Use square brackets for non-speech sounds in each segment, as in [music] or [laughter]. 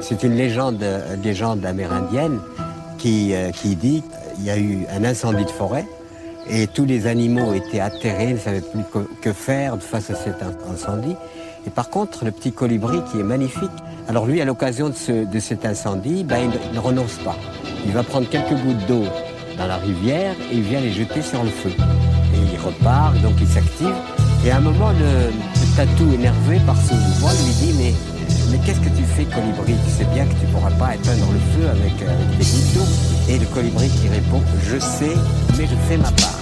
C'est une légende, légende amérindienne qui, euh, qui dit qu'il y a eu un incendie de forêt et tous les animaux étaient atterrés, ne savaient plus que, faire face à cet incendie. Et par contre, le petit colibri qui est magnifique, alors lui, à l'occasion de, de, cet incendie, ben, il, ne renonce pas. Il va prendre quelques gouttes d'eau dans la rivière et il vient les jeter sur le feu. Et il repart, donc il s'active. Et à un moment, le, le tatou, énervé par ce mouvement, lui dit Mais mais qu'est-ce que tu fais, colibri Tu sais bien que tu pourras pas éteindre le feu avec, euh, des gouttes d'eau. Et le colibri qui répond Je sais, mais je fais ma part.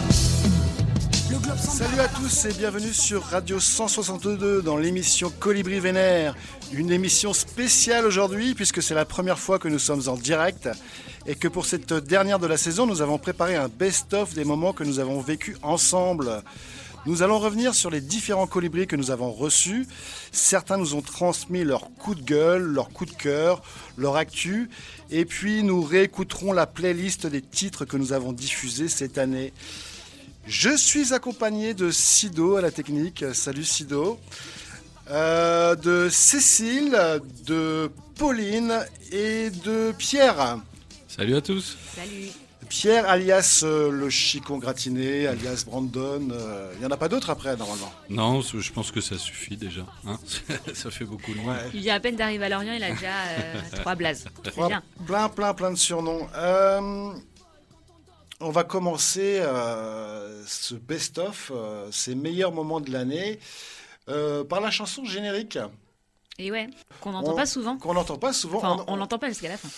Salut à tous et bienvenue sur Radio 162 dans l'émission Colibri Vénère. Une émission spéciale aujourd'hui puisque c'est la première fois que nous sommes en direct et que pour cette dernière de la saison, nous avons préparé un best-of des moments que nous avons vécus ensemble. Nous allons revenir sur les différents colibris que nous avons reçus. Certains nous ont transmis leur coup de gueule, leur coup de cœur, leur actu. Et puis nous réécouterons la playlist des titres que nous avons diffusés cette année. Je suis accompagné de Sido à la technique. Salut Sido. Euh, de Cécile, de Pauline et de Pierre. Salut à tous. Salut. Pierre, alias euh, le chicon gratiné, alias Brandon. Euh, il n'y en a pas d'autres après, normalement? Non, je pense que ça suffit déjà. Hein. [laughs] ça fait beaucoup de. Il vient à peine d'arriver à Lorient, il a déjà euh, trois blazes. [laughs] Plein, plein, plein de surnoms. on va commencer ce best-of, ces meilleurs moments de l'année, par la chanson générique. Et ouais, qu'on n'entend pas souvent. Qu'on n'entend pas souvent. Enfin, on l'entend pas jusqu'à la fin.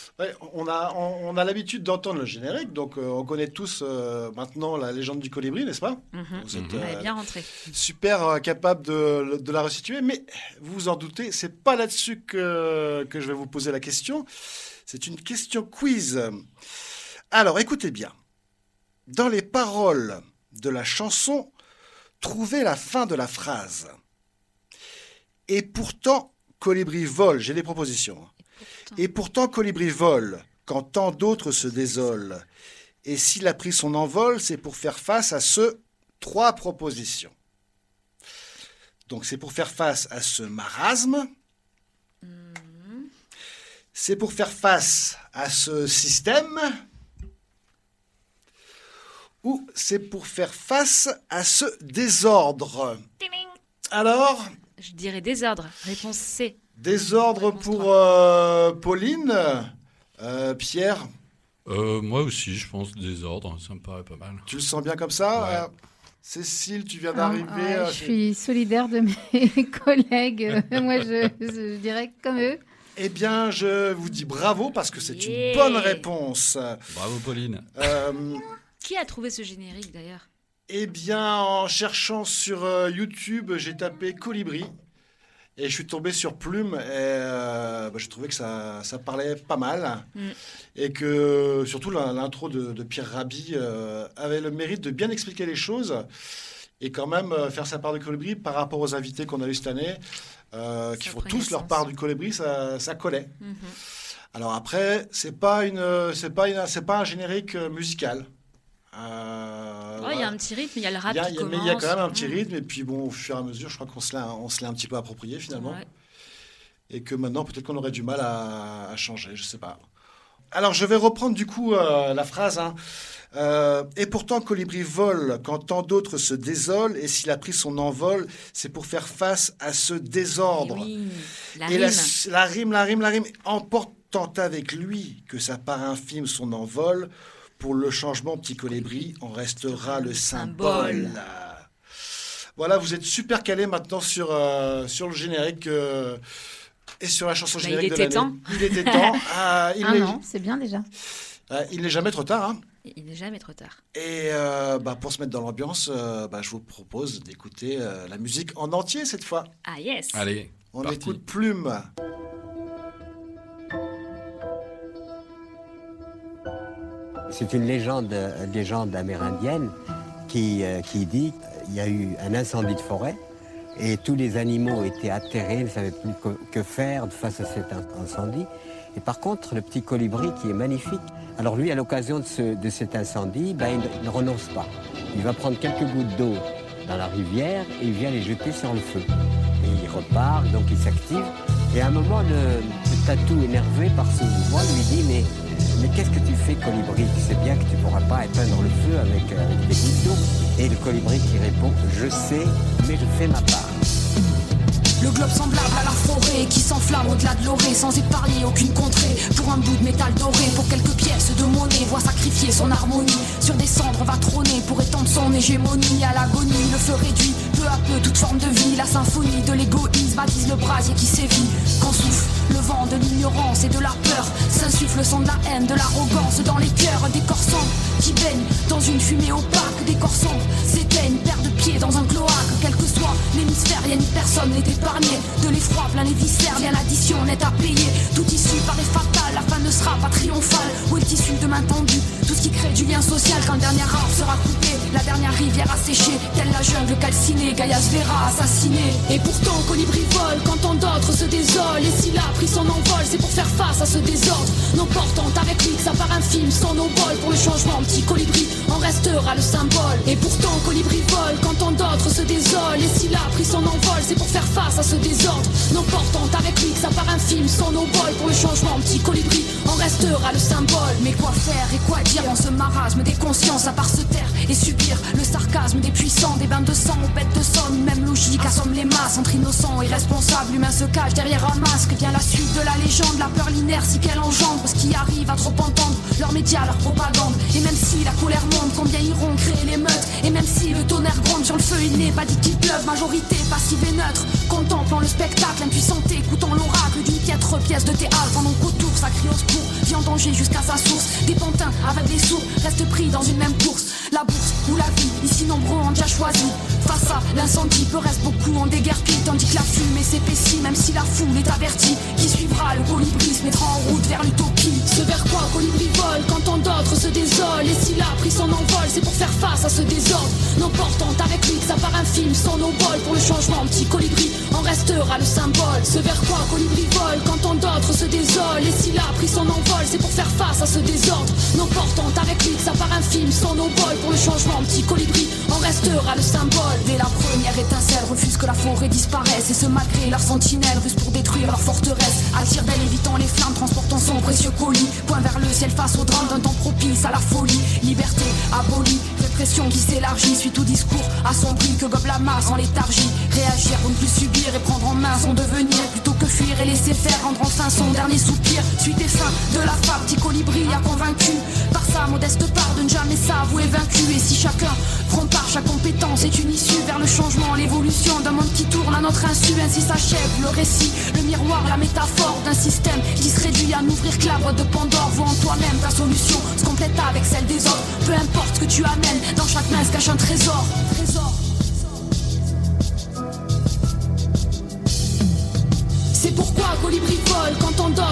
on a, on, a l'habitude d'entendre le générique, donc euh, on connaît tous euh, maintenant la légende du colibri, n'est-ce pas? Mhm. Vous êtes euh, bien rentré. Super capable de, de, la resituer, mais vous vous en doutez, c'est pas là-dessus que, que je vais vous poser la question. C'est une question quiz. Alors, écoutez bien. Dans les paroles de la chanson, trouvez la fin de la phrase. Et pourtant, Colibri vole, j'ai des propositions. Et pourtant, Colibri vole quand tant d'autres se désolent. Et s'il a pris son envol, c'est pour faire face à ce trois propositions. Donc c'est pour faire face à ce marasme. Mhm. C'est pour faire face à ce système. Ou c'est pour faire face à ce désordre. Alors, je dirais désordre. Réponse C. Désordre pour euh, Pauline. Euh, Pierre euh, Moi aussi, je pense désordre. Ça me paraît pas mal. Tu le sens bien comme ça Cécile, tu viens d'arriver. je suis solidaire de mes [laughs] collègues. [laughs] moi, je, dirais comme eux. Eh bien, je vous dis bravo parce que c'est une bonne réponse. Bravo, Pauline. Qui a trouvé ce générique d'ailleurs? Eh bien, en cherchant sur euh, YouTube, j'ai tapé colibri. Et je suis tombé sur Plume et euh, bah, je trouvais que ça, parlait pas mal. Mm. Et que surtout l'intro de, Pierre Rabhi euh, avait le mérite de bien expliquer les choses et quand même faire sa part de colibri par rapport aux invités qu'on a eu cette année, qui font tous leur part du colibri, ça, collait. Mm-hmm. Alors après, c'est pas une, c'est pas c'est pas un générique musical. Euh, il y a un petit rythme, il y a le rap. qui mais il y a quand même un petit rythme, et puis bon, au fur et à mesure, je crois qu'on se l'est un petit peu approprié finalement. Et que maintenant, peut-être qu'on aurait du mal à, changer, je sais pas. Alors, je vais reprendre du coup euh, la phrase. Hein. Euh, et pourtant, Colibri vole quand tant d'autres se désolent, et s'il a pris son envol, c'est pour faire face à ce désordre. Et, oui, la, et rime. La, la, rime, la rime, la rime, emportant avec lui que sa part infime son envol, pour le changement, petit colibri, on restera le symbole. Voilà, vous êtes super calé maintenant sur, euh, sur le générique euh, et sur la chanson bah, générique il était temps. Il était temps. [laughs] Ah, il non, c'est bien déjà. Euh, il n'est jamais trop tard. Hein. Il n'est jamais trop tard. Et bah, pour se mettre dans l'ambiance, bah, je vous propose d'écouter la musique en entier cette fois. Ah yes. Allez. On écoute Plume. C'est une légende, légende amérindienne qui, euh, dit qu'il y a eu un incendie de forêt et tous les animaux étaient atterrés, ne savaient plus que, faire face à cet incendie. Et par contre, le petit colibri qui est magnifique, alors lui, à l'occasion de, cet incendie, ben, il, ne renonce pas. Il va prendre quelques gouttes d'eau dans la rivière et il vient les jeter sur le feu. Et il repart, donc il s'active. Et à un moment, le, tatou énervé par ce mouvement lui dit mais, mais qu'est-ce que tu fais colibri Tu sais bien que tu ne pourras pas éteindre le feu avec, euh, des gouttes. Et le colibri qui répond Je sais, mais je fais ma part. Le globe semblable à la forêt qui s'enflamme au-delà de l'orée sans épargner aucune contrée. Pour un bout de métal doré, pour quelques pièces de monnaie, voit sacrifier son harmonie. Sur des cendres va trôner pour étendre son hégémonie à l'agonie. Le feu réduit peu à peu toute forme de vie. La symphonie de l'égoïsme baptise le brasier qui sévit. Quand souffle le vent de l'ignorance et de la peur, s'insuffle le sang de la haine, de l'arrogance dans les cœurs des corps qui baignent dans une fumée opaque. Des corps sombres s'éteignent, perdent de pied dans un cloaque, quel que soit l'hémisphère, y a une personne n'est épargnée. De l'effroi plein les viscères, bien l'addition n'est à payer. Tout issu paraît fatal, la fin ne sera pas triomphale. Où est le tissu de main tendue Tout ce qui crée du lien social quand le dernier arbre sera coupé, la dernière rivière asséchée, telle la jungle calcinée, Gailla's Vera assassiné. Et pourtant, colibri vole quand tant d'autres se désolent. Et s'il a pris son envol, c'est pour faire face à ce désordre. Non portant avec lui ça part infime, sans nos bols pour le changement. Petit colibri en restera le symbole. Et pourtant, colibri vole quand tant d'autres se désolent. Et s'il a pris son envol, c'est pour faire face à ce désordre. Non portant avec lui ça part infime, sans nos bols pour le changement. Petit colibri en restera le symbole. Mais quoi faire et quoi dire en ce marasme des consciences à part se taire et subir le sarcasme des puissants, des bains de sang aux bêtes de somme, même logique assomme les masses entre innocents et responsables. L'humain se cache derrière un masque. Vient la suite de la légende, la peur, l'inertie qu'elle engendre. Ce qui arrive à trop entendre, leurs médias, leur propagande. Et même si la colère monte, combien iront créer l'émeute Et même si le tonnerre gronde sur le feu, il n'est pas dit qu'il pleuve. Majorité passive et neutre, contemplant le spectacle, impuissanté, écoutant l'oracle d'une piètre pièce de théâtre. Pendant qu'autour, ça crie au secours, vit en danger jusqu'à sa source. Des pantins avec des sourds restent pris dans une même course. La bourse ou la vie, ici nombreux ont déjà choisi. Face à l'incendie, peu reste beaucoup en déguerpi, tandis que la fumée s'épaissit, même si la foule est avertie. Qui suivra le colibri se mettra en route vers l'utopie? Ce vers quoi colibri vole quand tant d'autres se désolent? Et s'il a pris son envol, c'est pour faire face à ce désordre. Non portant avec lui que ça part infime, sans nos bols pour le changement. Petit colibri en restera le symbole. Ce vers quoi colibri vole quand tant d'autres se désolent. Et s'il a pris son envol, c'est pour faire face à ce désordre. Non portant avec lui ça part infime, sans nos bols pour le changement. Petit colibri en restera le symbole. Dès la première étincelle, refuse que la forêt disparaisse. Et ce malgré leurs sentinelles, rusent pour détruire leur forteresse. Attire d'elle, évitant les flammes, transportant son précieux colis. Point vers le ciel face au drame d'un temps propice à la folie. Liberté abolie, répression qui s'élargit. Suite au discours assombri que gobe masse en léthargie. Réagir pour ne plus subir et prendre en main son devenir. Plutôt que fuir et laisser faire, rendre enfin son dernier soupir. Suite et fin de la fable, petit colibri a convaincu par sa modeste part de ne jamais s'avouer vaincu. Et si chacun prend part, chaque compétence est une issue vers le changement, l'évolution d'un monde qui tourne à notre insu. Ainsi s'achève le récit, le miroir, la métaphore d'un système qui se réduit à n'ouvrir que la boîte de Pandore. Vois en toi-même ta solution, se complète avec celle des autres. Peu importe que tu amènes, dans chaque main se cache un trésor. trésor.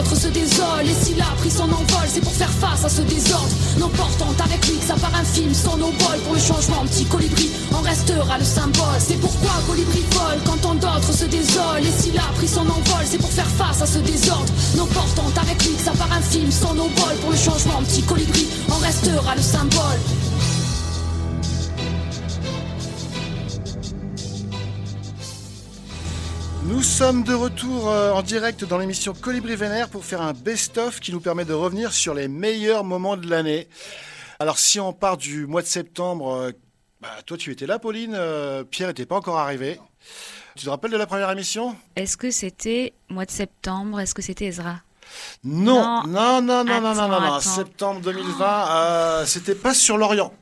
Se désolent. Et s'il a pris son envol, c'est pour faire face à ce désordre. Non portant avec lui ça part infime, sans nos bols pour le changement. Petit colibri en restera le symbole. C'est pourquoi colibri vole quand tant d'autres se désolent. Et s'il a pris son envol, c'est pour faire face à ce désordre. Non portant avec lui ça part infime, sans nos bols pour le changement. Petit colibri en restera le symbole. Nous sommes de retour euh, en direct dans l'émission Colibri Vénère pour faire un best-of qui nous permet de revenir sur les meilleurs moments de l'année. Alors si on part du mois de septembre, euh, bah, toi tu étais là Pauline, euh, Pierre n'était pas encore arrivé. Tu te rappelles de la première émission? Est-ce que c'était mois de septembre? Est-ce que c'était Ezra? Non, non, non, non, attends, non, non, non, non, septembre 2020, oh. euh, c'était pas sur l'Orient.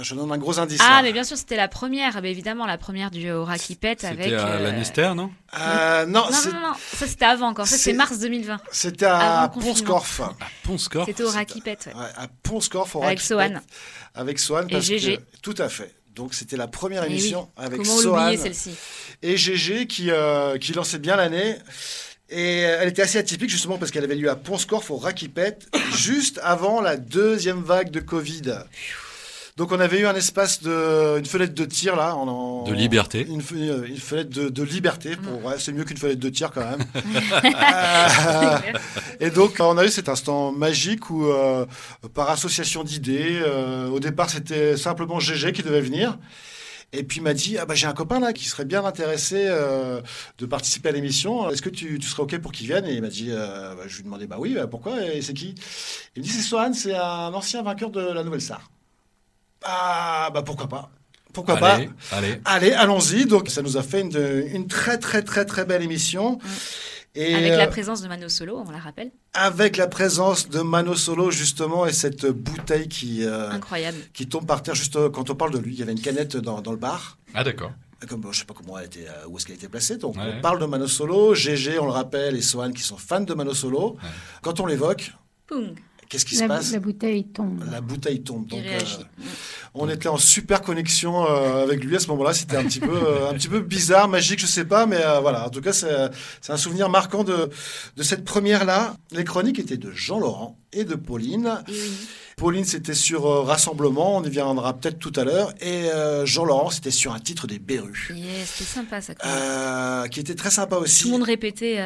Je donne un gros indice. Ah, là. mais bien sûr, c'était la première. Mais évidemment, la première du Aura qui pète avec. C'était à euh, Lannister, non? Euh, non, Non, non, non, non, ça c'était avant encore. Ça c'est- mars 2020. c'était à. Ponscorf. À Ponscorf. C'était Aura qui pète. ouais. Ouais, à Ponscorf, au Avec. Sohan. Avec Sohan. Et parce GG. que- Tout à fait. Donc c'était la première Eh oui. émission avec Comment Sohan celle-ci et GG qui, euh, qui lançait bien l'année. Et elle était assez atypique justement parce qu'elle avait lieu à Ponscorf au Raquipet juste avant la deuxième vague de Covid. Donc on avait eu un espace de une fenêtre de tir là, en, en- De liberté. une, euh, une fenêtre de, de liberté. Pour, ouais, c'est mieux qu'une fenêtre de tir quand même. Euh, [laughs] [laughs] et donc on a eu cet instant magique où euh, par association d'idées, euh, au départ c'était simplement GG qui devait venir. Et puis il m'a dit ah bah j'ai un copain là qui serait bien intéressé euh, de participer à l'émission. Est-ce que tu, tu, serais ok pour qu'il vienne? Et il m'a dit euh, bah, je lui ai demandé bah oui bah, pourquoi? Et c'est qui? Il me dit c'est Sohan, c'est un ancien vainqueur de la Nouvelle Star. Ah bah pourquoi pas pourquoi pas Allez, allez, allons-y. Donc ça nous a fait une, une très très très très belle émission. Mm. Et avec la euh, présence de Mano Solo, on la rappelle. Avec la présence de Mano Solo justement et cette bouteille qui incroyable qui tombe par terre juste quand on parle de lui. Il y avait une canette dans, dans le bar. Ah d'accord. Comme, je sais pas comment elle était, où est-ce qu'elle était placée. Donc on parle de Mano Solo, GG, on le rappelle, et Sohan qui sont fans de Mano Solo. Quand on l'évoque, Qu'est-ce qui se passe La bouteille tombe. La bouteille tombe. Donc, euh, on était en super connexion euh, avec lui à ce moment-là. C'était un petit peu, euh, un petit peu bizarre, magique, je sais pas, mais voilà. En tout cas, c'est un souvenir marquant de, de cette première-là. Les chroniques étaient de Jean Laurent et de Pauline. Pauline, c'était sur Rassemblement, on y viendra peut-être tout à l'heure. Et Jean Laurent, c'était sur un titre des Berus. Yes, c'était sympa ça. qui était très sympa aussi. Tout le monde répétait.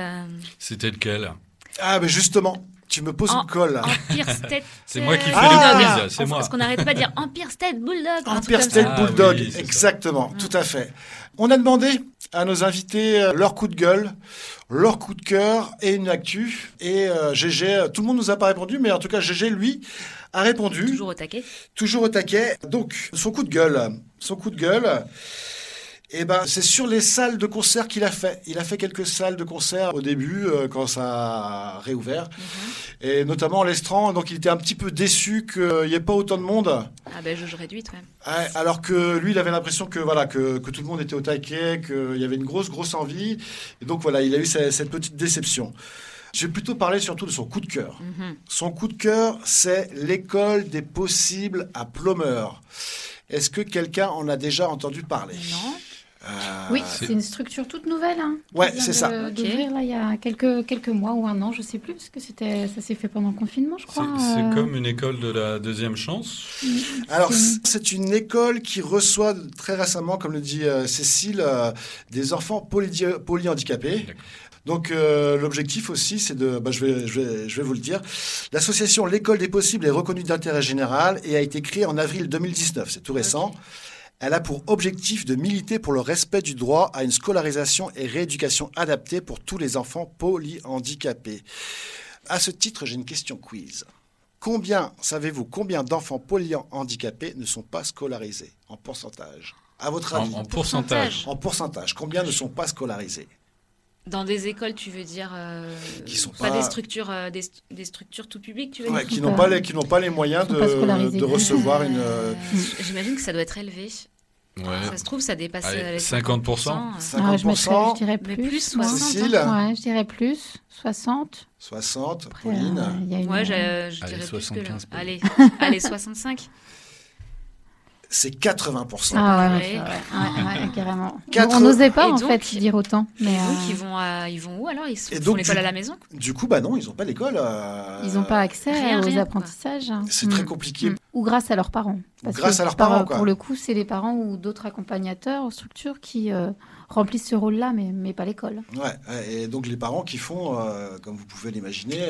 C'était lequel? Ah, mais justement. Tu me poses une colle. Empire [laughs] State. c'est moi qui fais ah, le c'est moi. Parce qu'on n'arrête pas de dire Empire State Bulldog. Empire State Bulldog, ah exactement, tout à fait. On a demandé à nos invités euh, leur coup de gueule, leur coup de cœur et une actu. Et euh, GG, tout le monde nous a pas répondu, mais en tout cas GG, lui, a répondu. Toujours au taquet. Toujours au taquet. Donc, son coup de gueule. Son coup de gueule. Eh ben, c'est sur les salles de concert qu'il a fait. Il a fait quelques salles de concert au début, euh, quand ça a réouvert. Mhm. Et notamment l'Estran. Donc, il était un petit peu déçu qu'il n'y ait pas autant de monde. Ah ben, jauge réduite, ouais. ouais. alors que lui, il avait l'impression que, voilà, que, que, tout le monde était au taquet, qu'il y avait une grosse, grosse envie. Et donc, voilà, il a eu cette, petite déception. Je vais plutôt parler surtout de son coup de cœur. Mhm. Son coup de cœur, c'est l'école des possibles à Plomeur. Est-ce que quelqu'un en a déjà entendu parler? Non. Euh, oui, c'est une structure toute nouvelle. Hein, ouais, c'est ça. D'ouvrir là il y a quelques quelques mois ou un an, je sais plus, parce que c'était ça s'est fait pendant le confinement, je crois. C'est euh. comme une école de la deuxième chance. Alors c'est une école qui reçoit très récemment, comme le dit euh, Cécile, des enfants polyhandicapés. Donc l'objectif aussi, c'est de, bah, je, vais, je, vais, je vais vous le dire, l'association L'école des possibles est reconnue d'intérêt général et a été créée en avril 2019, c'est tout récent. Elle a pour objectif de militer pour le respect du droit à une scolarisation et rééducation adaptée pour tous les enfants polyhandicapés. À ce titre, j'ai une question quiz. Combien, savez-vous, combien d'enfants polyhandicapés ne sont pas scolarisés en pourcentage? À votre avis? En, pourcentage. En pourcentage. Combien ne sont pas scolarisés? Dans des écoles, tu veux dire euh, qui sont pas, des structures, euh, des, structures tout public, tu veux dire qui n'ont pas les qui n'ont pas les moyens de, de, recevoir une. Euh, [laughs] J'imagine que ça doit être élevé. Ouais. Ça se trouve, ça dépasse les 50%. 50%. Ah, je, je, dirais plus. Mais plus 60. Cécile ouais, je dirais plus. 60. 60. Pauline. Euh, une... Ouais, je, je dirais 75, plus que Allez, allez, 65 [laughs] c'est 80%. Ah ouais, ouais, ouais, carrément. [laughs] On n'osait pas, en fait, dire autant. Mais donc, euh, ils, vont ils vont où alors? Ils font l'école à la maison? Du coup, bah non, ils n'ont pas l'école. Euh, ils n'ont pas accès aux apprentissages. C'est très mm. compliqué. Mm. Ou grâce à leurs parents. Parce grâce à leurs parents, quoi. Pour le coup, c'est les parents ou d'autres accompagnateurs ou structures qui euh, remplissent ce rôle-là, mais, mais pas l'école. Ouais, et donc les parents qui font, comme vous pouvez l'imaginer,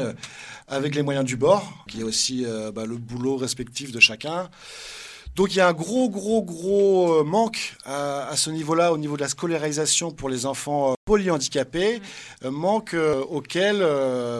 avec les moyens du bord, qui est aussi bah, le boulot respectif de chacun. Donc il y a un gros, gros, gros euh, manque à, ce niveau-là, au niveau de la scolarisation pour les enfants euh, polyhandicapés, euh, manque auquel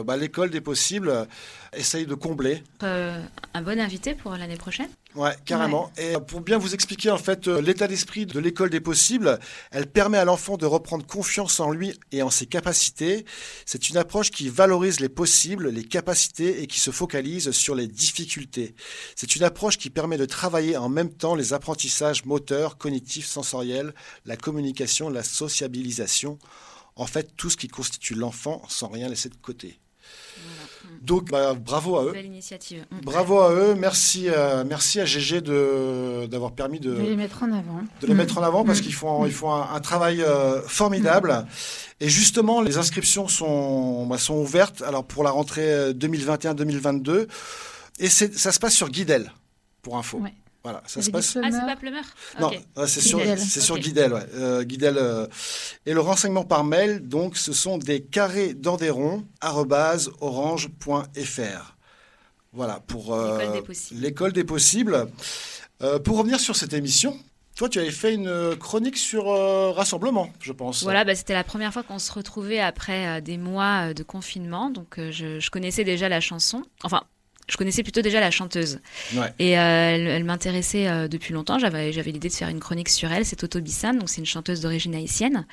bah, l'école des possibles essaye de combler. un bon invité pour l'année prochaine Ouais, carrément. Et pour bien vous expliquer en fait euh, l'état d'esprit de l'école des possibles, elle permet à l'enfant de reprendre confiance en lui et en ses capacités. C'est une approche qui valorise les possibles, les capacités et qui se focalise sur les difficultés. C'est une approche qui permet de travailler en même temps les apprentissages moteurs, cognitifs, sensoriels, la communication, la sociabilisation. En fait, tout ce qui constitue l'enfant sans rien laisser de côté. Donc, bah, bravo à eux. Belle initiative. Mm. Bravo à eux. Merci, euh, merci à GG d'avoir permis de, de, les mettre en avant. De les mettre en avant parce mm. qu'ils font, ils font un, travail euh, formidable. Mm. Et justement, les inscriptions sont, bah, sont ouvertes alors pour la rentrée 2021-2022. Euh, Et ça se passe sur Guidel, pour info. Voilà, ça se passe. Ah, c'est pas Plumeur Non, c'est sur, c'est sur Guidel. Ouais. Euh, Guidel euh, Et le renseignement par mail, donc, ce sont des carrés d'Andéron, orange.fr. Voilà, pour euh, l'école des possibles. pour revenir sur cette émission, Toi, tu avais fait une chronique sur euh, Rassemblement, je pense. Voilà, bah, c'était la première fois qu'on se retrouvait après des mois de confinement. Donc, je, je, connaissais déjà la chanson. Enfin, je connaissais plutôt déjà la chanteuse. Et euh, elle, m'intéressait euh, depuis longtemps. J'avais, j'avais l'idée de faire une chronique sur elle. C'est Toto Bissan, donc c'est une chanteuse d'origine haïtienne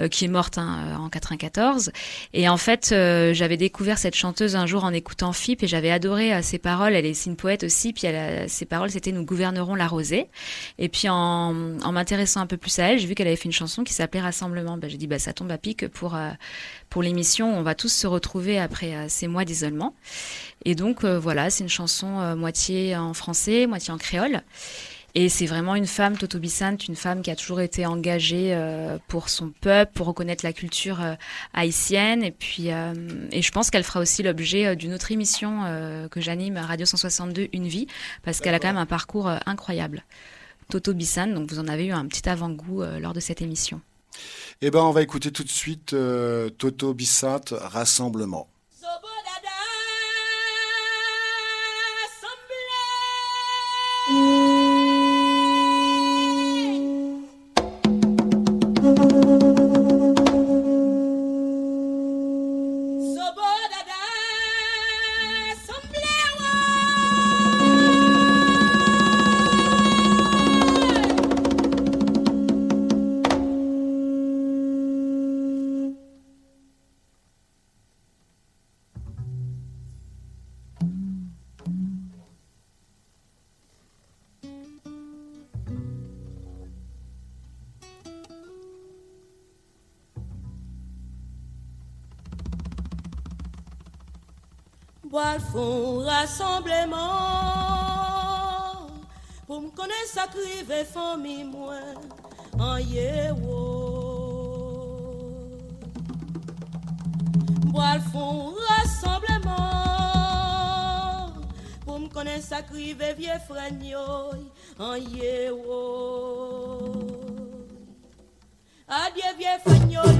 euh, qui est morte hein, en 94. Et en fait, j'avais découvert cette chanteuse un jour en écoutant FIP et j'avais adoré ses paroles. Elle est, une poète aussi. Puis elle ses paroles, c'était Nous gouvernerons la rosée. Et puis en, en m'intéressant un peu plus à elle, j'ai vu qu'elle avait fait une chanson qui s'appelait Rassemblement. Ben, j'ai dit, bah, ça tombe à pic pour, pour l'émission. On va tous se retrouver après ces mois d'isolement. Et donc euh, voilà, c'est une chanson euh, moitié en français, moitié en créole. Et c'est vraiment une femme, Toto Bissant, une femme qui a toujours été engagée euh, pour son peuple, pour reconnaître la culture haïtienne. Et puis, et je pense qu'elle fera aussi l'objet d'une autre émission que j'anime Radio 162, Une vie, parce qu'elle a quand même un parcours incroyable. Toto Bissant, donc vous en avez eu un petit avant-goût lors de cette émission. Eh ben, on va écouter tout de suite Toto Bissant, Rassemblement. Música Bois font rassemblement pour me connaître sa crive famille moi en yewo. Bois font rassemblement pour me connaître sa crive vieux frère en yewo. Adieu vieux frère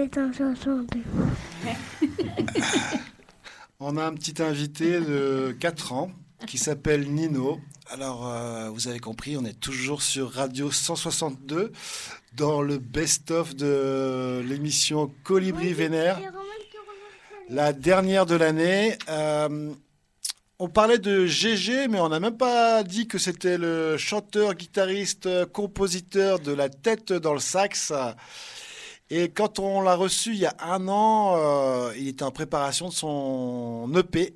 est [laughs] On a un petit invité de 4 ans qui s'appelle Nino. Alors, euh, vous avez compris, on est toujours sur Radio 162 dans le best-of de l'émission Colibri Vénère, la dernière de l'année. Euh, on parlait de GG, mais on n'a même pas dit que c'était le chanteur, guitariste, compositeur de La tête dans le sax. Et quand on l'a reçu il y a un an, euh, il était en préparation de son EP.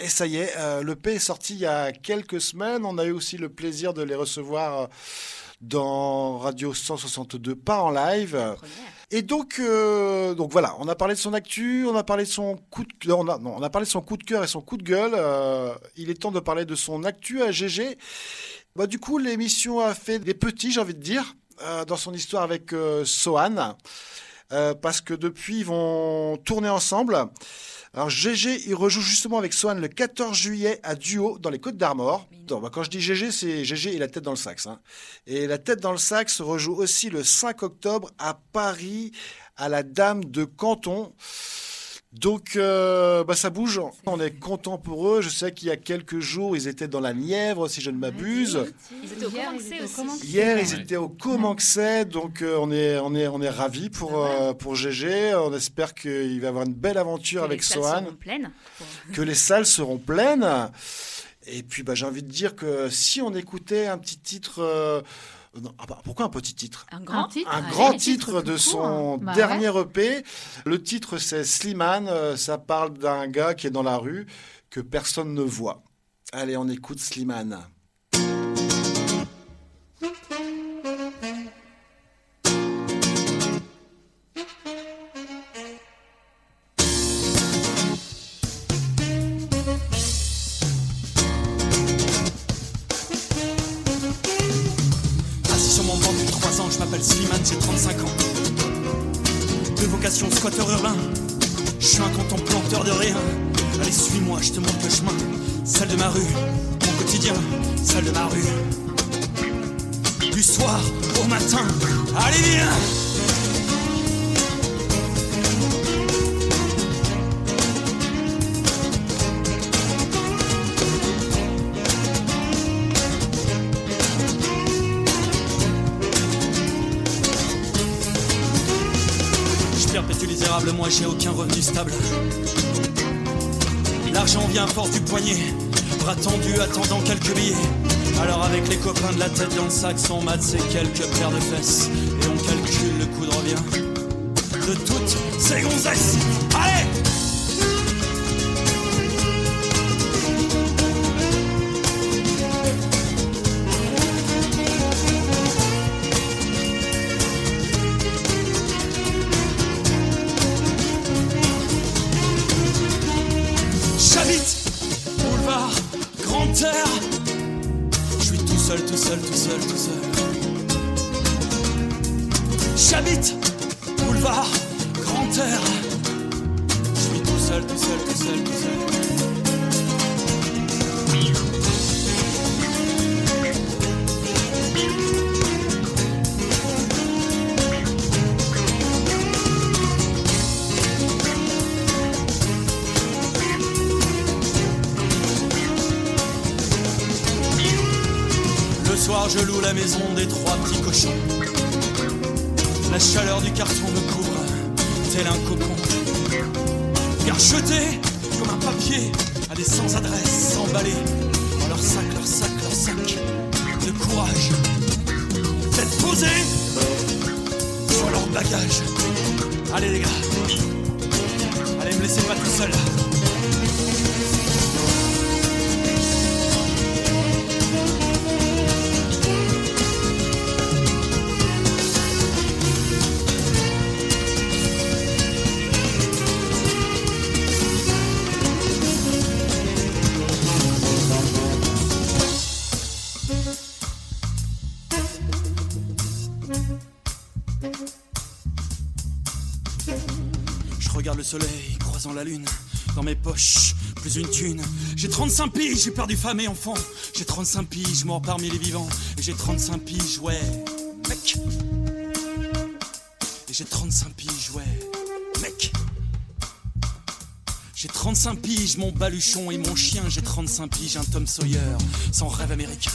Et ça y est, euh, l'EP est sorti il y a quelques semaines. On a eu aussi le plaisir de les recevoir euh, dans Radio 162, pas en live. Et donc, euh, donc voilà, on a parlé de son actu, on a parlé de son coup de, on a, non, on a parlé de son coup de cœur et son coup de gueule. Il est temps de parler de son actu à GG. Bah, du coup, l'émission a fait des petits, j'ai envie de dire, dans son histoire avec Sohan, parce que depuis, ils vont tourner ensemble. Alors GG, il rejoue justement avec Swan le 14 juillet à Duo dans les Côtes d'Armor. Bah, quand je dis GG, c'est GG et la tête dans le sax. Hein. Et la tête dans le sax rejoue aussi le 5 octobre à Paris à la Dame de Canton. Donc, euh, bah, ça bouge. On est content pour eux. Je sais qu'il y a quelques jours, ils étaient dans la Nièvre, si je ne m'abuse. Ils étaient au Hier, ils étaient au Comanxé. Donc, euh, on est, on est, on est ravis pour, euh, pour GG. On espère qu'il va avoir une belle aventure avec Sohan. Que les salles seront pleines. Et puis, bah, j'ai envie de dire que si on écoutait un petit titre ah bah, pourquoi un petit titre? Un grand titre Un grand titre, de son bah dernier EP. Le titre, c'est Slimane. Euh, ça parle d'un gars qui est dans la rue, que personne ne voit. Allez, on écoute Slimane. Lune. Dans mes poches, plus une thune. J'ai 35 piges, j'ai perdu femme et enfant. J'ai 35 piges, mort parmi les vivants. Et j'ai 35 piges, ouais, mec. Et j'ai 35 piges, ouais, mec. J'ai 35 piges, mon baluchon et mon chien. J'ai 35 piges, un Tom Sawyer, sans rêve américain.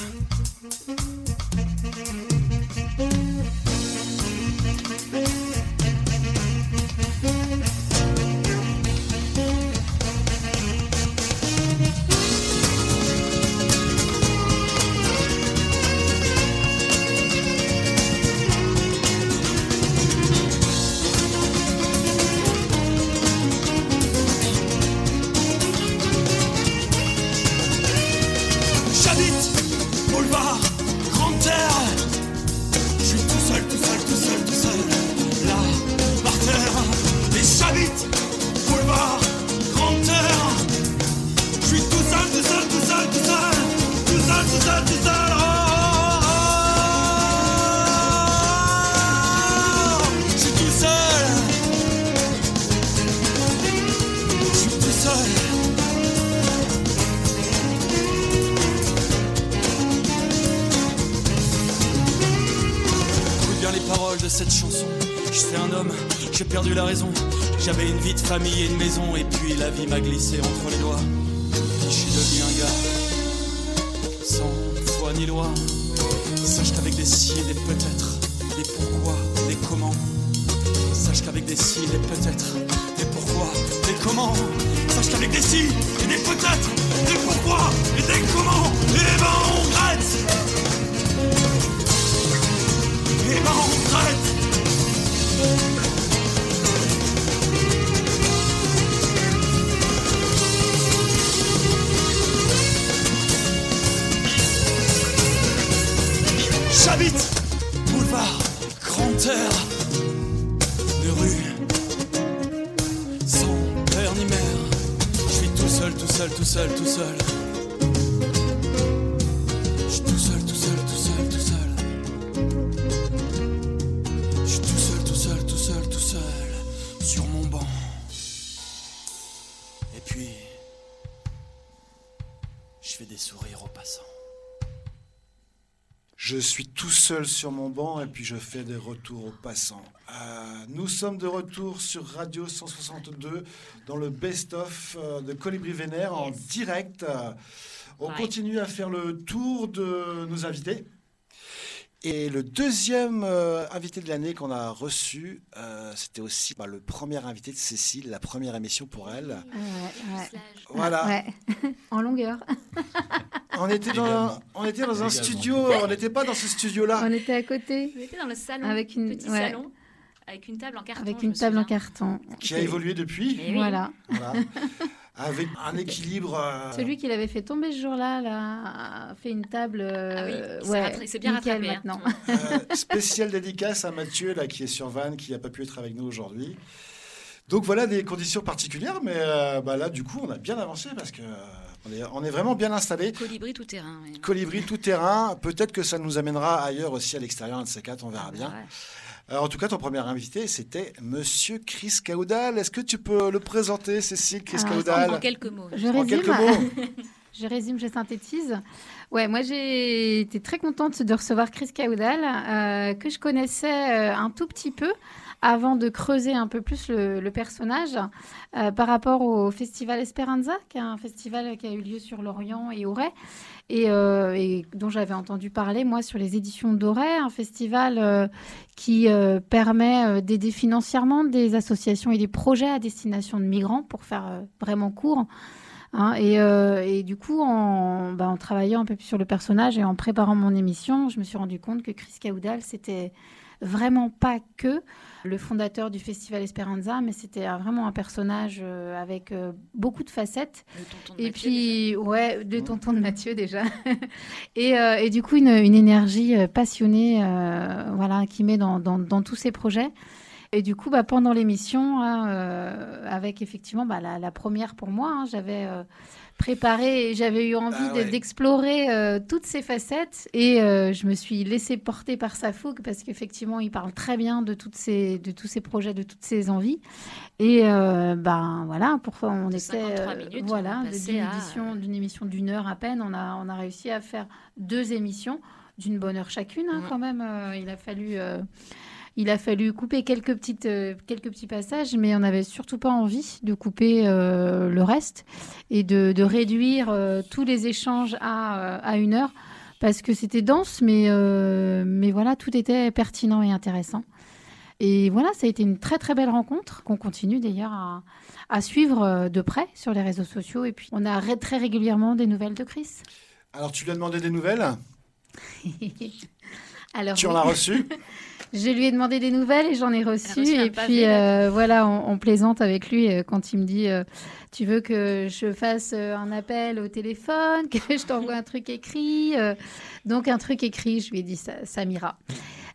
Je suis tout seul sur mon banc et puis je fais des retours aux passants. Euh, nous sommes de retour sur Radio 162 dans le best-of euh, de Colibri Vénère en direct. on continue à faire le tour de nos invités. Et le deuxième euh, invité de l'année qu'on a reçu, euh, c'était aussi bah, le premier invité de Cécile, la première émission pour elle. Voilà. [laughs] en longueur. [laughs] on était dans, on était dans un studio, on n'était pas dans ce studio-là. On était à côté. On était dans le salon. Avec une, petit salon. Avec une table en carton. Avec une table en carton. Qui a évolué depuis. Voilà. voilà. [laughs] avec un équilibre. Euh, Celui qui l'avait fait tomber ce jour-là a fait une table. Euh, ah oui, c'est bien rattrapé hein. maintenant. [laughs] Euh, spécial dédicace à Mathieu là qui est sur Vannes, qui n'a pas pu être avec nous aujourd'hui. Donc voilà des conditions particulières, mais bah là du coup on a bien avancé parce que on est, vraiment bien installé. Colibri tout terrain. Colibri tout terrain. Peut-être que ça nous amènera ailleurs aussi à l'extérieur, un de ces quatre, on verra ah, bien. Euh, en tout cas, ton premier invité, c'était Monsieur Chris Caudal. Est-ce que tu peux le présenter, Cécile Chris ah, Caudal En quelques mots. Je résume. quelques mots. [laughs] je résume, je synthétise. Ouais, moi j'ai été très contente de recevoir Chris Caudal, euh, que je connaissais euh, un tout petit peu avant de creuser un peu plus le, personnage par rapport au Festival Esperanza, qui est un festival qui a eu lieu sur l'Orient et Auray. Euh, et, dont j'avais entendu parler, moi, sur les éditions Doré, un festival euh, qui euh, permet d'aider financièrement des associations et des projets à destination de migrants, pour faire vraiment court. Hein. et, du coup, en, bah, en, travaillant un peu plus sur le personnage et en préparant mon émission, je me suis rendu compte que Chris Caudal, c'était vraiment pas que le fondateur du festival Esperanza, mais c'était vraiment un personnage euh, avec euh, beaucoup de facettes. et puis, ouais, de tonton de Mathieu déjà. [laughs] et, euh, et, du coup, une, une énergie passionnée, voilà, qui met dans, dans, tous ses projets. Et du coup, bah, pendant l'émission, hein, avec effectivement bah, la, première pour moi, hein, j'avais préparé. J'avais eu envie Ah d'explorer euh, toutes ces facettes et euh, je me suis laissée porter par sa fougue parce qu'effectivement, il parle très bien de, toutes ces, de tous ses projets, de toutes ses envies. Et euh, ben voilà, pourquoi on De était 53 minutes, voilà d'une à- édition, d'une émission d'une heure à peine, on a, on a réussi à faire deux émissions d'une bonne heure chacune hein, Ouais. quand même. euh, il a fallu. Il a fallu couper quelques, petites, euh, quelques petits passages, mais on n'avait surtout pas envie de couper euh, le reste et de, de réduire euh, tous les échanges à, à une heure, parce que c'était dense, mais, mais voilà, tout était pertinent et intéressant. Et voilà, ça a été une très très belle rencontre qu'on continue d'ailleurs à, à suivre de près sur les réseaux sociaux. Et puis on a très régulièrement des nouvelles de Chris. Alors, tu lui as demandé des nouvelles? [laughs] Alors, Tu en as reçu? [laughs] Je lui ai demandé des nouvelles et j'en ai reçu. Et puis euh, voilà, on, on plaisante avec lui euh, quand il me dit euh, Tu veux que je fasse un appel au téléphone, [laughs] que je t'envoie un truc écrit Donc un truc écrit, je lui ai dit ça, ça m'ira.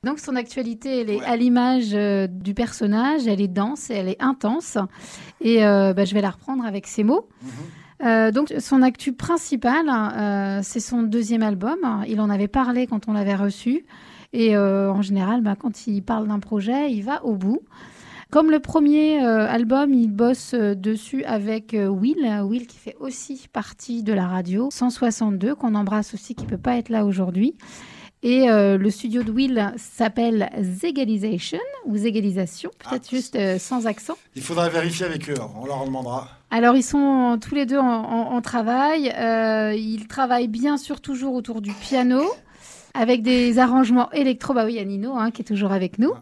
Donc son actualité, elle est Ouais. à l'image du personnage, elle est dense et elle est intense. Et euh, bah, je vais la reprendre avec ces mots. Euh, donc son actu principal, euh, c'est son deuxième album. Il en avait parlé quand on l'avait reçu. Et euh, en général, bah, quand il parle d'un projet, il va au bout. Comme le premier euh, album, il bosse euh, dessus avec euh, Will, Will qui fait aussi partie de la radio 162, qu'on embrasse aussi, qui peut pas être là aujourd'hui. Et le studio de Will s'appelle Zegalization, ou Zegalisation, peut-être Ah. juste sans accent. Il faudra vérifier avec eux, on leur en demandera. Alors, ils sont tous les deux en, en- en travail. Ils travaillent bien sûr toujours autour du piano, avec des arrangements électro. Bah oui, il y a Nino hein, qui est toujours avec nous.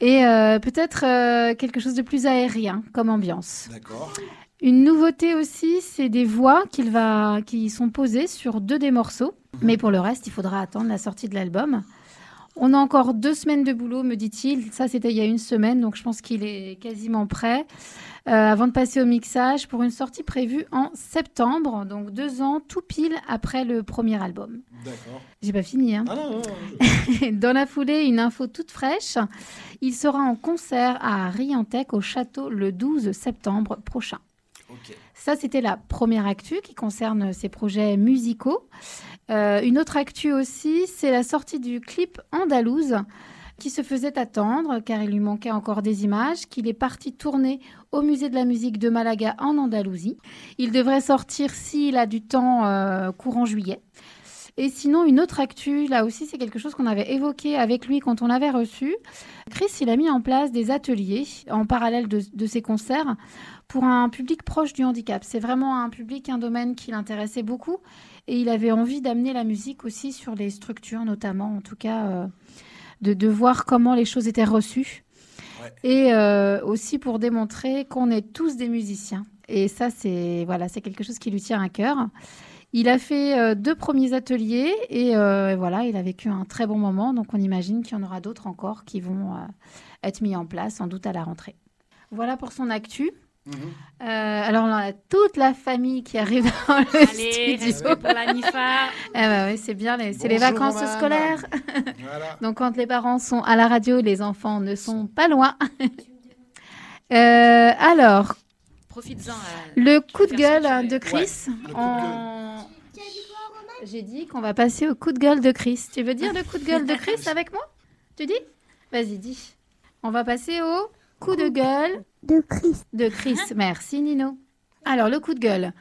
Et euh, peut-être euh, quelque chose de plus aérien comme ambiance. D'accord. Une nouveauté aussi, c'est des voix qu'il va, qui sont posées sur deux des morceaux. Mais pour le reste, il faudra attendre la sortie de l'album. On a encore deux semaines de boulot, me dit-il. Ça, c'était il y a une semaine, donc je pense qu'il est quasiment prêt. euh, avant de passer au mixage pour une sortie prévue en septembre, donc deux ans tout pile après le premier album. D'accord. J'ai pas fini, hein. Ah non, non, non. [laughs] Dans la foulée, une info toute fraîche. Il sera en concert à Riantec au château le 12 septembre prochain. Ça, c'était la première actu qui concerne ses projets musicaux. Euh, une autre actu aussi, c'est la sortie du clip Andalouse qui se faisait attendre car il lui manquait encore des images, qu'il est parti tourner au musée de la musique de Malaga en Andalousie. Il devrait sortir s'il a du temps euh, courant juillet. Et sinon, une autre actu, là aussi, c'est quelque chose qu'on avait évoqué avec lui quand on l'avait reçu. Chris, il a mis en place des ateliers en parallèle de, de ses concerts pour un public proche du handicap. C'est vraiment un public, un domaine qui l'intéressait beaucoup. Et il avait envie d'amener la musique aussi sur les structures, notamment, en tout cas, euh, de, de voir comment les choses étaient reçues. Ouais. Et euh, aussi pour démontrer qu'on est tous des musiciens. Et ça, c'est voilà, c'est quelque chose qui lui tient à cœur. Il a fait euh, deux premiers ateliers et euh, voilà, il a vécu un très bon moment. Donc on imagine qu'il y en aura d'autres encore qui vont euh, être mis en place, sans doute à la rentrée. Voilà pour son actu. Mhm. Euh, alors on a toute la famille qui arrive [laughs] dans le Allez, studio. pour la NIFA. Eh ben oui, c'est bien, les- c'est les vacances scolaires. Voilà. [laughs] Donc quand les parents sont à la radio, les enfants ne sont pas loin. [laughs] Euh, alors, Profites-en. euh, le coup de gueule de. Chris. J'ai dit qu'on va passer au coup de gueule de Chris. Tu veux dire le coup de gueule de Chris avec moi? Tu dis? Vas-y, dis. On va passer au coup de gueule De Christ. de Chris. Merci Nino. Alors, le coup de gueule.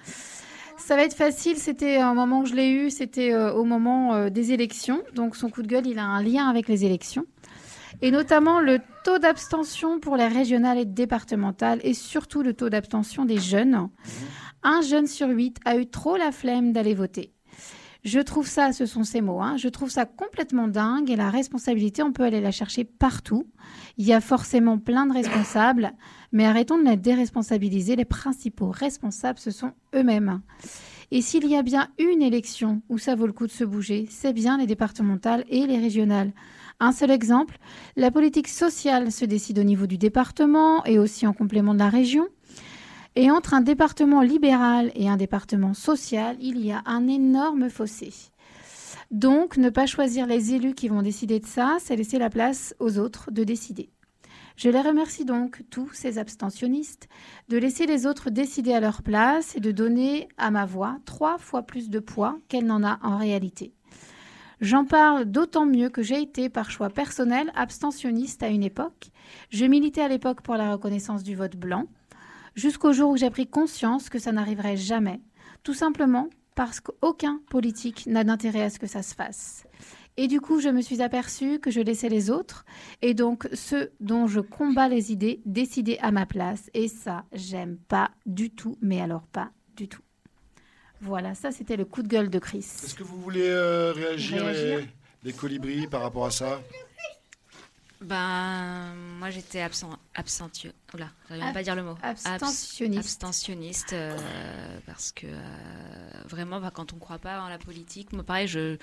Ça va être facile. C'était un moment que je l'ai eu, c'était euh, au moment euh, des élections. Donc, son coup de gueule, il a un lien avec les élections. Et notamment le taux d'abstention pour les régionales et départementales et surtout le taux d'abstention des jeunes. Un jeune sur huit a eu trop la flemme d'aller voter. Je trouve ça, ce sont ces mots, hein, je trouve ça complètement dingue et la responsabilité, on peut aller la chercher partout. Il y a forcément plein de responsables, mais arrêtons de la déresponsabiliser. Les principaux responsables, ce sont eux-mêmes. Et s'il y a bien une élection où ça vaut le coup de se bouger, c'est bien les départementales et les régionales. Un seul exemple, la politique sociale se décide au niveau du département et aussi en complément de la région. Et entre un département libéral et un département social, il y a un énorme fossé. Donc, ne pas choisir les élus qui vont décider de ça, c'est laisser la place aux autres de décider. Je les remercie donc, tous ces abstentionnistes, de laisser les autres décider à leur place et de donner à ma voix trois fois plus de poids qu'elle n'en a en réalité. J'en parle d'autant mieux que j'ai été, par choix personnel, abstentionniste à une époque. Je militais à l'époque pour la reconnaissance du vote blanc, jusqu'au jour où j'ai pris conscience que ça n'arriverait jamais, tout simplement parce qu'aucun politique n'a d'intérêt à ce que ça se fasse. Et du coup, je me suis aperçue que je laissais les autres, et donc ceux dont je combats les idées, décider à ma place. Et ça, j'aime pas du tout, mais alors pas du tout. Voilà, ça c'était le coup de gueule de Chris. Est-ce que vous voulez euh, réagir, Les, colibris par rapport à ça? Ben, moi j'étais absent, absentueux. Oula, j'arrive pas à dire le mot. Abstentionniste. abstentionniste, euh, parce que euh, vraiment, bah, quand on ne croit pas en la politique, moi pareil, je,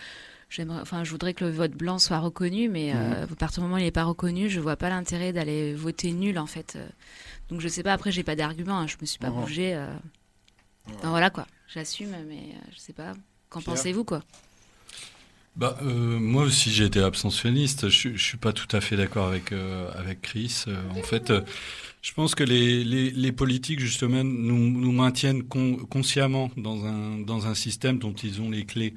enfin, je voudrais que le vote blanc soit reconnu, mais euh, à partir du moment où il n'est pas reconnu, je vois pas l'intérêt d'aller voter nul en fait. Donc je sais pas. Après, j'ai pas d'argument. Hein, je me suis pas bougé. voilà quoi. J'assume, mais je sais pas. Qu'en pensez-vous quoi? Bah, euh, moi aussi j'ai été abstentionniste. Je, je suis pas tout à fait d'accord avec euh, avec Chris. Euh, en fait, je pense que les, les, les, politiques justement nous, nous maintiennent consciemment dans un dans un système dont ils ont les clés.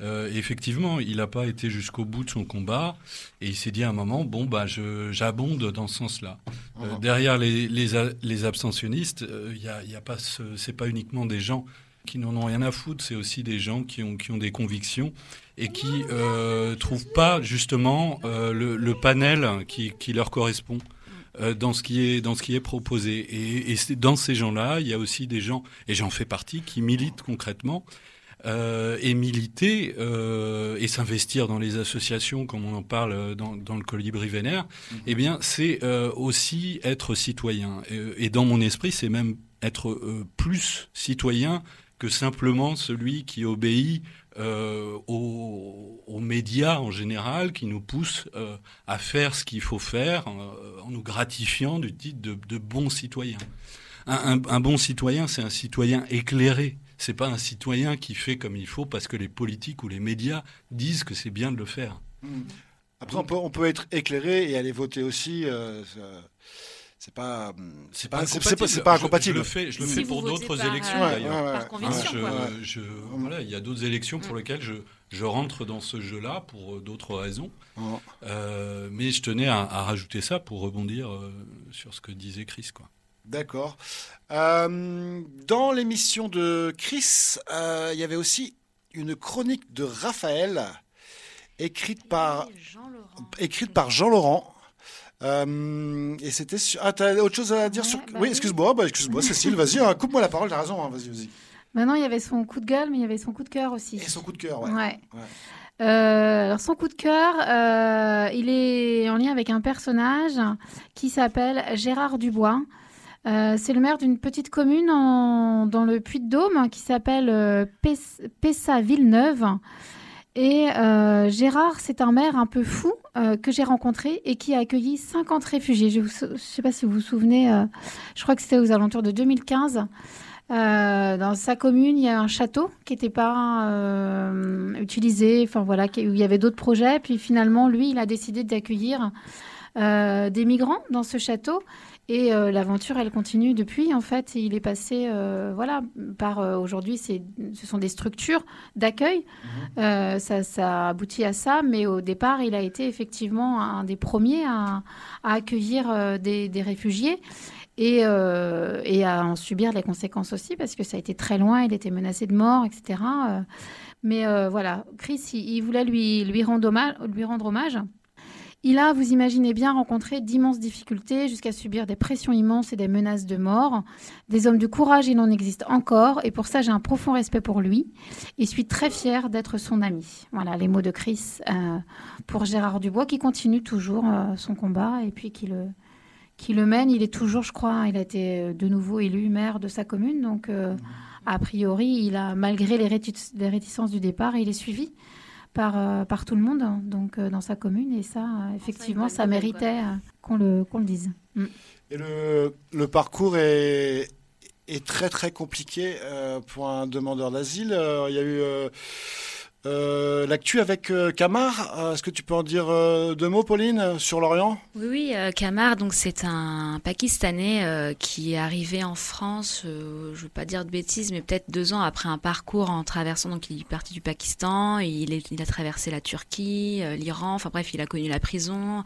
effectivement, il n'a pas été jusqu'au bout de son combat et il s'est dit à un moment bon bah j'abonde dans ce sens-là. derrière les les, les abstentionnistes, il y a, y a pas c'est pas uniquement des gens qui n'en ont rien à foutre, c'est aussi des gens qui ont, qui ont des convictions et qui euh, trouvent pas justement euh, le, panel qui, qui, leur correspond euh, dans ce qui est dans ce qui est proposé. Et, et dans ces gens-là, il y a aussi des gens, et j'en fais partie, qui militent concrètement. Euh, et militer euh, et s'investir dans les associations, comme on en parle dans, dans le colibri vénère, mhm. eh bien, c'est euh, aussi être citoyen. Et, et, dans mon esprit, c'est même être plus citoyen que simplement celui qui obéit euh, aux, médias en général, qui nous poussent euh, à faire ce qu'il faut faire euh, en nous gratifiant du titre de, de bon citoyen. Un, bon citoyen, c'est un citoyen éclairé. C'est pas un citoyen qui fait comme il faut parce que les politiques ou les médias disent que c'est bien de le faire. Après, on peut, être éclairé et aller voter aussi. C'est pas c'est pas c'est pas, incompatible. Je, le fais, je le fais pour d'autres élections euh, d'ailleurs. Par conviction. je, voilà, il y a d'autres élections pour mm. lesquelles je, je rentre dans ce jeu-là pour euh, d'autres raisons. Euh, mais je tenais à, à, rajouter ça pour rebondir sur ce que disait Chris, quoi. D'accord. Euh, dans l'émission de Chris, il y avait aussi une chronique de Raphaël écrite par Jean écrite par Jean Laurent. Euh, et c'était sur... Ah, t'as autre chose à dire sur... Bah oui, excuse-moi, bah, excuse-moi, Cécile, vas-y, hein, coupe-moi la parole, t'as raison, hein, vas-y, vas-y. Maintenant, il y avait son coup de gueule, mais il y avait son coup de cœur aussi. Et son coup de cœur, ouais. ouais. Euh, alors son coup de cœur, euh, il est en lien avec un personnage qui s'appelle Gérard Dubois. Euh, c'est le maire d'une petite commune en, dans le Puy-de-Dôme qui s'appelle Pessa-Villeneuve. Et Gérard, c'est un maire un peu fou euh, que j'ai rencontré et qui a accueilli 50 réfugiés. Je ne sais pas si vous vous souvenez, euh, je crois que c'était aux alentours de 2015. dans sa commune, il y a un château qui n'était pas utilisé, enfin voilà, où il y avait d'autres projets. Puis finalement, lui, il a décidé d'accueillir des migrants dans ce château. Et euh, l'aventure, elle continue depuis. En fait, il est passé, euh, voilà, par euh, aujourd'hui, ce sont des structures d'accueil. Mhm. ça, ça aboutit à ça, mais au départ, il a été effectivement un des premiers à, accueillir des, réfugiés. Et, et, à en subir les conséquences aussi, parce que ça a été très loin, il était menacé de mort, etc. mais voilà, Chris, il, il voulait lui, lui, rendre hommage, lui rendre hommage. Il a, vous imaginez bien, rencontré d'immenses difficultés jusqu'à subir des pressions immenses et des menaces de mort. Des hommes de courage, il en existe encore et pour ça, j'ai un profond respect pour lui et suis très fière d'être son ami. Voilà les mots de Chris euh, pour Gérard Dubois qui continue toujours euh, son combat et puis qui le, qui le mène. Il est toujours, je crois, il a été euh, de nouveau élu maire de sa commune. Donc, a priori, il a, malgré les, les réticences du départ, il est suivi par, euh, par tout le monde hein, donc, euh, dans sa commune. Et ça, euh, effectivement, ça méritait qu'on le, qu'on le dise. Mm. Et le, le, parcours est, est très très compliqué pour un demandeur d'asile. Il y a eu Euh, l'actu avec euh, Camar, euh, est-ce que tu peux en dire deux mots, Pauline, sur l'Orient? Oui, oui, Camar, donc c'est un Pakistanais qui est arrivé en France, je ne veux pas dire de bêtises, mais peut-être deux ans après un parcours en traversant, donc il est parti du Pakistan, il, a traversé la Turquie, l'Iran, enfin bref, il a connu la prison,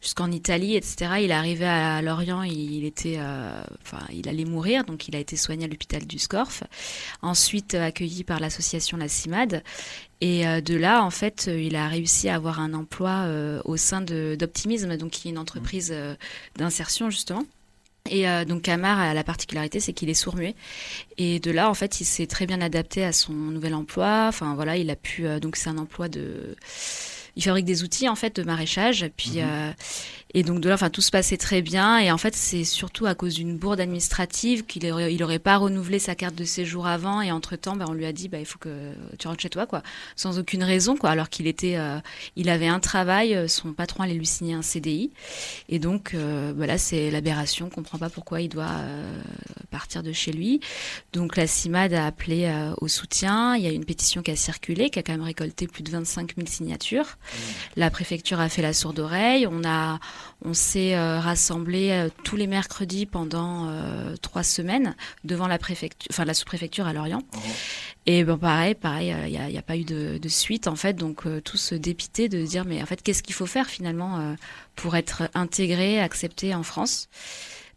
jusqu'en Italie, etc. Il est arrivé à Lorient, il était, euh, enfin, il allait mourir, donc il a été soigné à l'hôpital du Scorf. Ensuite euh, accueilli par l'association La CIMAD. Et euh, de là, en fait, il a réussi à avoir un emploi au sein d'Optimisme, donc qui est une entreprise d'insertion justement. Et donc Camar a la particularité, c'est qu'il est sourd-muet. Et de là, en fait, il s'est très bien adapté à son nouvel emploi. Enfin voilà, il a pu. donc c'est un emploi de il fabrique des outils en fait de maraîchage. Puis mhm. euh, et donc de là, enfin tout se passait très bien. Et en fait, c'est surtout à cause d'une bourde administrative qu'il aurait, il aurait pas renouvelé sa carte de séjour avant. Et entre temps, ben, on lui a dit, bah, il faut que tu rentres chez toi, quoi, sans aucune raison, quoi. Alors qu'il était, euh, il avait un travail, euh, son patron allait lui signer un CDI. Et donc, euh, voilà, c'est l'aberration. On comprend pas pourquoi il doit partir de chez lui. Donc la CIMAD a appelé au soutien. Il y a une pétition qui a circulé, qui a quand même récolté plus de 25 000 signatures. Mmh. La préfecture a fait la sourde oreille. On a on s'est euh, rassemblé euh, tous les mercredis pendant euh, trois semaines devant la préfecture, enfin la sous-préfecture à Lorient. Oh. Et ben pareil, pareil, il n'y a, pas eu de, suite en fait, donc tous dépités de dire mais en fait qu'est-ce qu'il faut faire finalement pour être intégré, accepté en France?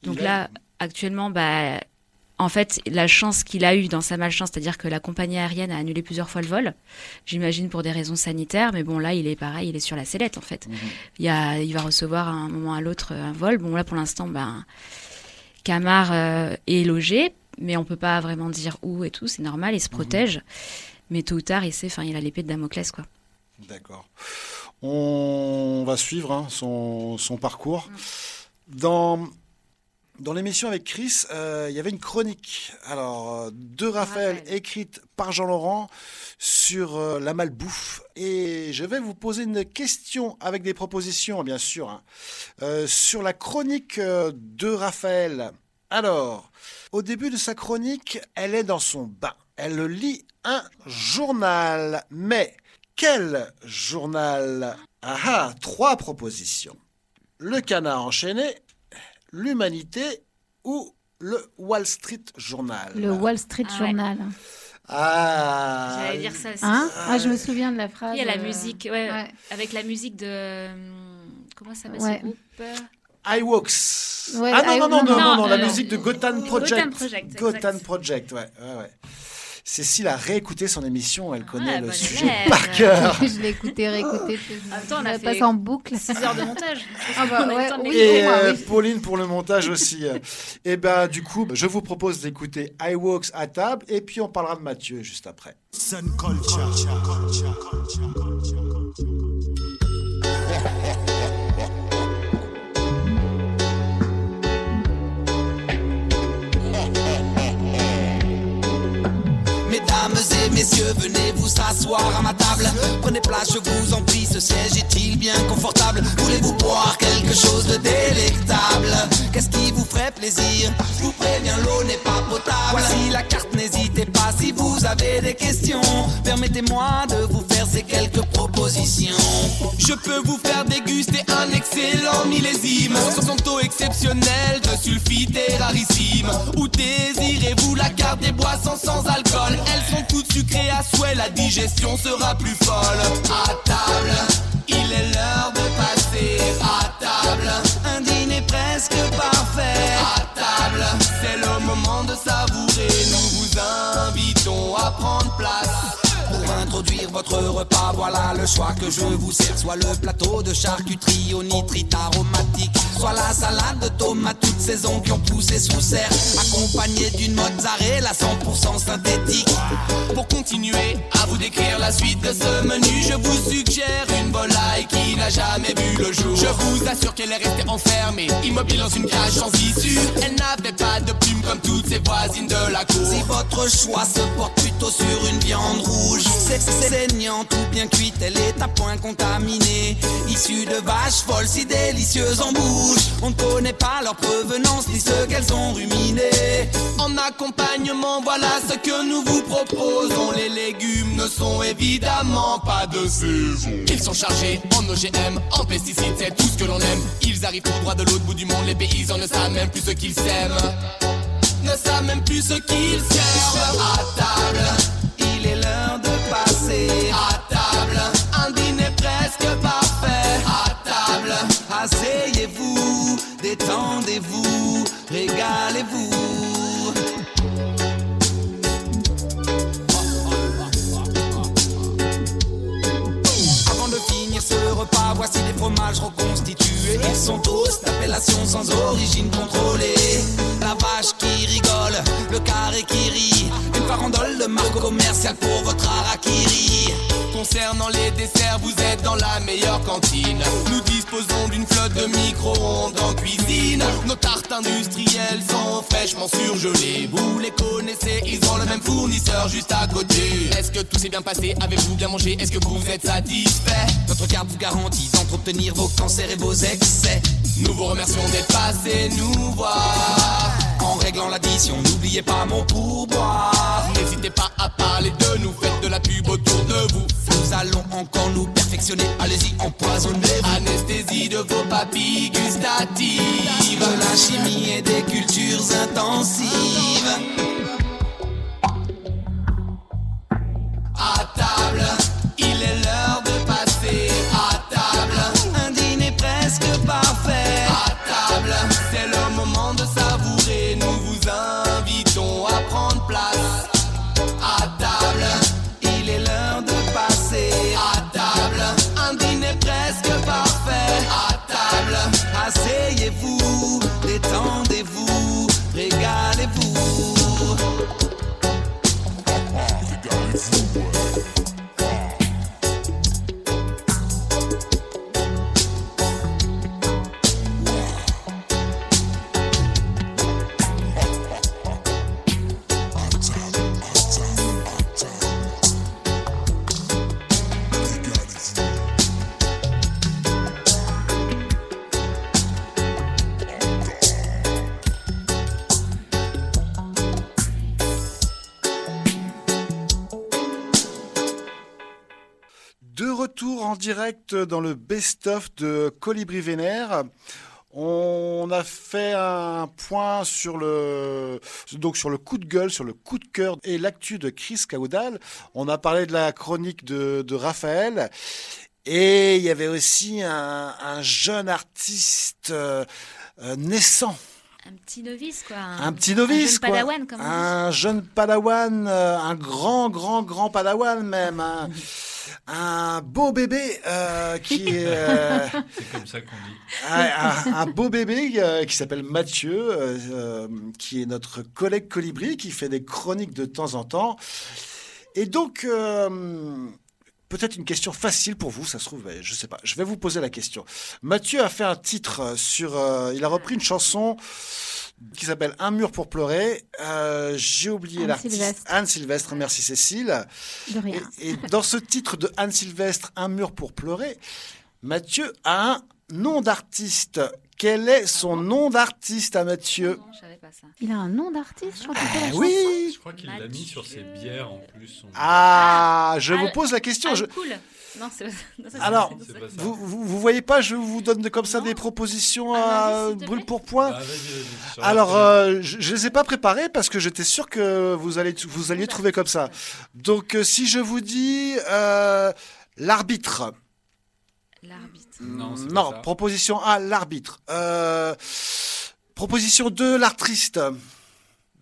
Donc là, actuellement, bah en fait, la chance qu'il a eue dans sa malchance, c'est-à-dire que la compagnie aérienne a annulé plusieurs fois le vol, j'imagine pour des raisons sanitaires, mais bon, là, il est pareil, il est sur la sellette, en fait. Mhm. Il, a, il va recevoir à un moment à l'autre un vol. Bon, là, pour l'instant, ben, Camar euh, est logé, mais on peut pas vraiment dire où et tout, c'est normal, il se mhm. protège. Mais tôt ou tard, il sait, enfin, il a l'épée de Damoclès, quoi. D'accord. On va suivre hein, son, son, parcours. Mm. Dans dans l'émission avec Chris, euh, il y avait une chronique alors euh, de Raphaël, écrite par Jean-Laurent sur euh, la malbouffe. Et je vais vous poser une question avec des propositions, bien sûr, hein. sur la chronique de Raphaël. Alors, au début de sa chronique, elle est dans son bain. Elle lit un journal. Mais quel journal? Ah ah, trois propositions. Le canard enchaîné, l'Humanité ou le Wall Street Journal Le Wall Street ah Journal. Ah. J'allais dire ça aussi. Hein ah, je me souviens de la phrase. Il y a la euh, musique, ouais, avec la musique de. Comment ça s'appelle ce groupe? Ah non, non, non, non, non, non, la musique de Gotham Project. Gotham Project. Gotham Project, ouais, ouais, ouais. Cécile a réécouté son émission, elle connaît le sujet [laughs] par cœur. [laughs] je l'ai écouté, réécouté. Attends, on a fait en boucle. 6 heures de montage. [laughs] Ah bah, et euh, Pauline pour le montage aussi. et eh ben du coup, je vous propose d'écouter iWalks à table et puis on parlera de Mathieu juste après. Sun culture. messieurs, venez vous asseoir à ma table. Prenez place, je vous en prie, ce siège est-il bien confortable? Voulez-vous boire quelque chose de délectable? Qu'est-ce qui vous ferait plaisir? Vous préviens, l'eau n'est pas potable. Voici la carte, n'hésitez pas si vous avez des questions. Permettez-moi de vous faire ces quelques propositions. Je peux vous faire déguster un excellent millésime. Son taux exceptionnel de sulfite et rarissime. Où désirez-vous la carte des boissons sans alcool? Elles sont toutes sucrées à souhait, la digestion sera plus folle. À table, il est l'heure de passer à table. Un dîner presque parfait. À table, c'est le moment de savourer. Nous vous invitons à prendre place introduire votre repas, voilà le choix que je vous sers. Soit le plateau de charcuterie au nitrite aromatique, soit la salade de tomates toute saison qui ont poussé sous serre, accompagnée d'une mozzarella 100% synthétique. Pour continuer à vous décrire la suite de ce menu, je vous suggère une volaille qui n'a jamais vu le jour. Je vous assure qu'elle est restée enfermée, immobile dans une cage sans issue. Elle n'avait pas de plume comme toutes ses voisines de la cour. Si votre choix se porte plutôt sur une viande rouge, saignante bien cuite, elle est à point contaminée. Issue de vaches folles si délicieuse en bouche. On ne connaît pas leur provenance ni ce qu'elles ont ruminé. En accompagnement, voilà ce que nous vous proposons. Les légumes ne sont évidemment pas de saison. Ils sont chargés en OGM, en pesticides, c'est tout ce que l'on aime. Ils arrivent tout droit de l'autre bout du monde, les paysans ne savent même plus ce qu'ils s'aiment. Ne savent même plus ce qu'ils servent à table. Il est l'heure de passer à table. Un dîner presque parfait à table. Asseyez-vous, détendez-vous, régalez-vous. Avant de finir ce repas, voici des fromages reconstitués. Ils sont tous d'appellation sans origine contrôlée. La vache qui rigole, le carré qui rit. Une farandole de marque commerciale pour votre harakiri. Concernant les desserts, vous êtes dans la meilleure cantine. Nous disposons d'une flotte de micro-ondes en cuisine. Nos tartes industrielles sont fraîchement surgelées. Vous les connaissez, ils ont le même fournisseur juste à côté. Est-ce que tout s'est bien passé? Avez-vous bien mangé? Est-ce que vous êtes satisfait? Notre carte vous garantit d'entretenir vos cancers et vos excès. Nous vous remercions d'être passés nous voir. En réglant l'addition, n'oubliez pas mon pourboire. N'hésitez pas à parler de nous, faites de la pub autour de vous. Allons encore nous perfectionner, allez-y, empoisonnez Anesthésie de vos papilles gustatives. La chimie et des cultures intensives. À table, retour en direct dans le best-of de Colibri Vénère. On a fait un point sur le, donc sur le coup de gueule, sur le coup de cœur et l'actu de Chris Caudal. On a parlé de la chronique de, de Raphaël. Et il y avait aussi un, un jeune artiste euh, euh, naissant. Un petit novice, quoi. Un, Un petit novice, un jeune quoi. padawan, comme on dit. un jeune padawan, euh, un grand, grand, grand padawan même. Un, [laughs] un beau bébé euh, qui est... euh, [laughs] C'est comme ça qu'on dit. un, beau bébé euh, qui s'appelle Mathieu, qui est notre collègue colibri, qui fait des chroniques de temps en temps. Et donc, peut-être une question facile pour vous, ça se trouve, je sais pas. Je vais vous poser la question. Mathieu a fait un titre sur... il a repris une chanson qui s'appelle Un mur pour pleurer. Euh, J'ai oublié Anne l'artiste. Sylvestre. Anne Sylvestre, merci Cécile. De rien. Et, et dans ce titre de Anne Sylvestre, Un mur pour pleurer, Mathieu a un nom d'artiste. Quel est son nom d'artiste à Mathieu? Non, pas ça. Il a un nom d'artiste, pas la chanson Oui Je crois qu'il l'a mis sur ses bières en plus. son- Ah, je Ah, vous pose la question. Ah, je- cool. Non, c'est non, ça, c'est- Alors. Vous, vous, vous voyez pas, je vous donne comme ça Non. des propositions Un à brûle pour point. Ah, je Alors, euh, je, je les ai pas préparés parce que j'étais sûr que vous allez vous alliez trouver comme ça. Donc, euh, si je vous dis euh, l'arbitre. L'arbitre. Non, Non, ça. proposition A, l'arbitre. Euh, proposition 2, l'artiste.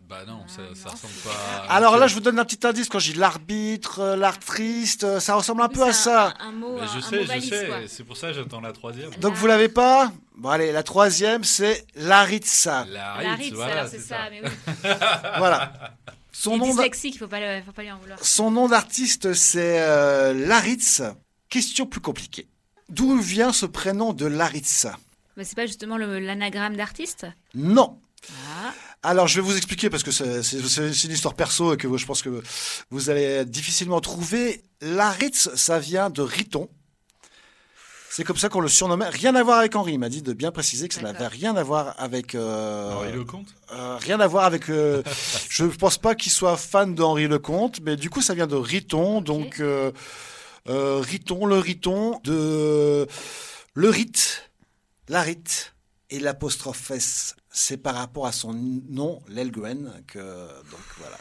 Bah non, ça, ça ressemble pas. à- Alors là, je vous donne un petit indice. Quand je dis l'arbitre, euh, l'artiste, euh, ça ressemble un peu à ça. Un, un mot, je mot sais, je valise, sais. C'est pour ça que j'attends la troisième. Donc vous l'avez pas Bon allez, la troisième, c'est Laritza. La La Ritz, Ritz, voilà, alors c'est ça, ça. mais oui. [laughs] Voilà. Son Il nom, dyslexique, faut pas, le- faut pas lui en vouloir. son nom d'artiste, c'est euh, Laritz. Question plus compliquée. D'où vient ce prénom de Laritz? Mais c'est pas justement l'anagramme d'artiste Non. Ah, Alors, je vais vous expliquer parce que c'est une histoire perso et que je pense que vous allez difficilement trouver. Laritz, ça vient de Riton. C'est comme ça qu'on le surnommait. Rien à voir avec Henri. Il m'a dit de bien préciser que ça n'avait rien à voir avec. Euh, Henri Lecomte? euh, Rien à voir avec. Euh, [laughs] je ne pense pas qu'il soit fan d'Henri Lecomte, mais du coup, ça vient de Riton. Donc, euh, Riton, le Riton, de. Le rite, la rite et l'apostrophe S. C'est par rapport à son nom, l'Elguen, que. Donc, voilà.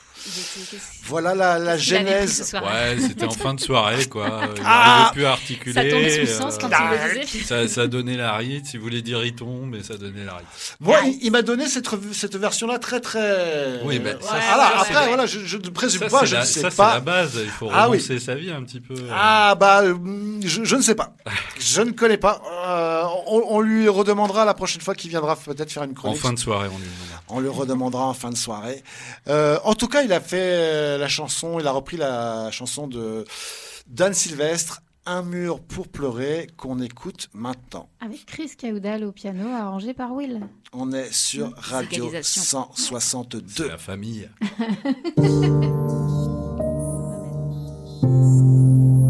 Voilà la, la genèse. Ouais, c'était en fin de soirée, quoi. Il ah plus à articuler. Ça tombait sous le sens quand il le disait. Ça, ça donnait la rite, si vous voulez dire riton, mais ça donnait la rite. Bon, il, m'a donné cette, cette version-là très, très. Oui, mais ça, après, voilà, je, ne présume pas, je ne sais ça, pas. c'est la base, il faut ah, oui. sa vie un petit peu. Ah, bah, euh, je, ne sais pas. je ne connais pas. Euh, on, lui redemandera la prochaine fois qu'il viendra peut-être faire une chronique. En fin de soirée, on lui demandera. On lui redemandera en fin de soirée. Euh, en tout cas, il a fait euh, la chanson, il a repris la chanson de Dan Sylvestre, Un mur pour pleurer, qu'on écoute maintenant. Avec Chris Caudal au piano, arrangé par Will. On est sur Radio 162. la famille. [laughs] [laughs]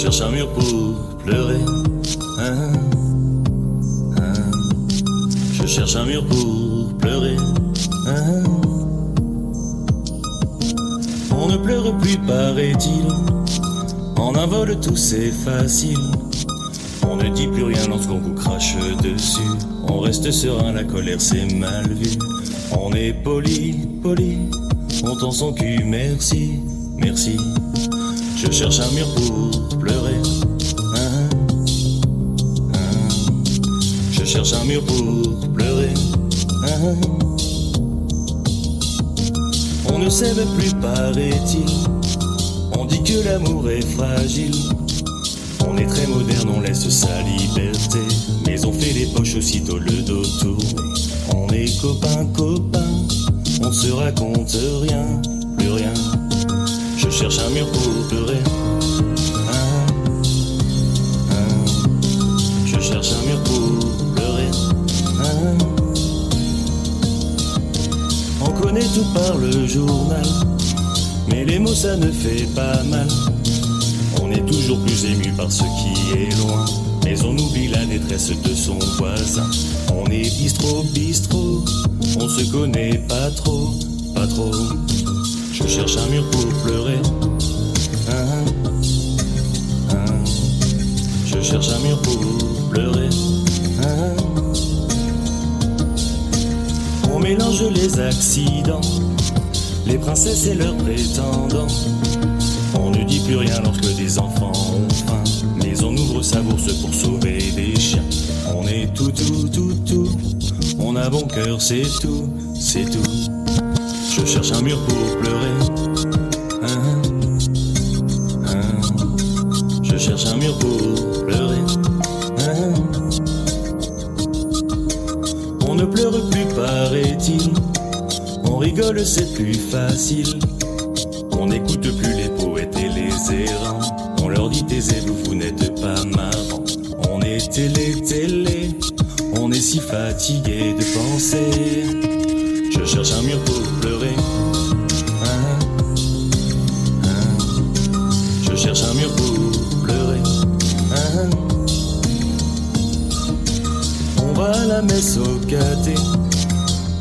cherche un mur pour pleurer. Hein, hein. Je cherche un mur pour pleurer. Hein. On ne pleure plus, paraît-il. En un vol, tout c'est facile. On ne dit plus rien lorsqu'on vous crache dessus. On reste serein, la colère c'est mal vu. On est poli, poli. On tend son cul, merci, merci. Je cherche un mur pour pleurer. Je cherche un mur pour pleurer. On ne s'aime plus, paraît-il. On dit que l'amour est fragile. On est très moderne, on laisse sa liberté. Mais on fait les poches aussitôt le dos tourné. On est copains, copains. On se raconte rien. Je cherche un mur pour pleurer. Je cherche un mur pour pleurer. On connaît tout par le journal, mais les mots ça ne fait pas mal. On est toujours plus ému par ce qui est loin, mais on oublie la détresse de son voisin. On est bistrot, bistrot, on se connaît pas trop, pas trop. Je cherche un mur pour pleurer. Je cherche un mur pour pleurer. On mélange les accidents, les princesses et leurs prétendants. On ne dit plus rien lorsque des enfants ont faim, mais on ouvre sa bourse pour sauver des chiens. On est tout, tout, tout, tout. On a bon cœur, c'est tout, c'est tout. Je cherche un mur pour pleurer. Je cherche un mur pour pleurer. On ne pleure plus, paraît-il. On rigole, c'est plus facile. On n'écoute plus les poètes et les errants. On leur dit taisez-vous, vous, n'êtes pas marrant. On est télé, télé. On est si fatigué de penser. Je cherche un mur pour.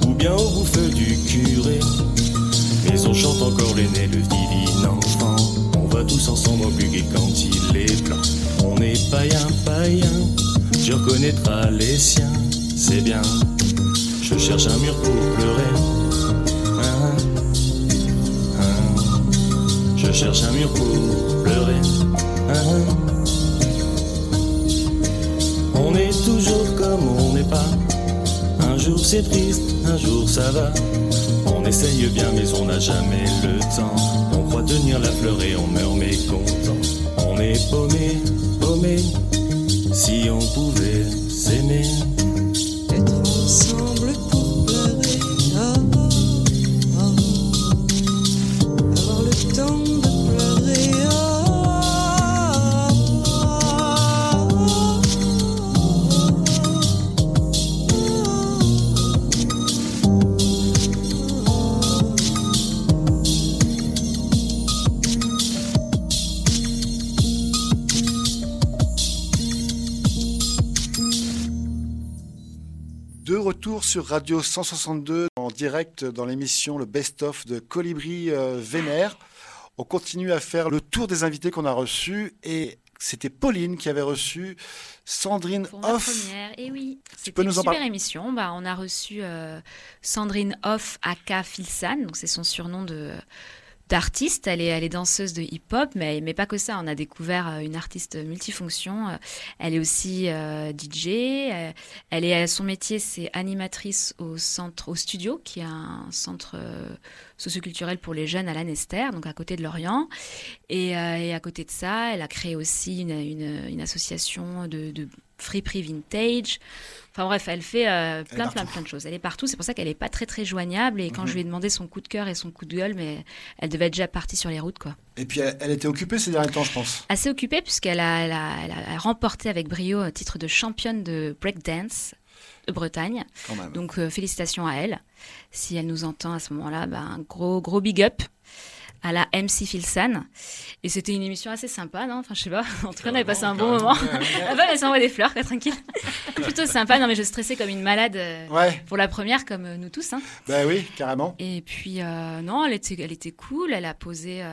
Ou bien au feu du curé. Mais on chante encore l'aîné, le divin enfant. On va tous ensemble au quand il est blanc. On est païen, païen, tu reconnaîtras les siens, c'est bien. Je cherche un mur pour pleurer. Je cherche un mur pour pleurer. On est toujours comme on n'est pas. Un jour c'est triste, un jour ça va. On essaye bien mais on n'a jamais le temps. On croit tenir la fleur et on meurt mécontent. On est paumé, paumé. Si on pouvait s'aimer. Sur Radio 162 en direct dans l'émission Le Best of de Colibri euh, Vénère. On continue à faire le tour des invités qu'on a reçus et c'était Pauline qui avait reçu Sandrine Hoff. Première. Et oui, c'était une super émission. Bah, on a reçu euh, Sandrine Hoff aka Filsan, donc c'est son surnom de d'artiste. Elle est, elle est danseuse de hip-hop, mais, mais pas que ça. On a découvert euh, une artiste multifonction. Euh, elle est aussi euh, DJ. Elle est, son métier, c'est animatrice au centre, au studio, qui est un centre socioculturel pour les jeunes à l'Anester, donc à côté de Lorient. Et, à côté de ça, elle a créé aussi une, une, association de free prix vintage. Enfin bref, elle fait euh, plein, plein, plein de choses. Elle est partout. C'est pour ça qu'elle n'est pas très, très joignable. Et quand je lui ai demandé son coup de cœur et son coup de gueule, mais elle devait être déjà partie sur les routes, quoi. Et puis elle, était occupée ces derniers temps, je pense. Assez occupée puisqu'elle a, elle a, remporté avec brio un titre de championne de breakdance de Bretagne. Donc euh, félicitations à elle. Si elle nous entend à ce moment-là, bah, un gros, gros big up à la MC Filsan. Et c'était une émission assez sympa, non? Enfin, je sais pas. [laughs] En tout cas, on avait passé un bon moment. [laughs] Ah bah, elle s'envoie des fleurs, tranquille. [laughs] Plutôt sympa. Non, mais je stressais comme une malade euh, pour la première, comme euh, nous tous. Hein. Bah oui, carrément. Et puis, euh, non, elle était, elle était cool. Elle a posé,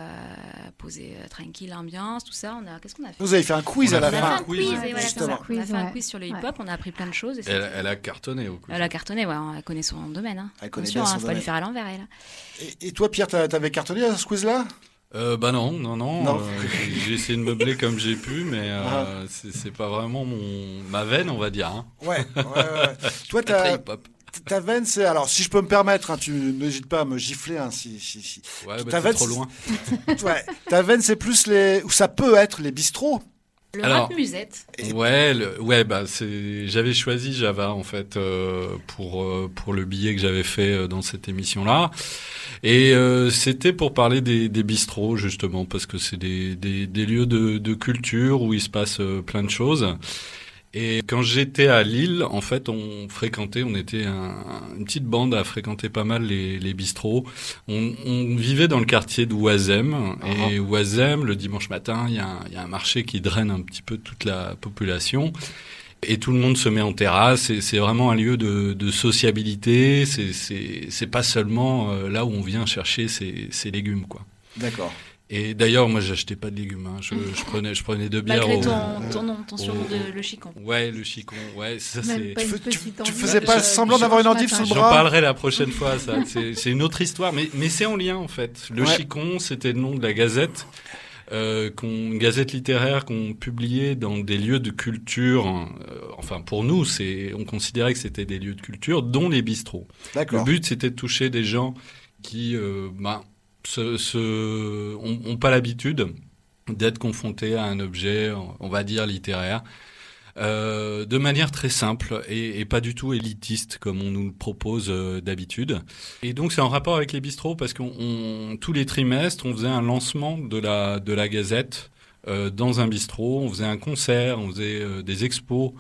posé tranquille, l'ambiance, tout ça. On a, qu'est-ce qu'on a fait? Vous avez fait un quiz à la fin. On a fait un quiz, on a fait un quiz sur le hip-hop. On a appris plein de choses. elle, a cartonné au quiz. Elle a cartonné, ouais. Elle connaît son domaine. Hein. Elle connaît bien hein, faut le faire à l'envers, elle. Et, et toi, Pierre, t'avais cartonné à ce quiz-là euh, bah non, non, non. Euh, j'ai essayé de meubler comme j'ai pu, mais euh, ah. c'est pas vraiment mon ma veine, on va dire. Hein. Ouais, ouais, ouais. Toi, [laughs] ta veine, c'est alors si je peux me permettre, hein, tu n'hésites pas à me gifler hein, si, si, si. Ouais, bah, ta veine, trop loin. [laughs] ouais, ta veine, c'est plus les ou ça peut être les bistrots. Le Alors, musette. Ouais, ouais, bah c'est. J'avais choisi Java en fait euh, pour euh, pour le billet que j'avais fait euh, dans cette émission-là, et c'était pour parler des, des bistrots justement parce que c'est des, des, des lieux de, de culture où il se passe plein de choses. Et quand j'étais à Lille, en fait, on fréquentait, on était une petite bande à fréquenter pas mal les, les bistrots. On, on, vivait dans le quartier de Oisem. Et Oisem, le dimanche matin, il y, a un, y, a un marché qui draine un petit peu toute la population. Et tout le monde se met en terrasse. C'est vraiment un lieu de, de sociabilité. C'est pas seulement euh, là où on vient chercher ses, ses légumes, quoi. D'accord. Et d'ailleurs, moi, j'achetais pas de légumes. Hein. Je, je, prenais, je prenais deux bières. Malgré ton, ton nom, ton surnom de le chicon. Ouais, le chicon. Ouais, ça c'est. Tu, tu, faisais pas semblant d'avoir une endive sous le bras. J'en parlerai la prochaine fois. Ça, [laughs] c'est une autre histoire, mais mais c'est en lien en fait. Le chicon, c'était le nom de la gazette. Euh, une gazette littéraire qu'on publiait dans des lieux de culture. Euh, enfin, pour nous, c'est, on considérait que c'était des lieux de culture, dont les bistrots. Le but, c'était de toucher des gens qui, euh, bah, se, ont, pas l'habitude d'être confrontés à un objet, on va dire littéraire, euh, de manière très simple et, pas du tout élitiste comme on nous le propose euh, d'habitude. Et donc c'est en rapport avec les bistrots parce qu'on tous les trimestres on faisait un lancement de la de la Gazette euh, dans un bistrot, on faisait un concert, on faisait des expos.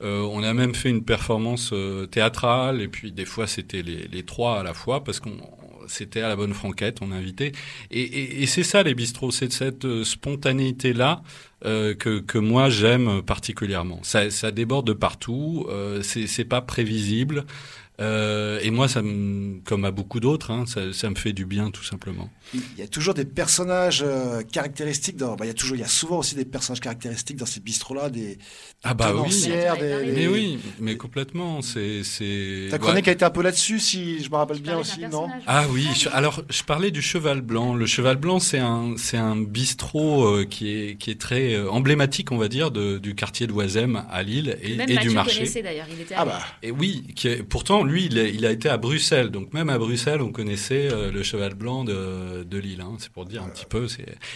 on a même fait une performance théâtrale et puis des fois c'était les, les trois à la fois parce qu'on c'était à la bonne franquette, on a invité. Et, c'est ça les bistrots, c'est cette euh, spontanéité-là euh, que, que moi j'aime particulièrement. Ça, ça déborde de partout, euh, c'est pas prévisible. Euh, et moi, ça me, comme à beaucoup d'autres, hein, ça, ça, me fait du bien tout simplement. Il y a toujours des personnages euh, caractéristiques. Dans, bah, il y a toujours, il y a souvent aussi des personnages caractéristiques dans ces bistrots-là, des, ah bah oui, des, mais oui, mais complètement. C'est, c'est. Ta chronique a été un peu là-dessus, si je me rappelle bien aussi, non Ah oui. alors, je parlais du Cheval Blanc. Le Cheval Blanc, c'est un, c'est un bistrot euh, qui est, qui est très emblématique, on va dire, de, du quartier de Oisem à Lille et, Même et du marché. d'ailleurs. Il était. Ah bah. Et oui, qui est, pourtant lui, il a, été à Bruxelles. Donc même à Bruxelles, on connaissait euh, le cheval blanc de, de Lille. Hein. C'est pour dire un petit peu.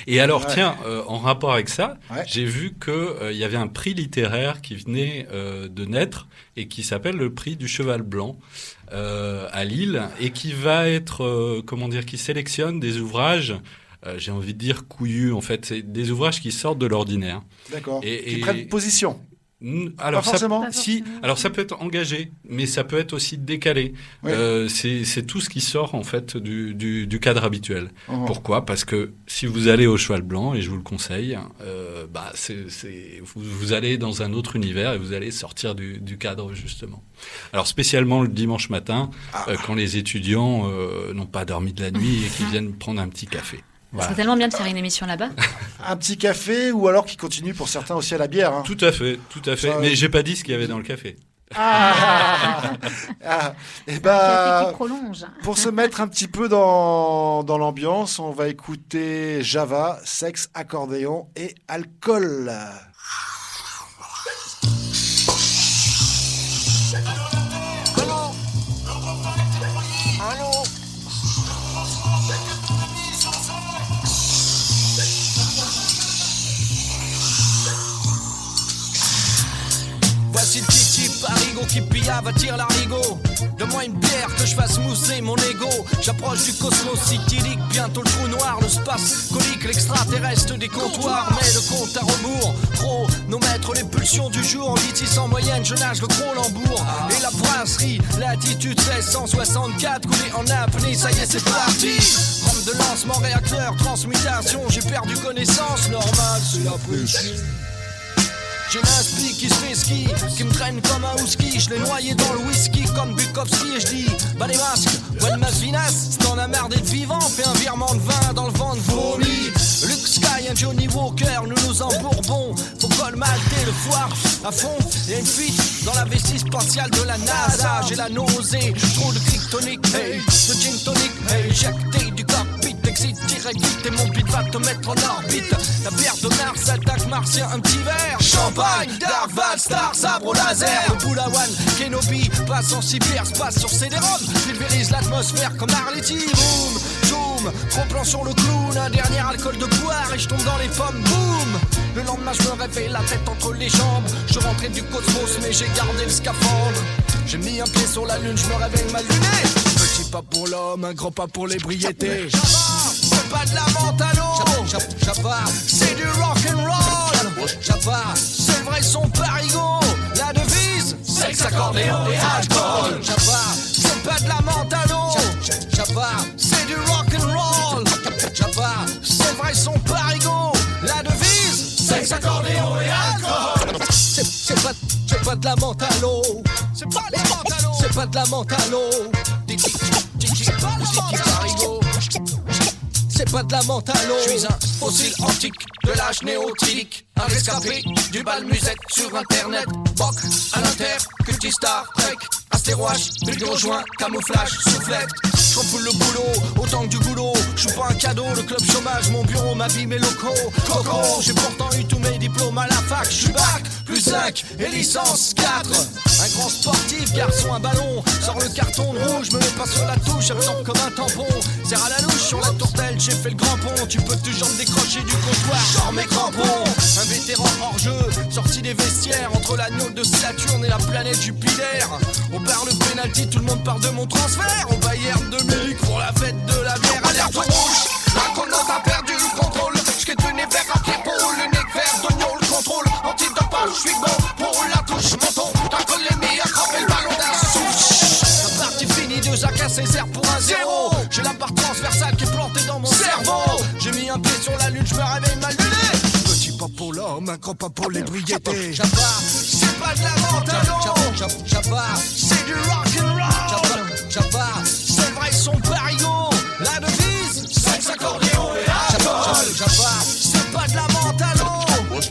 Et alors, tiens, euh, en rapport avec ça, j'ai vu qu'il euh, il y avait un prix littéraire qui venait de naître et qui s'appelle le prix du cheval blanc. à Lille et qui va être comment dire qui sélectionne des ouvrages j'ai envie de dire couillus en fait c'est des ouvrages qui sortent de l'ordinaire d'accord et, qui prennent position alors, ça, si, alors ça peut être engagé, mais ça peut être aussi décalé. Euh, c'est tout ce qui sort en fait du, du, du cadre habituel. Oh. Pourquoi? Parce que si vous allez au cheval blanc, et je vous le conseille, euh, bah c'est vous, vous, allez dans un autre univers et vous allez sortir du, du cadre justement. Alors spécialement le dimanche matin, ah. euh, quand les étudiants euh, n'ont pas dormi de la nuit et qui viennent prendre un petit café. C'est tellement bien de faire une émission là-bas. [laughs] un petit café ou alors qui continue pour certains aussi à la bière. Hein. Tout à fait, tout à fait. Mais j'ai pas dit ce qu'il y avait dans le café. Ah, ah. Et [laughs] eh ben, pour se mettre un petit peu dans, dans l'ambiance, on va écouter Java, sexe, accordéon et alcool. Qui pillave attire l'arigot. Donne-moi une bière que je fasse mousser mon ego. J'approche du cosmos cyclique, bientôt le trou noir, le space colique, l'extraterrestre des comptoirs. Mais le compte à rebours, trop, nos maîtres, les pulsions du jour. Litis en moyenne, je nage le gros lambourg. Et la brasserie, latitude 1664, coulé en apnée, ça y est, c'est parti. Rampe de lancement, réacteur, transmutation, j'ai perdu connaissance, normal, c'est la pression. J'ai l'inspi qui se fait ski, qui me traîne comme un husky. Je l'ai noyé dans le whisky comme Bukowski et je dis Bah les masques, bonne ma finasse, t'en as marre d'être vivant, fais un virement de vin dans le vent de vomi. Luke Sky, un Johnny Walker, nous nous embourbons. Faut colmater le foire à fond. Y'a une fuite dans la vessie spatiale de la NASA. J'ai la nausée, trop de kryptonique, hey, de gin tonic, hey, éjecté du cockpit, exit direct vite et mon beat va te mettre en orbite. La bière de Mars attaque martien, un petit verre. Champagne, Dark Val, Star, sabre au laser. Le Boulawan, Kenobi, passe en cyberspace sur CD-ROM. Pulvérise l'atmosphère comme Arletty, boom, zoom. Gros plan sur le clown, un dernier alcool de poire et je tombe dans les pommes, boum. Le lendemain, je me réveille la tête entre les jambes. Je rentrais du cosmos, mais j'ai gardé le scaphandre. J'ai mis un pied sur la lune, je me réveille mal luné. Pas pour l'homme, un grand pas pour l'ébriété. C'est pas de la menthe à c'est du rock and roll. Java, c'est le vrai son parigo. La devise, sexe, accordéon et alcool. Java, c'est pas de la menthe à Java, c'est du rock and roll. Java, c'est le vrai son parigo. La devise, sexe, accordéon et alcool. C'est pas, C'est pas de la menthe à C'est pas de la l'eau. C'est pas de la menthe c'est pas de la mentalo. Je suis un fossile antique de l'âge néotique. Un rescapé du bal musette sur internet. Boc à l'inter, culti Star Trek. Astéroche, bulle rejoint, camouflage, soufflette. Je le boulot, autant que du boulot. Je pas un cadeau, le club chômage, mon bureau, ma vie, mes locaux. Coco, j'ai pourtant eu tous mes diplômes à la fac. Je suis bac, plus 5 et licence 4. Un grand sportif, garçon, un ballon. Sors le carton rouge, me mets pas sur la touche, absorbe comme un tampon. Serre à la louche sur la tourtelle, j'ai fait le grand pont. Tu peux toujours me décrocher du comptoir, sors mes crampons. Un vétéran hors jeu, sorti des vestiaires entre la de Saturne et la planète Jupiter. On parle penalty, tout le monde parle de mon transfert. Au Bayern de Pour la fête de la bière, alerte rouge. La connote a perdu le contrôle. J'qu'ai tenu vers un pied pour le nez vert, d'oignon, le contrôle. Antidopage, j'suis bon pour la touche. Menton, t'as collé mis à cramper le ballon d'un souche. La partie finie, deux à casser, zéro pour un zéro. J'ai la part transversale qui est plantée dans mon cerveau. J'ai mis un pied sur la lune, j'me réveille mal luné. Petit pas pour l'homme, un grand pas pour l'ébriété. J'appars, c'est pas de la mentalo. J'appars, c'est du rock and roll. J'appars, c'est vrai son parigo. La devise, sexe, accordéon et alcool. J'appars, c'est pas de la mentalo.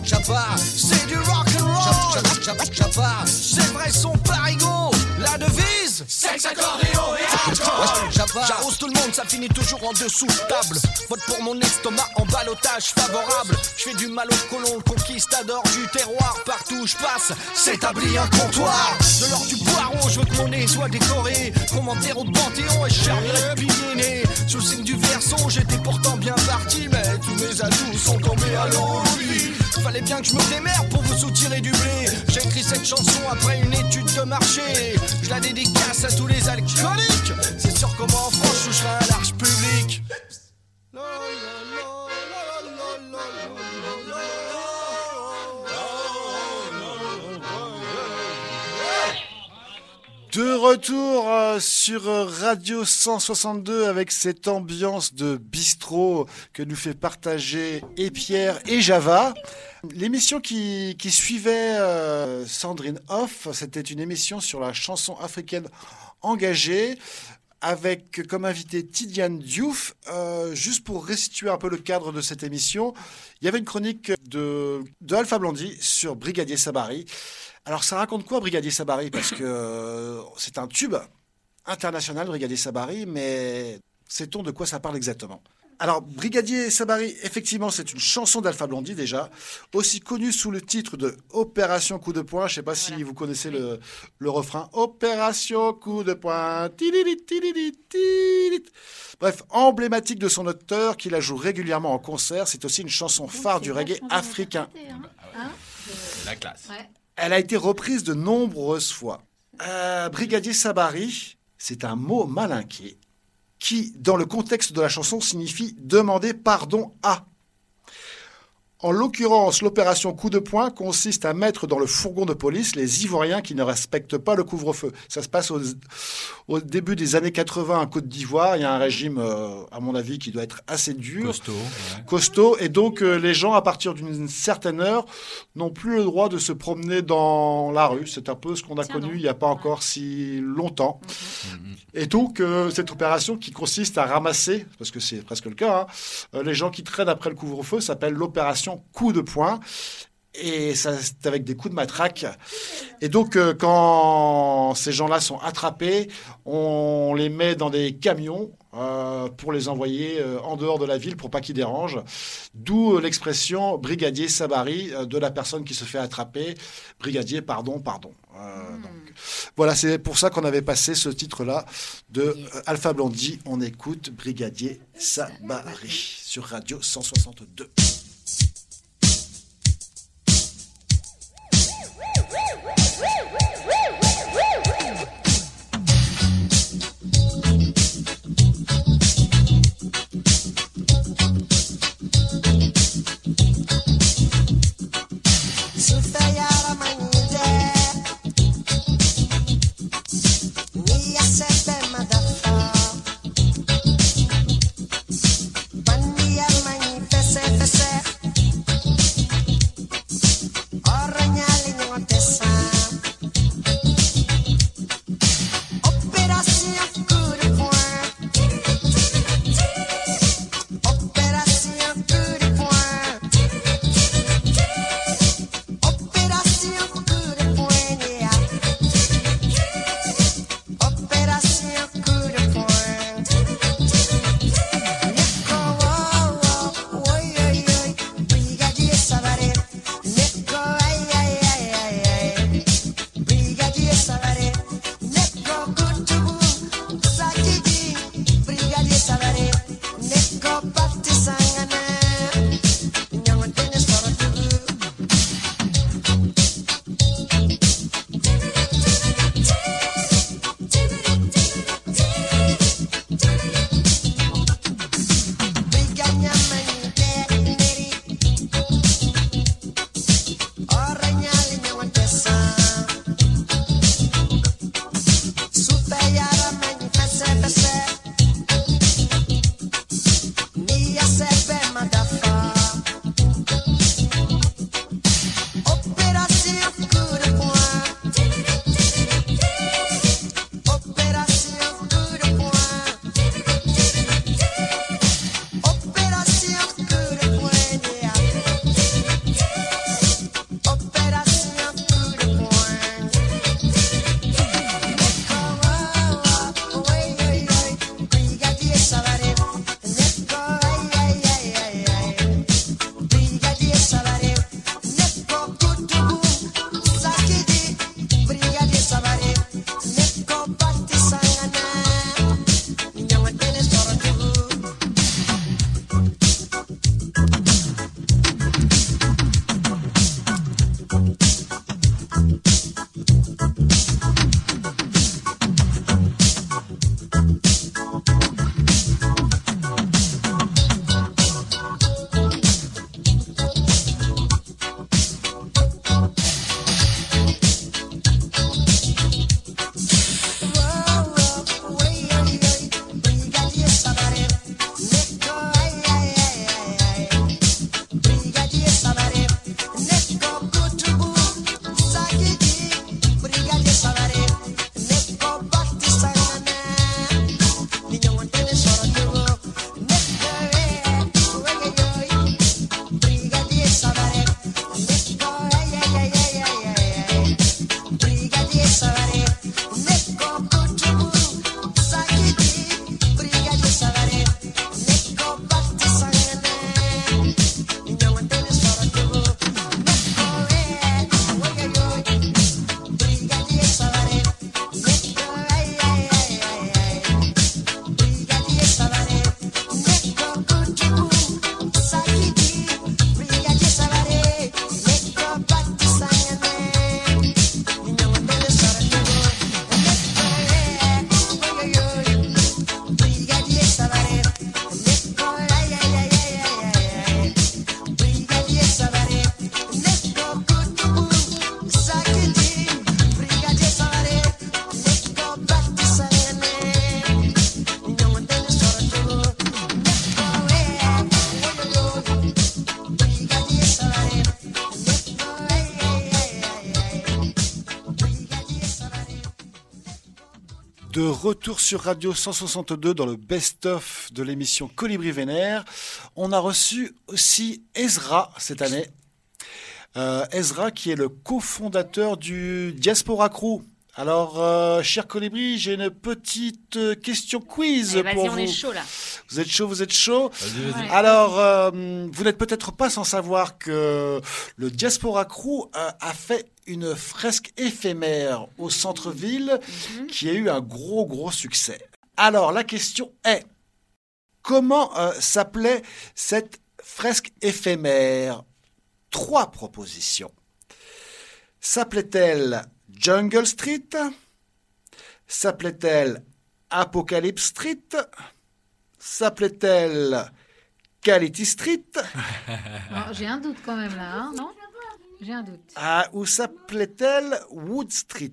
J'appars, c'est du rock and roll. J'appars, sexe, accordéon et alcool. J'arrose tout le monde, ça finit toujours en dessous de table. Vote pour mon estomac en balotage favorable. Je fais du mal au colon, le conquistador du terroir. Partout où je passe, s'établit un comptoir. De l'or du poireau, je veux que mon nez soit décoré. Commentaire au panthéon et je pilier Sous le signe du verso, j'étais pourtant bien parti. Mais tous mes atouts sont tombés à l'eau. Fallait bien que je me démerde pour vous soutirer du blé. J'ai écrit cette chanson après une étude de marché. Je la dédicace à tous les alcooliques. C'est sûr comment en France je serai un large public. Retour euh, sur euh, Radio 162 avec cette ambiance de bistrot que nous fait partager et Pierre et Java. L'émission qui, suivait euh, Sandrine Hoff, c'était une émission sur la chanson africaine engagée avec comme invité Tidiane Diouf. juste pour restituer un peu le cadre de cette émission, il y avait une chronique de, de Alpha Blondy sur Brigadier Sabari. Alors ça raconte quoi Brigadier Sabari Parce que euh, c'est un tube international, Brigadier Sabari, mais sait-on de quoi ça parle exactement? Alors, Brigadier Sabari, effectivement, c'est une chanson d'Alpha Blondie déjà, aussi connue sous le titre de Opération Coup de poing. Je ne sais pas si vous connaissez le, refrain. Opération Coup de poing. Bref, emblématique de son auteur, qui la joue régulièrement en concert. C'est aussi une chanson phare du reggae africain. Hein. Hein? La classe. Elle a été reprise de nombreuses fois. Euh, Brigadier Sabari, c'est un mot malinqué qui, dans le contexte de la chanson, signifie demander pardon à. En l'occurrence, l'opération coup de poing consiste à mettre dans le fourgon de police les Ivoiriens qui ne respectent pas le couvre-feu. Ça se passe au, début des années 80 en Côte d'Ivoire. Il y a un régime, euh, à mon avis, qui doit être assez dur. Costaud. Costaud. Et donc, euh, les gens, à partir d'une certaine heure, n'ont plus le droit de se promener dans la rue. C'est un peu ce qu'on a connu il n'y a pas encore si longtemps. Mhm. Et donc, euh, cette opération qui consiste à ramasser, parce que c'est presque le cas, hein, les gens qui traînent après le couvre-feu s'appelle l'opération coup de poing. Et ça, c'est avec des coups de matraque. Et donc, euh, quand ces gens-là sont attrapés, on les met dans des camions euh, pour les envoyer euh, en dehors de la ville pour pas qu'ils dérangent. D'où l'expression brigadier Sabari de la personne qui se fait attraper. Brigadier, pardon, pardon. Donc, voilà, c'est pour ça qu'on avait passé ce titre-là de Alpha Blondie. On écoute Brigadier Sabari sur Radio 162. Retour sur Radio 162 dans le best-of de l'émission Colibri Vénère, on a reçu aussi Ezra cette année. Euh, Ezra qui est le cofondateur du Diaspora Crew. Alors, euh, cher Colibri, j'ai une petite euh, question quiz Allez, pour vas-y, vous. on est chaud là. Vous êtes chaud, vous êtes chaud. Vas-y, vas-y. Alors, euh, vous n'êtes peut-être pas sans savoir que le Diaspora Crew a fait une fresque éphémère au centre-ville qui a eu un gros, gros succès. Alors, la question est, comment euh, s'appelait cette fresque éphémère? Trois propositions. S'appelait-elle Jungle Street? S'appelait-elle Apocalypse Street? S'appelait-elle Quality Street? [laughs] J'ai un doute quand même là, hein, non? J'ai un doute. Ah, Ou s'appelait-elle Wood Street?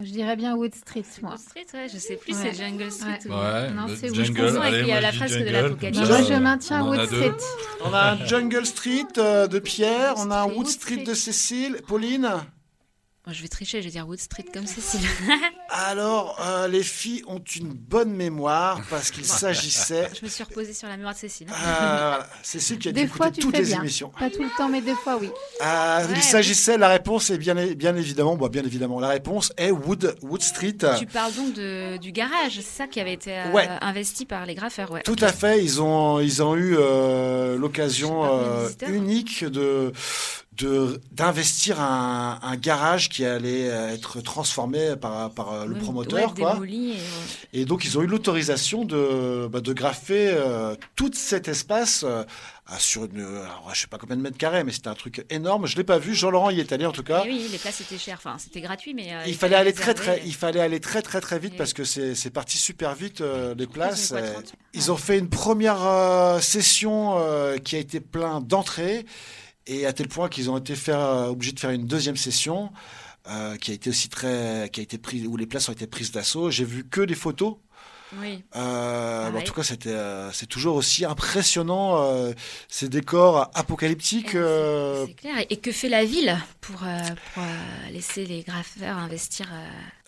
Je dirais bien Wood Street, moi. Street, ouais, je sais plus, Ouais. c'est Jungle Street. Ouais. ou- Ouais, Non, c'est où Je jungle. confonds allez, avec moi, la fresque de l'Apocalypse. Moi, je maintiens Wood. Street. On a un Jungle Street euh, de Pierre, on a un Wood Wood Street. Street de Cécile. Pauline? Moi, je vais tricher, je vais dire Wood Street comme Cécile. [laughs] Alors, euh, les filles ont une bonne mémoire parce qu'il s'agissait... je me suis reposée sur la mémoire de Cécile. [laughs] Euh, Cécile qui a Des écouté fois, tu toutes fais les bien. émissions. Pas tout le temps, mais deux fois, oui. Euh, Ouais, il s'agissait, la réponse est bien, bien évidemment, bon, bien évidemment, la réponse est Wood, Wood Street. Tu parles donc de, du garage, c'est ça qui avait été euh, Ouais. investi par les graffeurs, ouais. Tout à fait, ils ont, ils ont eu euh, l'occasion euh, unique de- d'investir un, un garage qui allait euh, être transformé par, par euh, le promoteur. quoi. démoli et, ouais. Et donc, ils ont eu l'autorisation de, bah, de graffer euh, tout cet espace euh, sur une. Alors, je sais pas combien de mètres carrés, mais c'était un truc énorme. Je l'ai pas vu. Jean-Laurent y est allé en tout cas. Et oui, les places étaient chères. Enfin, c'était gratuit, mais. euh, Il fallait aller très très, il fallait aller très très très vite Et- parce que c'est parti super vite les places. quoi, 30? Ils ont fait une première session qui a été plein d'entrées et à tel point qu'ils ont été faire, euh, obligés de faire une deuxième session euh, qui a été aussi très, qui a été prise où les places ont été prises d'assaut. J'ai vu que des photos. Oui. Euh, Pareil. en tout cas, c'était, euh, c'est toujours aussi impressionnant euh, ces décors apocalyptiques. euh, C'est clair. Et- Et que fait la ville pour, pour, laisser les graffeurs investir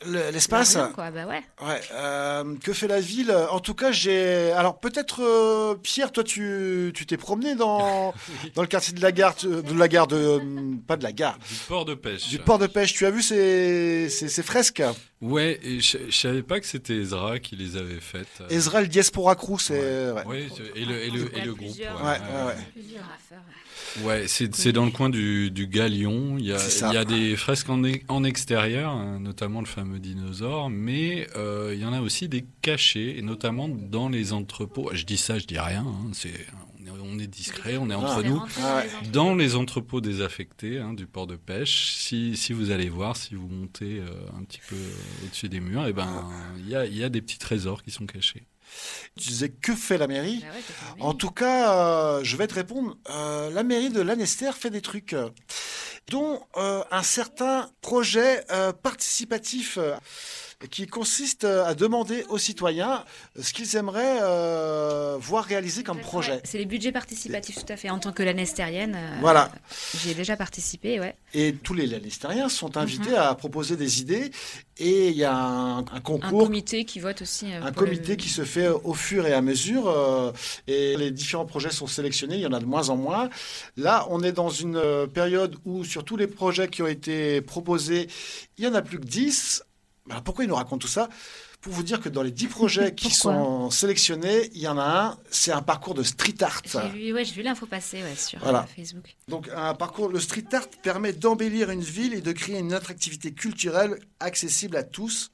l'espace. Bah ouais. Ouais, euh, que fait la ville? En tout cas, j'ai. Alors peut-être euh, Pierre, toi, tu tu t'es promené dans [laughs] dans le quartier de la gare, de la gare de pas de la gare, Du port de pêche. du port de pêche. Tu as vu ces ces, ces fresques? Ouais, et je, je savais pas que c'était Ezra qui les avait faites. euh. Ezra le Diaspora Crew, c'est. ouais. Oui, et le, et le, Il y et a le groupe. plusieurs, Ouais, ouais, ouais. plusieurs graffeurs. Ouais, c'est dans le coin du, du Galion. Il y a, il y a des fresques en, en extérieur, hein, notamment le fameux dinosaure, mais euh, il y en a aussi des cachés, et notamment dans les entrepôts. Je dis ça, je dis rien. hein, c'est, on, est, discret, on est entre Ah. nous. Ah ouais. dans les entrepôts. Désaffectés hein, du port de pêche, si, si vous allez voir, si vous montez euh, un petit peu euh, au-dessus des murs, et ben il y a, il y a des petits trésors qui sont cachés. Tu disais que fait la mairie Bah ouais, t'as fait En tout cas, euh, je vais te répondre. Euh, la mairie de Lanester fait des trucs, euh, dont un certain projet participatif qui consiste euh, à demander aux citoyens ce qu'ils aimeraient euh, voir réalisé comme Ouais, projet. C'est les budgets participatifs, tout à fait. En tant que lanestérienne, euh, Voilà. j'y ai déjà participé, ouais. Et tous les Lannestériens sont invités Mhm. à proposer des idées et il y a un, un Un concours comité qui vote aussi. euh, un le- comité qui se fait au fur et à mesure euh, et les différents projets sont sélectionnés, il y en a de moins en moins. Là, on est dans une euh, période où sur tous les projets qui ont été proposés, il y en a plus que 10. Alors pourquoi il nous raconte tout ça? Pour vous dire que dans les 10 projets qui sont sélectionnés, il y en a un, c'est un parcours de street art. J'ai vu, ouais, j'ai vu l'info passer ouais, sur Voilà. euh, Facebook. Donc un parcours, le street art permet d'embellir une ville et de créer une attractivité culturelle accessible à tous.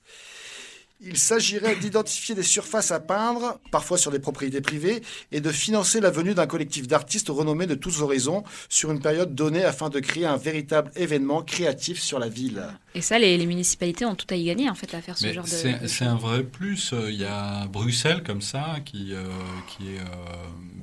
Il s'agirait d'identifier des surfaces à peindre, parfois sur des propriétés privées, et de financer la venue d'un collectif d'artistes renommés de tous horizons sur une période donnée afin de créer un véritable événement créatif sur la ville. Et ça, les, les municipalités ont tout à y gagner, en fait, à faire ce Mais genre de. c'est un vrai plus. Il y a Bruxelles comme ça qui, euh, qui est euh,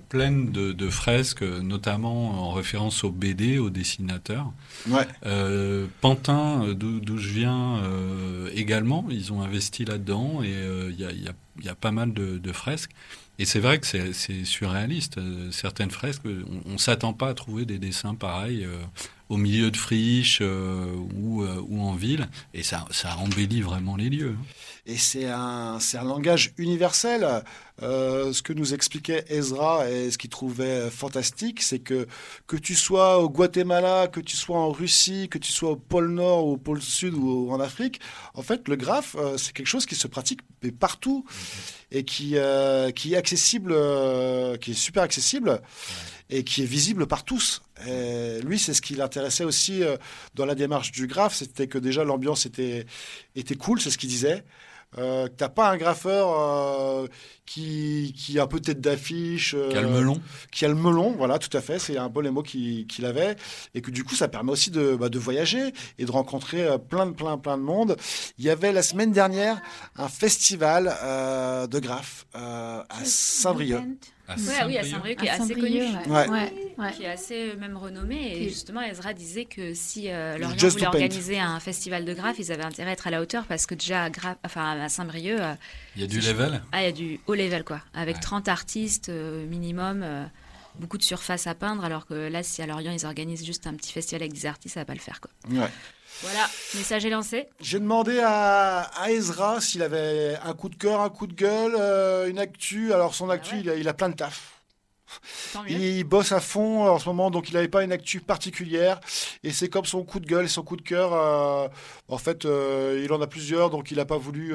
pleine de, de fresques, notamment en référence aux BD, aux dessinateurs. Ouais. Euh, Pantin, d'où je viens, euh, également, ils ont investi là-dedans et euh, il y, a, il y a- y a pas mal de, de fresques. Et c'est vrai que c'est surréaliste. Certaines fresques, on, ne s'attend pas à trouver des dessins pareils euh, au milieu de friches euh, ou, ou, en ville. Et ça, ça embellit vraiment les lieux. Et c'est un, un langage universel. ce que nous expliquait Ezra et ce qu'il trouvait fantastique, c'est que que tu sois au Guatemala, que tu sois en Russie, que tu sois au pôle Nord ou au pôle Sud ou en Afrique, en fait, le graphe, c'est quelque chose qui se pratique partout et qui, euh, qui est accessible, euh, qui est super accessible et qui est visible par tous. Et lui, c'est ce qui l'intéressait aussi euh, dans la démarche du graphe, c'était que déjà l'ambiance était, était cool, c'est ce qu'il disait. Euh, t'as pas un graffeur euh, qui, qui a un peu tête d'affiche. Euh, qui a le melon. Qui a le melon, voilà, tout à fait. C'est un peu les mots qu'il avait. Et que du coup, ça permet aussi de, bah, de voyager et de rencontrer plein, de, plein, plein de monde. Il y avait la semaine dernière un festival de graphes à Saint-Brieuc oui, à Saint-Brieuc, qui est assez connu, qui est assez même renommé. Et justement, Ezra disait que si euh, Lorient voulait organiser un festival de graphes, ils avaient intérêt à être à la hauteur parce que déjà à, enfin, à Saint-Brieuc. Euh, il y a du level Ah, il y a du haut level, quoi. Avec 30 artistes euh, minimum. Beaucoup de surface à peindre, alors que là, si à Lorient ils organisent juste un petit festival avec des artistes, ça va pas le faire. Quoi. Voilà, message est lancé. J'ai demandé à, Ezra s'il avait un coup de cœur, un coup de gueule, euh, une actu. Alors son actu, il, a, il, a, plein de taf. Il, bosse à fond en ce moment, donc il n'avait pas une actu particulière. Et c'est comme son coup de gueule et son coup de cœur. Euh, en fait, euh, il en a plusieurs, donc il n'a pas voulu,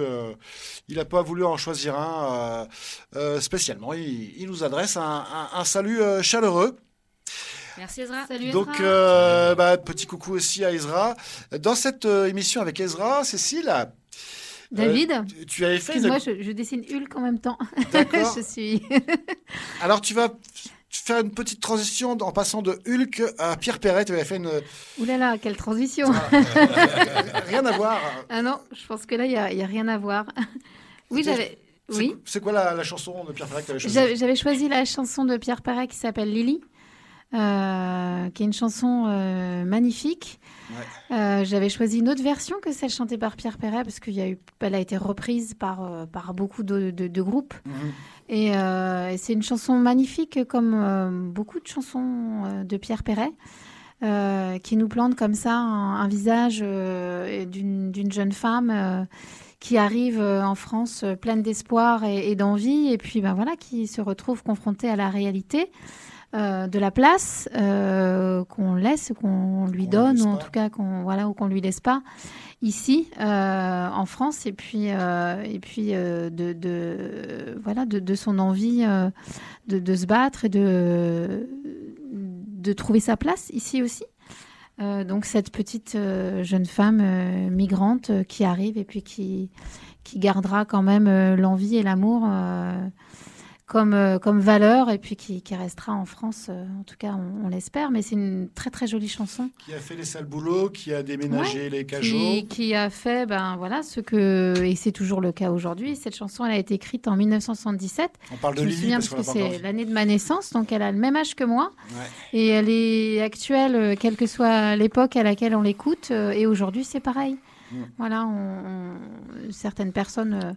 il a pas voulu en choisir un spécialement. Il, nous adresse un salut chaleureux. Merci Ezra. Salut Donc, euh, bah, petit coucou aussi à Ezra. Dans cette euh, émission avec Ezra, Cécile. Euh, David, tu avais fait. Excuse-moi, je, dessine Hulk en même temps. [laughs] D'accord. je suis. [laughs] Alors, tu vas faire une petite transition en passant de Hulk à Pierre Perret. Tu avais fait une. Ouh là là, quelle transition [laughs] Rien à voir. Ah non, je pense que là, il n'y a, rien à voir. Oui, j'avais. Oui. C'est quoi la, chanson de Pierre Perret que tu avais choisie J'avais choisi la chanson de Pierre Perret qui s'appelle Lily. Euh, qui est une chanson euh, magnifique. Euh, j'avais choisi une autre version que celle chantée par Pierre Perret parce qu'elle a, a été reprise par, par beaucoup de, de, groupes. Mhm. Et, c'est une chanson magnifique comme beaucoup de chansons de Pierre Perret. qui nous plante comme ça un, visage d'une jeune femme qui arrive en France pleine d'espoir et, et d'envie, et puis ben voilà, qui se retrouve confrontée à la réalité. Euh, de la place euh, qu'on laisse, qu'on lui donne, ou en tout cas qu'on voilà, ou qu'on lui laisse pas ici euh, en France, et puis et puis de, voilà de, son envie de, se battre et de de trouver sa place ici aussi. donc cette petite jeune femme migrante qui arrive et puis qui qui gardera quand même l'envie et l'amour comme, euh, comme valeur et puis qui, qui restera en France, euh, en tout cas on, l'espère. Mais c'est une très très jolie chanson. Qui a fait les sales boulots, qui a déménagé les cajots. Qui, qui, a fait, ben voilà, ce que, et c'est toujours le cas aujourd'hui. Cette chanson, elle a été écrite en 1977. On parle de Je me souviens parce, que c'est l'année de ma naissance, donc elle a le même âge que moi. Et elle est actuelle, euh, quelle que soit l'époque à laquelle on l'écoute. Et aujourd'hui, c'est pareil. Mm. Voilà, on, certaines personnes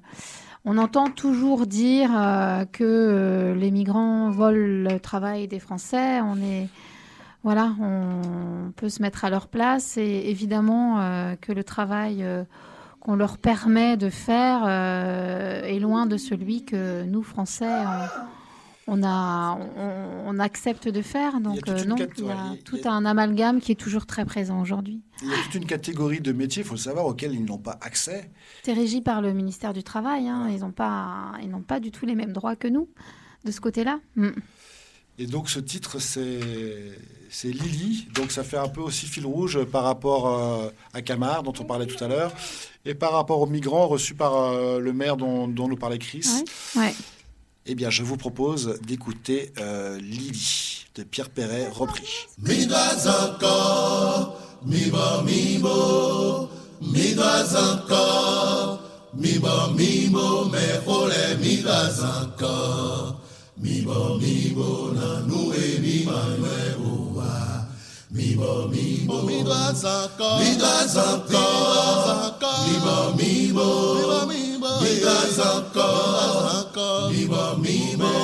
on entend toujours dire euh, que euh, les migrants volent le travail des Français. On est, voilà, on peut se mettre à leur place et évidemment euh, que le travail qu'on leur permet de faire est loin de celui que nous Français on, a, on, accepte de faire. Donc non, il y a tout un amalgame qui est toujours très présent aujourd'hui. Il y a toute une catégorie de métiers, il faut le savoir, auxquels ils n'ont pas accès. C'est régi par le ministère du Travail. Hein. Ils n'ont pas, ils n'ont pas du tout les mêmes droits que nous de ce côté-là. Mm. Et donc ce titre, c'est Lily, donc ça fait un peu aussi fil rouge par rapport euh, à Camar, dont on parlait tout à l'heure, et par rapport aux migrants reçus par euh, le maire dont, dont, nous parlait Chris. Ouais. Eh bien, je vous propose d'écouter euh, Lily de Pierre Perret, repris. Mi dois encore, mi bo mi bo.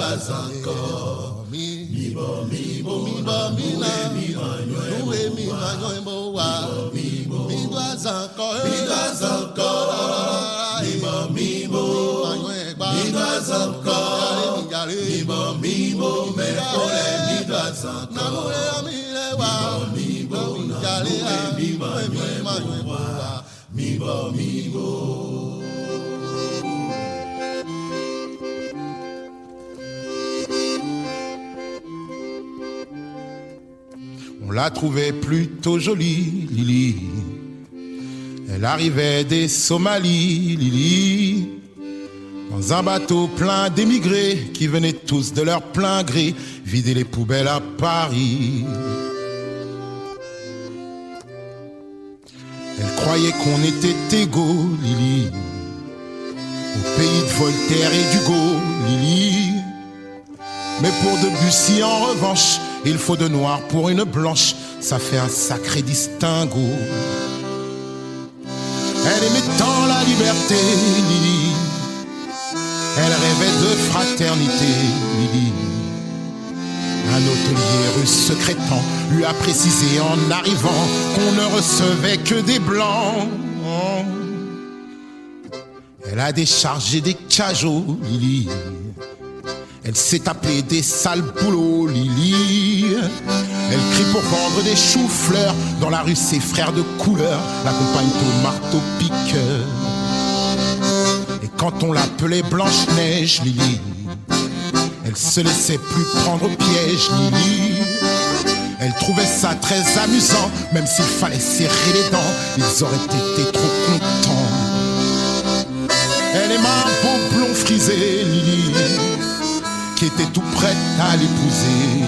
gaz encore. Mi bo mi bo mi bo mi na mi manyo mi mi manyo mo wa. Mi bo mi gaz encore. Mi gaz encore. Mi bo mi bo mi gaz encore. Mi bo mi bo me ole mi gaz encore. Mi bo mi bo mi manyo wa. On la trouvait plutôt jolie, Lily. Elle arrivait des Somalies, Lily. Dans un bateau plein d'émigrés qui venaient tous de leur plein gré vider les poubelles à Paris. Qu'on était égaux, Lily. Au pays de Voltaire et d'Hugo, Lily. Mais pour Debussy, en revanche, il faut de noir pour une blanche, ça fait un sacré distinguo. Elle aimait tant la liberté, Lily. Elle rêvait de fraternité, Lily. Un hôtelier russe secrétant lui a précisé en arrivant qu'on ne recevait que des blancs. Elle a déchargé des cajots, Lily. Elle s'est tapée des sales boulots, Lily. Elle crie pour vendre des choux-fleurs. Dans la rue, ses frères de couleur l'accompagnent au marteau-piqueur. Et quand on l'appelait Blanche-Neige, Lily, elle se laissait plus prendre au piège, Lily. Elle trouvait ça très amusant, même s'il fallait serrer les dents, ils auraient été trop contents. Elle aima un beau blond frisé, Lily qui était tout prête à l'épouser.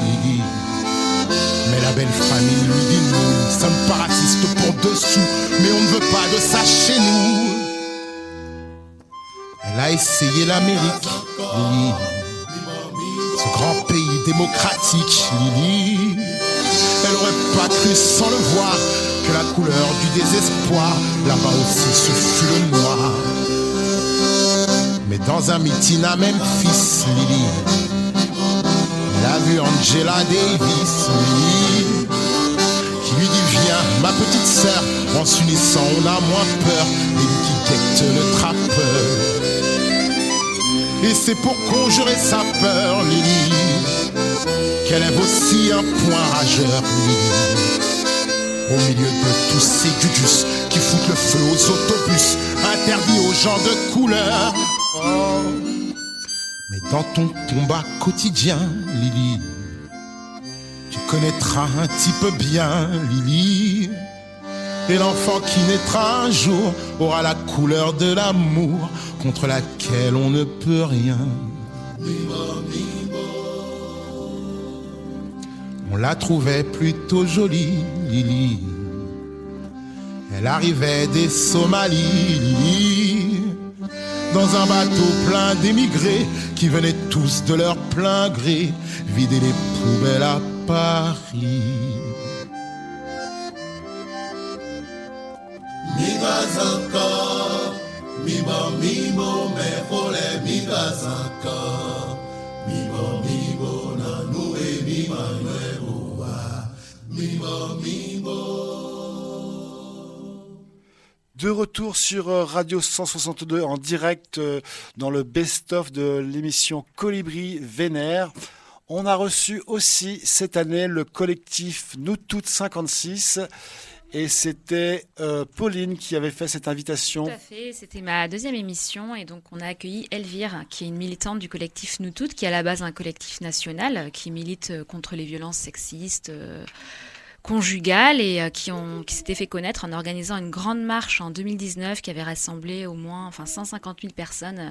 Mais la belle famille lui dit nous ne sommes pas racistes pour dessous, mais on ne veut pas de ça chez nous. Elle a essayé l'Amérique, Lily, ce grand pays démocratique, Lily. Elle aurait pas cru sans le voir que la couleur du désespoir, là-bas aussi, ce fut le noir. Mais dans un meeting à Memphis, Lily, elle a vu Angela Davis, Lily, qui lui dit Viens, ma petite sœur, en s'unissant, on a moins peur, lui qui guette le trappeur. Et c'est pour conjurer sa peur, Lily, qu'elle lève aussi un point rageur, Lily. Au milieu de tous ces gudus qui foutent le feu aux autobus, interdits aux gens de couleur. Oh. Mais dans ton combat quotidien, Lily, tu connaîtras un peu bien, Lily. Et l'enfant qui naîtra un jour aura la couleur de l'amour contre laquelle on ne peut rien. On la trouvait plutôt jolie, Lily. Elle arrivait des Somalies, dans un bateau plein d'émigrés qui venaient tous de leur plein gré vider les poubelles à Paris. De retour sur euh, Radio 162 en direct euh, dans le best-of de l'émission Colibri Vénère. On a reçu aussi cette année le collectif Nous Toutes 56 et c'était euh, Pauline qui avait fait cette invitation. Tout à fait, c'était ma deuxième émission et donc on a accueilli Elvire qui est une militante du collectif Nous Toutes qui est à la base un collectif national qui milite contre les violences sexistes. Euh, conjugales et euh, qui, ont, qui s'étaient fait connaître en organisant une grande marche en 2019 qui avait rassemblé au moins enfin, 150 000 personnes euh,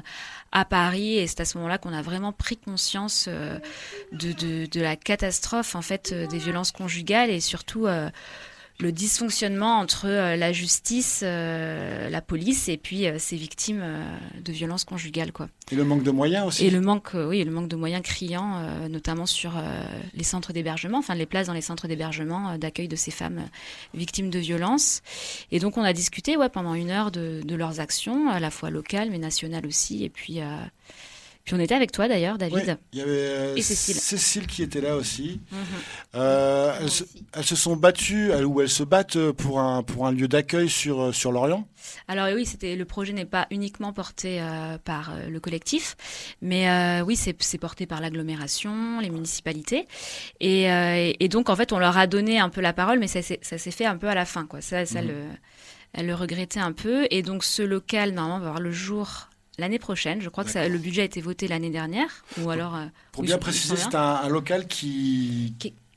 à Paris. Et c'est à ce moment-là qu'on a vraiment pris conscience euh, de, de, de, la catastrophe en fait, des violences conjugales et surtout le dysfonctionnement entre euh, la justice, euh, la police et puis euh, ces victimes de violences conjugales. Quoi. Et le manque de moyens aussi. Et le manque, oui, le manque de moyens criant, notamment sur les centres d'hébergement, enfin les places dans les centres d'hébergement d'accueil de ces femmes victimes de violences. Et donc on a discuté ouais, pendant une heure de, de, leurs actions, à la fois locales mais nationales aussi, et puis Puis on était avec toi d'ailleurs, David. il y avait et Cécile. Cécile qui était là aussi. Mhm. elles, se, elles, se, sont battues, ou elles se battent pour un, pour un lieu d'accueil sur, sur Lorient alors oui, c'était le projet n'est pas uniquement porté euh, par euh, le collectif, mais euh, oui, c'est porté par l'agglomération, les municipalités, et, donc en fait, on leur a donné un peu la parole, mais ça, s'est fait un peu à la fin, quoi. Ça, ça mhm. le, elle le regrettait un peu, et donc ce local normalement va avoir le jour l'année prochaine. Je crois que le budget a été voté l'année dernière, ou alors. Pour bien préciser, c'est un, local qui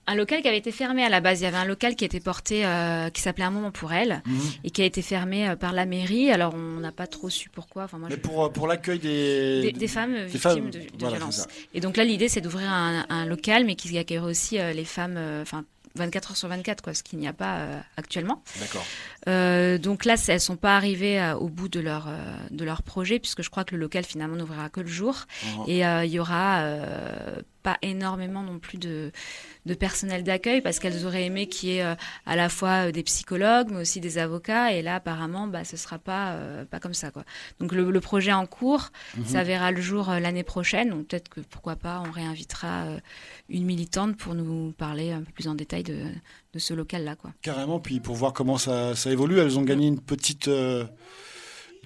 un local qui avait été fermé à la base. Il y avait un local qui était porté, euh, qui s'appelait Un moment pour elle, mhm. et qui a été fermé euh, par la mairie. Alors on n'a pas trop su pourquoi. Enfin, moi, Mais pour, pour l'accueil des... Des, femmes victimes de, violences. Et donc là, l'idée, c'est d'ouvrir un, local, mais qui accueillerait aussi euh, les femmes, enfin 24 heures sur 24, quoi, ce qu'il n'y a pas actuellement. D'accord. Donc là, elles sont pas arrivées au bout de leur de leur projet, puisque je crois que le local finalement n'ouvrira que le jour, mhm. et il y aura pas énormément non plus de de personnel d'accueil parce qu'elles auraient aimé qu'il y ait euh, à la fois euh, des psychologues mais aussi des avocats et là apparemment bah ce sera pas euh, pas comme ça quoi. Donc le, projet en cours, mhm. ça verra le jour l'année prochaine. Donc peut-être que pourquoi pas on réinvitera une militante pour nous parler un peu plus en détail de, de ce local là quoi. Carrément puis pour voir comment ça, ça évolue, elles ont gagné une petite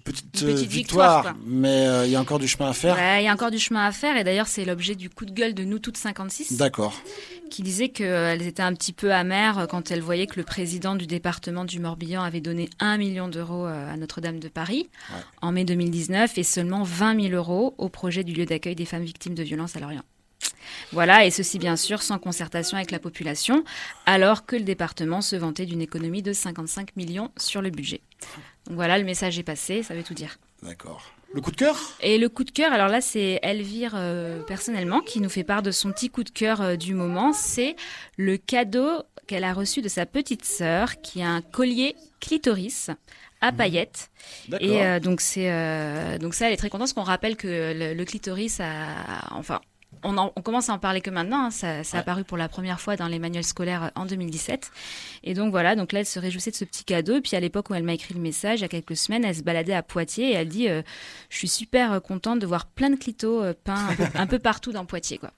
petite, euh, victoire, mais euh, il y a encore du chemin à faire. il y a encore du chemin à faire, et d'ailleurs c'est l'objet du coup de gueule de nous toutes 56. D'accord. Qui disait qu'elles étaient un petit peu amères quand elles voyaient que le président du département du Morbihan avait donné 1 million d'euros euh, à Notre-Dame de Paris en mai 2019 et seulement 20 000 euros au projet du lieu d'accueil des femmes victimes de violences à Lorient. Voilà, et ceci bien sûr sans concertation avec la population, alors que le département se vantait d'une économie de 55 millions sur le budget. Donc voilà, le message est passé, ça veut tout dire. D'accord. Le coup de cœur? Et le coup de cœur, alors là, c'est Elvire euh, personnellement qui nous fait part de son petit coup de cœur euh, du moment. C'est le cadeau qu'elle a reçu de sa petite sœur qui a un collier clitoris à mmh. paillettes. Et euh, donc c'est donc ça, elle est très contente parce qu'on rappelle que le, le clitoris a, enfin, on, commence à en parler que maintenant. Hein. Ça, a apparu pour la première fois dans les manuels scolaires euh, en 2017. Et donc voilà, donc là, elle se réjouissait de ce petit cadeau. Et puis à l'époque où elle m'a écrit le message, il y a quelques semaines, elle se baladait à Poitiers et elle dit euh, Je suis super euh, contente de voir plein de clitos peints [laughs] un peu, partout dans Poitiers. Quoi.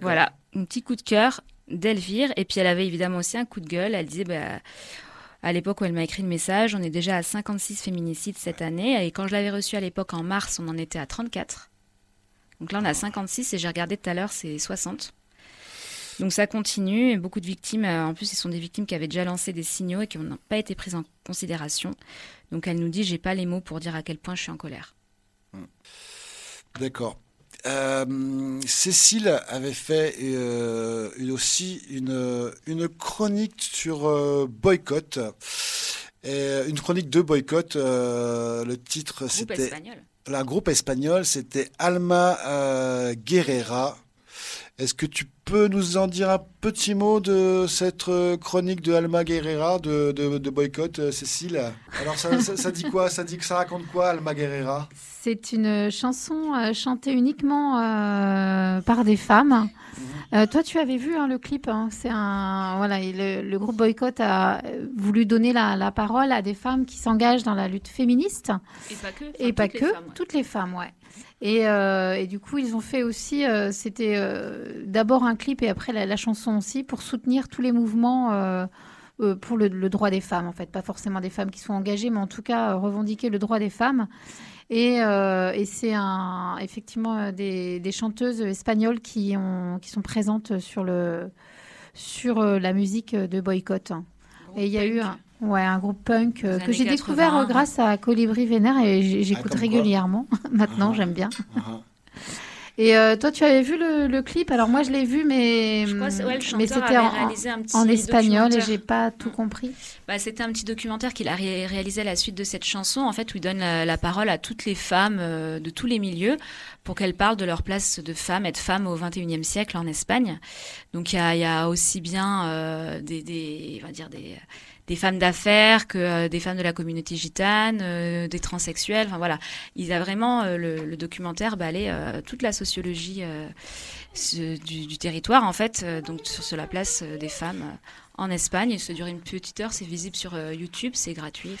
Voilà, un petit coup de cœur d'Elvire. Et puis elle avait évidemment aussi un coup de gueule. Elle disait bah, à l'époque où elle m'a écrit le message, on est déjà à 56 féminicides cette année. Et quand je l'avais reçu à l'époque en mars, on en était à 34. Donc là, on a 56 et j'ai regardé tout à l'heure, c'est 60. Donc ça continue et beaucoup de victimes, euh, en plus, ce sont des victimes qui avaient déjà lancé des signaux et qui n'ont pas été prises en considération. Donc elle nous dit, j'ai pas les mots pour dire à quel point je suis en colère. Hmm. D'accord. Euh, Cécile avait fait euh, aussi une, une chronique sur boycott. Et une chronique de boycott. le titre, c'était la groupe espagnol, c'était Alma euh, Guerrera. Est-ce que tu peux nous en dire un petit mot de cette euh, chronique de Alma Guerrera de, de, boycott, euh, Cécile? Alors ça, dit quoi? Ça dit que ça raconte quoi, Alma Guerrera? C'est une chanson chantée uniquement par des femmes. Mhm. toi, tu avais vu hein, le clip. Hein. c'est un voilà, le, groupe Boycott a voulu donner la, parole à des femmes qui s'engagent dans la lutte féministe. Et pas que. Et pas que. toutes les femmes, ouais. Euh, et, du coup, ils ont fait aussi, euh, c'était euh, d'abord un clip et après la, chanson aussi, pour soutenir tous les mouvements pour le, droit des femmes, en fait. Pas forcément des femmes qui sont engagées, mais en tout cas revendiquer le droit des femmes. Et, c'est un, effectivement des, chanteuses espagnoles qui, ont, qui sont présentes sur, le, sur la musique de boycott. Et il y a eu un, Ouais, un groupe punk euh, que j'ai découvert euh, grâce à Colibri Vénère et j'écoute ah, régulièrement. [laughs] Maintenant, ah, j'aime bien. Ah, et euh, toi, tu avais vu le, clip? Alors moi, je l'ai vu, mais, mais c'était en, en, espagnol et j'ai pas tout compris. Bah, c'était un petit documentaire qu'il a réalisé à la suite de cette chanson, en fait, où il donne la, parole à toutes les femmes de tous les milieux pour qu'elles parlent de leur place de femme, être femme au 21e siècle en Espagne. Donc il y a, y a, aussi bien des, des, on va dire des des femmes d'affaires que euh, des femmes de la communauté gitane, euh, des transsexuels. Enfin voilà, il a vraiment euh, le, documentaire balayé toute la sociologie du, territoire en fait, donc sur, la place des femmes en Espagne. Il se dure une petite heure, c'est visible sur YouTube, c'est gratuit.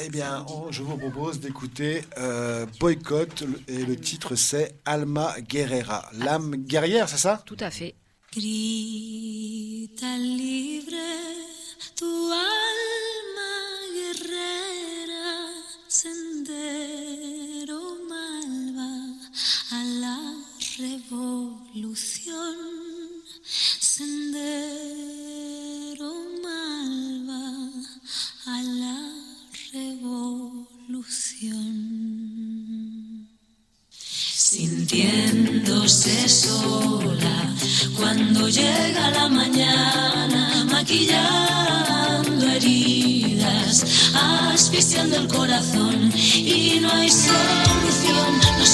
Eh bien, oh, je vous propose d'écouter Boycott et le titre c'est Alma Guerrera. L'âme guerrière, c'est ça? Tout à fait. tu alma guerrera, sendero malva a la revolución, sendero malva a la revolución. sintiéndose sola. Cuando llega la mañana maquillando heridas asfixiando el corazón. Y no hay solución no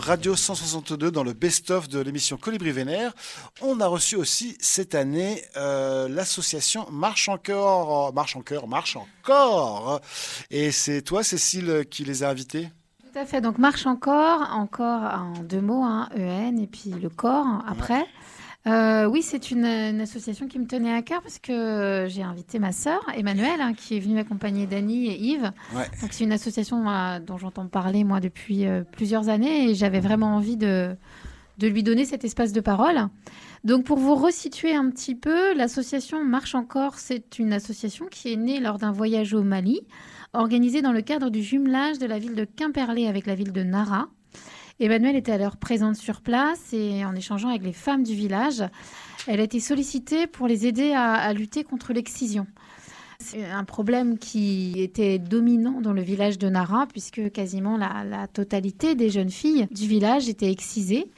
sur Radio 162 dans le best-of de l'émission Colibri Vénère. On a reçu aussi cette année euh, l'association Marche encore, Marche encore, Marche encore. Et c'est toi, Cécile, qui les a invités? Tout à fait. Donc Marche encore, encore en deux mots, hein, EN et puis le corps après. Euh, oui, c'est une, association qui me tenait à cœur parce que j'ai invité ma sœur, Emmanuelle, hein, qui est venue accompagner Dany et Yves. Donc, c'est une association euh, dont j'entends parler, moi, depuis euh, plusieurs années et j'avais vraiment envie de, de lui donner cet espace de parole. Donc, pour vous resituer un petit peu, l'association Marche encore, c'est une association qui est née lors d'un voyage au Mali, organisé dans le cadre du jumelage de la ville de Quimperlé avec la ville de Nara. Emmanuelle était alors présente sur place et en échangeant avec les femmes du village, elle a été sollicitée pour les aider à, lutter contre l'excision. C'est un problème qui était dominant dans le village de Nara, puisque quasiment la, totalité des jeunes filles du village étaient excisées.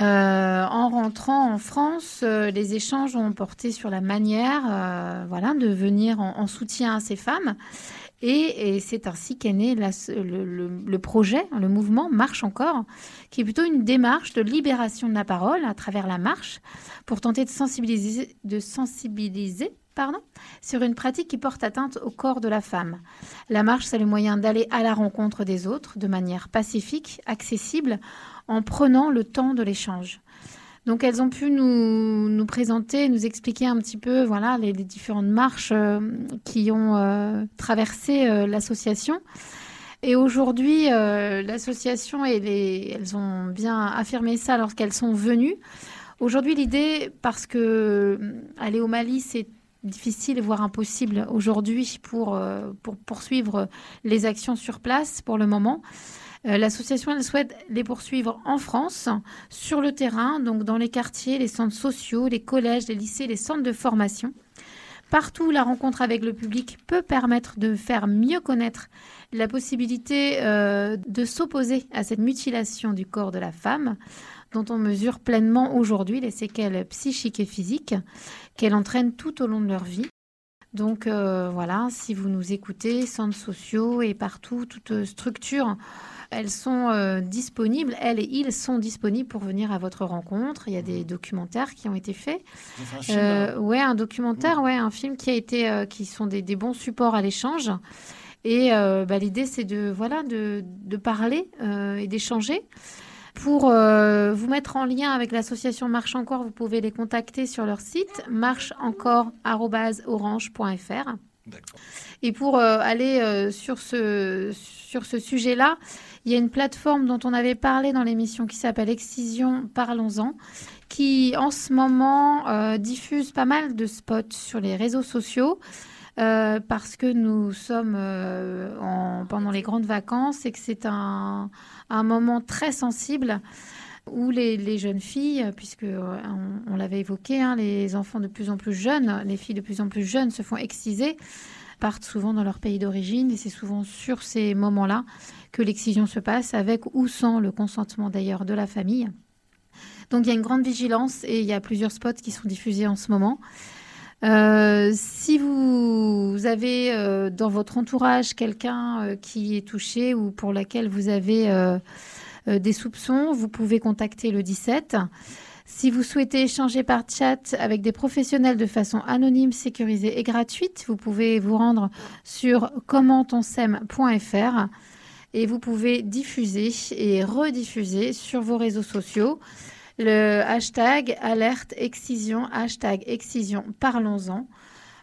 Euh, en rentrant en France, euh, les échanges ont porté sur la manière euh, voilà, de venir en, soutien à ces femmes. Et, c'est ainsi qu'est né le, projet, le mouvement Marche encore, qui est plutôt une démarche de libération de la parole à travers la marche pour tenter de sensibiliser, de sensibiliser pardon, sur une pratique qui porte atteinte au corps de la femme. La marche, c'est le moyen d'aller à la rencontre des autres de manière pacifique, accessible, en prenant le temps de l'échange. Donc elles ont pu nous, présenter, nous expliquer un petit peu voilà, les, différentes marches euh, qui ont euh, traversé euh, l'association. Et aujourd'hui, l'association, elles ont bien affirmé ça lorsqu'elles sont venues. Aujourd'hui, l'idée, parce que aller au Mali, c'est difficile, voire impossible aujourd'hui pour poursuivre les actions sur place pour le moment. Euh, l'association, souhaite les poursuivre en France, sur le terrain, donc dans les quartiers, les centres sociaux, les collèges, les lycées, les centres de formation. Partout, la rencontre avec le public peut permettre de faire mieux connaître la possibilité euh, de s'opposer à cette mutilation du corps de la femme, dont on mesure pleinement aujourd'hui les séquelles psychiques et physiques qu'elle entraîne tout au long de leur vie. Donc euh, voilà, si vous nous écoutez, centres sociaux et partout, toute structure elles sont euh, disponibles, elles et ils sont disponibles pour venir à votre rencontre. Il y a des mhm. documentaires qui ont été faits. Un euh, ouais, un documentaire, mhm. ouais, un film qui a été, euh, qui sont des, bons supports à l'échange. Et bah, l'idée, c'est de voilà, de, parler et d'échanger. Pour vous mettre en lien avec l'association Marche Encore, vous pouvez les contacter sur leur site marcheencore.orange.fr. Et pour aller sur ce, sur ce sujet-là, il y a une plateforme dont on avait parlé dans l'émission qui s'appelle Excision Parlons-en, qui en ce moment euh, diffuse pas mal de spots sur les réseaux sociaux. Euh, parce que nous sommes euh, en, pendant les grandes vacances et que c'est un, moment très sensible où les, les jeunes filles, puisque on, l'avait évoqué, hein, les enfants de plus en plus jeunes, les filles de plus en plus jeunes se font exciser, partent souvent dans leur pays d'origine et c'est souvent sur ces moments-là que l'excision se passe avec ou sans le consentement d'ailleurs de la famille. Donc il y a une grande vigilance et il y a plusieurs spots qui sont diffusés en ce moment. Euh, si vous avez euh, dans votre entourage quelqu'un euh, qui est touché ou pour laquelle vous avez des soupçons, vous pouvez contacter le 17. Si vous souhaitez échanger par chat avec des professionnels de façon anonyme, sécurisée et gratuite, vous pouvez vous rendre sur commentonsem.fr et vous pouvez diffuser et rediffuser sur vos réseaux sociaux le hashtag alerte excision, hashtag excision, parlons-en.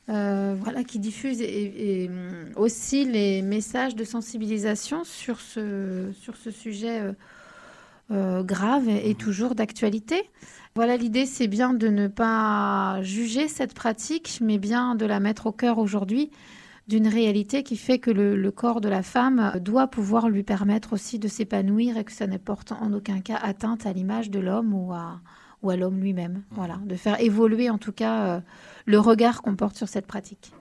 Euh, voilà, qui diffuse et, aussi les messages de sensibilisation sur ce, sur ce sujet euh, euh, grave et, toujours d'actualité. Voilà, l'idée, c'est bien de ne pas juger cette pratique, mais bien de la mettre au cœur aujourd'hui d'une réalité qui fait que le, corps de la femme doit pouvoir lui permettre aussi de s'épanouir et que ça ne porte en aucun cas atteinte à l'image de l'homme ou à, ou à l'homme lui-même. Mmh. Voilà, de faire évoluer en tout cas euh, le regard qu'on porte sur cette pratique.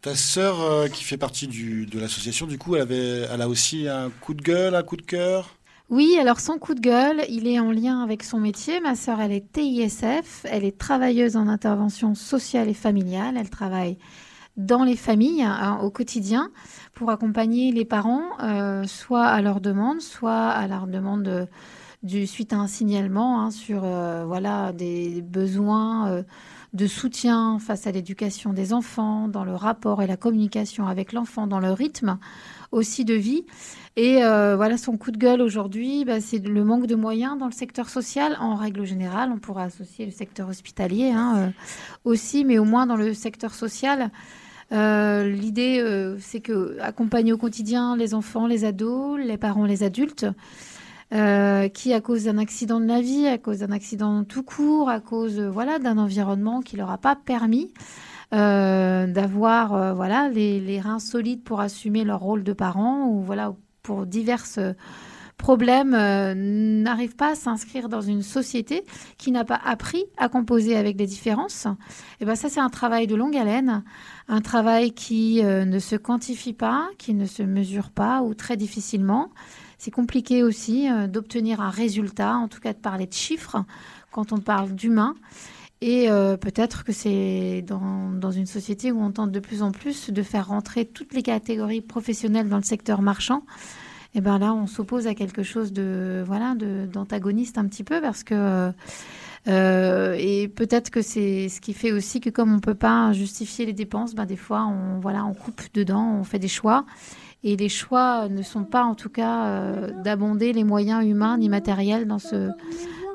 Ta sœur, euh, qui fait partie du, de l'association, du coup, elle, avait, elle a aussi un coup de gueule, un coup de cœur? Oui, alors son coup de gueule, il est en lien avec son métier. Ma sœur, elle est TISF, elle est travailleuse en intervention sociale et familiale. Elle travaille dans les familles hein, au quotidien pour accompagner les parents, euh, soit à leur demande, soit à leur demande du, suite à un signalement hein, sur euh, voilà, des besoins euh, de soutien face à l'éducation des enfants, dans le rapport et la communication avec l'enfant, dans le rythme aussi de vie. Et voilà, son coup de gueule aujourd'hui, bah, c'est le manque de moyens dans le secteur social. En règle générale, on pourrait associer le secteur hospitalier hein, aussi, mais au moins dans le secteur social. Euh, l'idée, euh, c'est que accompagner au quotidien les enfants, les ados, les parents, les adultes, euh, qui, à cause d'un accident de la vie, à cause d'un accident tout court, à cause voilà d'un environnement qui leur a pas permis d'avoir voilà les, les, reins solides pour assumer leur rôle de parents ou voilà pour diverses problème euh, n'arrive pas à s'inscrire dans une société qui n'a pas appris à composer avec des différences, et eh ben ça c'est un travail de longue haleine, un travail qui euh, ne se quantifie pas, qui ne se mesure pas ou très difficilement. C'est compliqué aussi euh, d'obtenir un résultat, en tout cas de parler de chiffres quand on parle d'humain. Et peut-être que c'est dans, une société où on tente de plus en plus de faire rentrer toutes les catégories professionnelles dans le secteur marchand et ben là, on s'oppose à quelque chose de voilà d'antagoniste un petit peu parce que euh, et peut-être que c'est ce qui fait aussi que comme on peut pas justifier les dépenses, ben des fois on voilà on coupe dedans, on fait des choix. Et les choix ne sont pas, en tout cas, euh, d'abonder les moyens humains ni matériels dans, ce,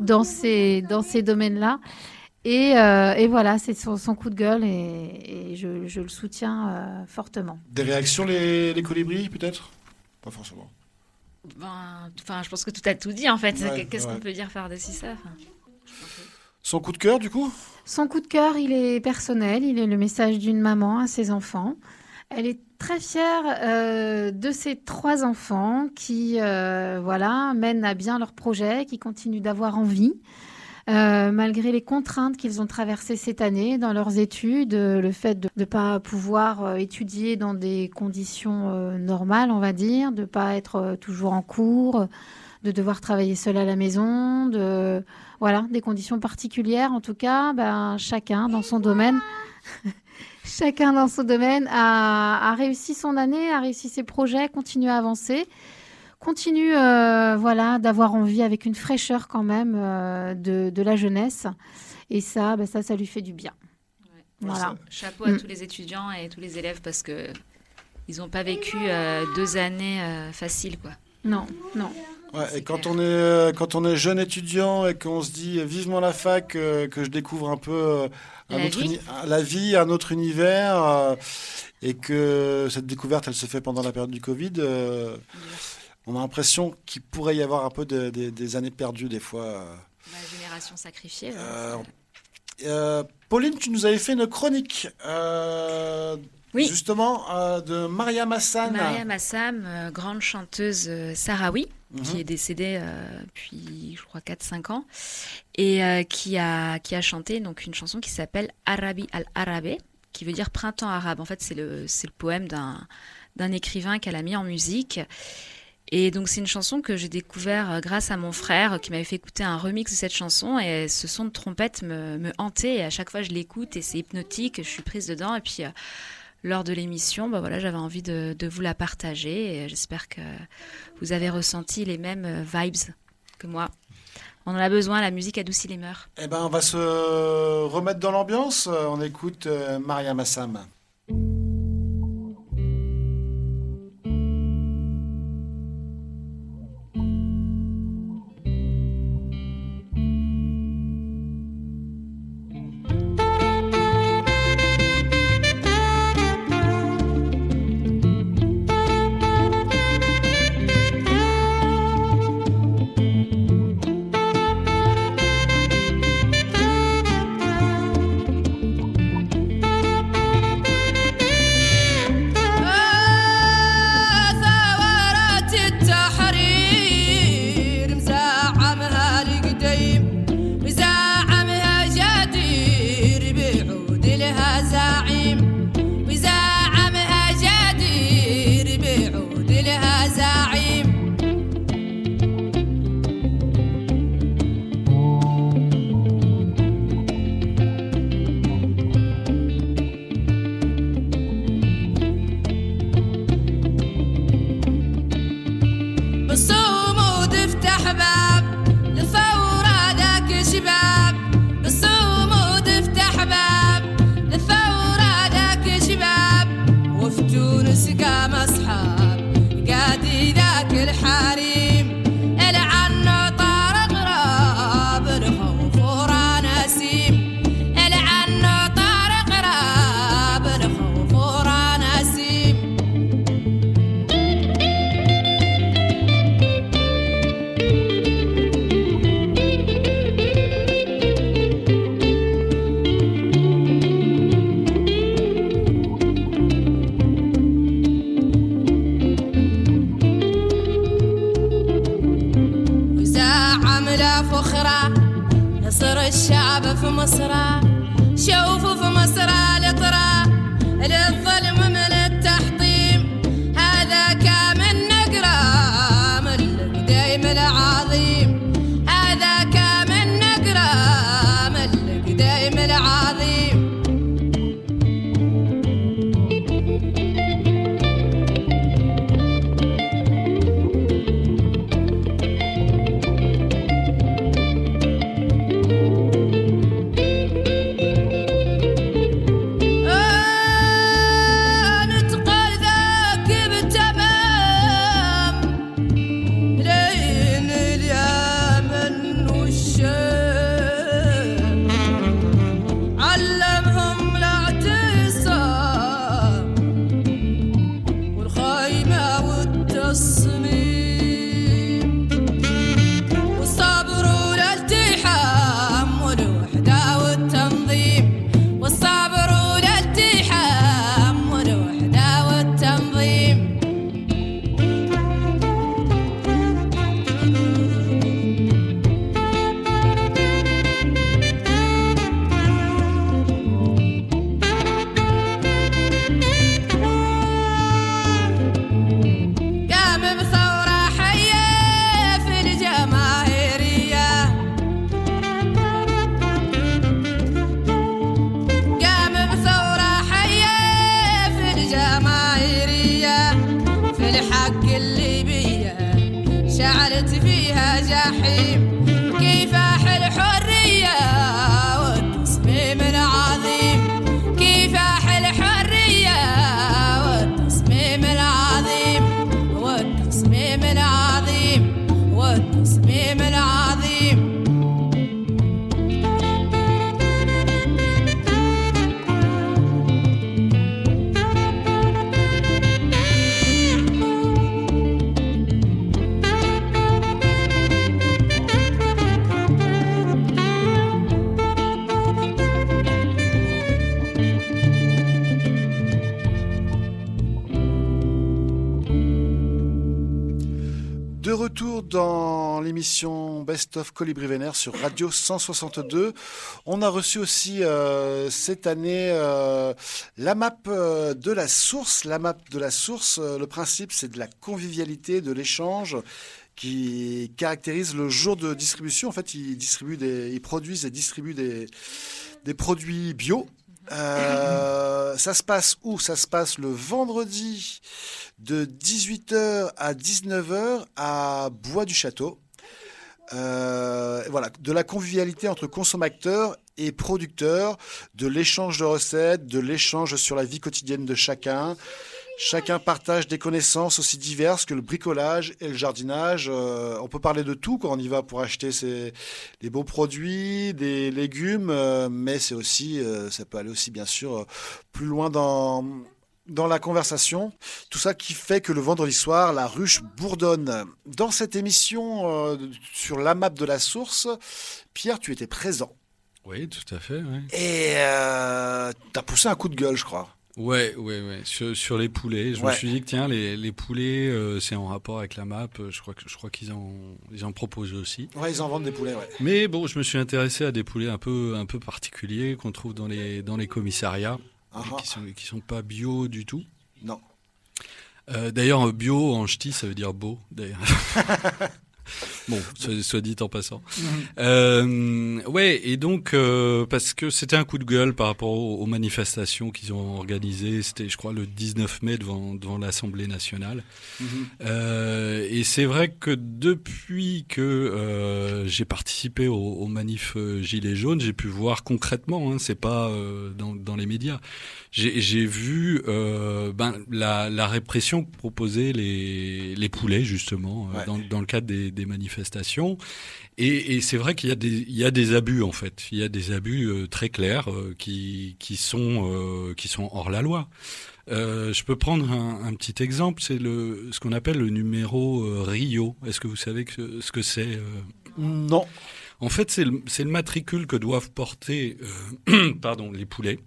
dans ces, dans ces domaines-là. Et, euh, et, voilà, c'est son, son, coup de gueule et, et je, je, le soutiens fortement. Des réactions, les, les colibris, peut-être? Pas forcément. Ben, enfin, je pense que tout a tout dit en fait. Qu'est-ce qu'on peut dire par-dessus ça Son coup de cœur, du coup? Son coup de cœur, il est personnel. Il est le message d'une maman à ses enfants. Elle est très fière euh, de ses trois enfants qui, euh, voilà, mènent à bien leur projet, qui continuent d'avoir envie. Euh, malgré les contraintes qu'ils ont traversées cette année dans leurs études, euh, le fait de ne pas pouvoir euh, étudier dans des conditions normales, on va dire, de ne pas être toujours en cours, de devoir travailler seul à la maison, de voilà, des conditions particulières. En tout cas, ben, chacun dans son domaine. [laughs] chacun dans son domaine a, a, réussi son année, a réussi ses projets, continue à avancer continue euh, voilà, d'avoir envie avec une fraîcheur quand même euh, de, de, la jeunesse. Et ça, bah, ça, ça lui fait du bien. Voilà. Chapeau à mm. tous les étudiants et tous les élèves parce que ils n'ont pas vécu euh, deux années faciles. Quoi. Non, non. Ouais, et quand on, est, quand on est jeune étudiant et qu'on se dit vivement la fac, que je découvre un peu un la, autre vie. la vie, un autre univers, et que cette découverte, elle se fait pendant la période du Covid, on a l'impression qu'il pourrait y avoir un peu des années perdues des fois. La génération sacrifiée. Euh, euh, Pauline, tu nous avais fait une chronique. Euh, oui. Justement, de Maria Massam. Maria Massam, grande chanteuse sahraoui, mhm. qui est décédée depuis, je crois, 4-5 ans, et qui, a, qui a chanté donc, une chanson qui s'appelle Arabi al-Arabe, qui veut dire printemps arabe. En fait, c'est le, le poème d'un écrivain qu'elle a mis en musique. Et donc c'est une chanson que j'ai découvert euh, grâce à mon frère qui m'avait fait écouter un remix de cette chanson. Et ce son de trompette me, me hantait. Et à chaque fois je l'écoute et c'est hypnotique, je suis prise dedans. Et puis euh, lors de l'émission, bah voilà, j'avais envie de, vous la partager. J'espère que vous avez ressenti les mêmes euh, vibes que moi. On en a besoin, la musique adoucit les mœurs. Eh ben on va se remettre dans l'ambiance, on écoute Maria Massam. L'émission Best of Colibri Vénère sur Radio 162. On a reçu aussi euh, cette année euh, la map euh, de la source. La map de la source, le principe c'est de la convivialité, de l'échange qui caractérise le jour de distribution. En fait, ils distribuent des, ils produisent et distribuent des, des produits bio. Euh, [laughs] ça se passe où? Ça se passe le vendredi de 18h à 19h à Bois du Château. Euh, voilà, de la convivialité entre consommateurs et producteurs, de l'échange de recettes, de l'échange sur la vie quotidienne de chacun. Chacun partage des connaissances aussi diverses que le bricolage et le jardinage. Euh, on peut parler de tout quand on y va pour acheter ses, les beaux produits, des légumes, euh, mais c'est aussi, euh, ça peut aller aussi bien sûr plus loin dans dans la conversation. Tout ça qui fait que le vendredi soir, la ruche bourdonne. Dans cette émission euh, sur la map de la source, Pierre, tu étais présent. Oui, tout à fait. Et euh, tu as poussé un coup de gueule, je crois. Ouais, ouais, ouais. Sur, sur les poulets, je Ouais. me suis dit que tiens, les, les poulets, euh, c'est en rapport avec la map. euh, Je crois que je crois qu'ils en ils en proposent aussi. Ouais, ils en vendent des poulets, ouais. Mais bon, je me suis intéressé à des poulets un peu un peu particuliers qu'on trouve dans les dans les commissariats, Ah qui sont qui sont pas bio du tout? Non. Euh, d'ailleurs, bio en ch'ti, ça veut dire beau. D'ailleurs. [laughs] Bon, soit, dit en passant. Euh, ouais, et donc euh, parce que c'était un coup de gueule par rapport aux, aux manifestations qu'ils ont organisées. C'était, je crois, le 19 mai devant devant l'Assemblée nationale. Mhm. Euh, et c'est vrai que depuis que j'ai participé au, au manif euh, Gilets jaunes, j'ai pu voir concrètement. Hein, c'est pas dans, dans les médias. J'ai vu ben, la, la répression que proposaient les, les poulets justement Ouais. dans, dans le cadre des, des manifestations. Et, et c'est vrai qu'il y a des il y a des abus en fait. Il y a des abus euh, très clairs euh, qui qui sont euh, qui sont hors la loi. Euh, je peux prendre un, un petit exemple, c'est le ce qu'on appelle le numéro euh, Rio. Est-ce que vous savez que, ce que c'est euh Non. En fait, c'est le, le matricule que doivent porter [coughs] pardon, les poulets.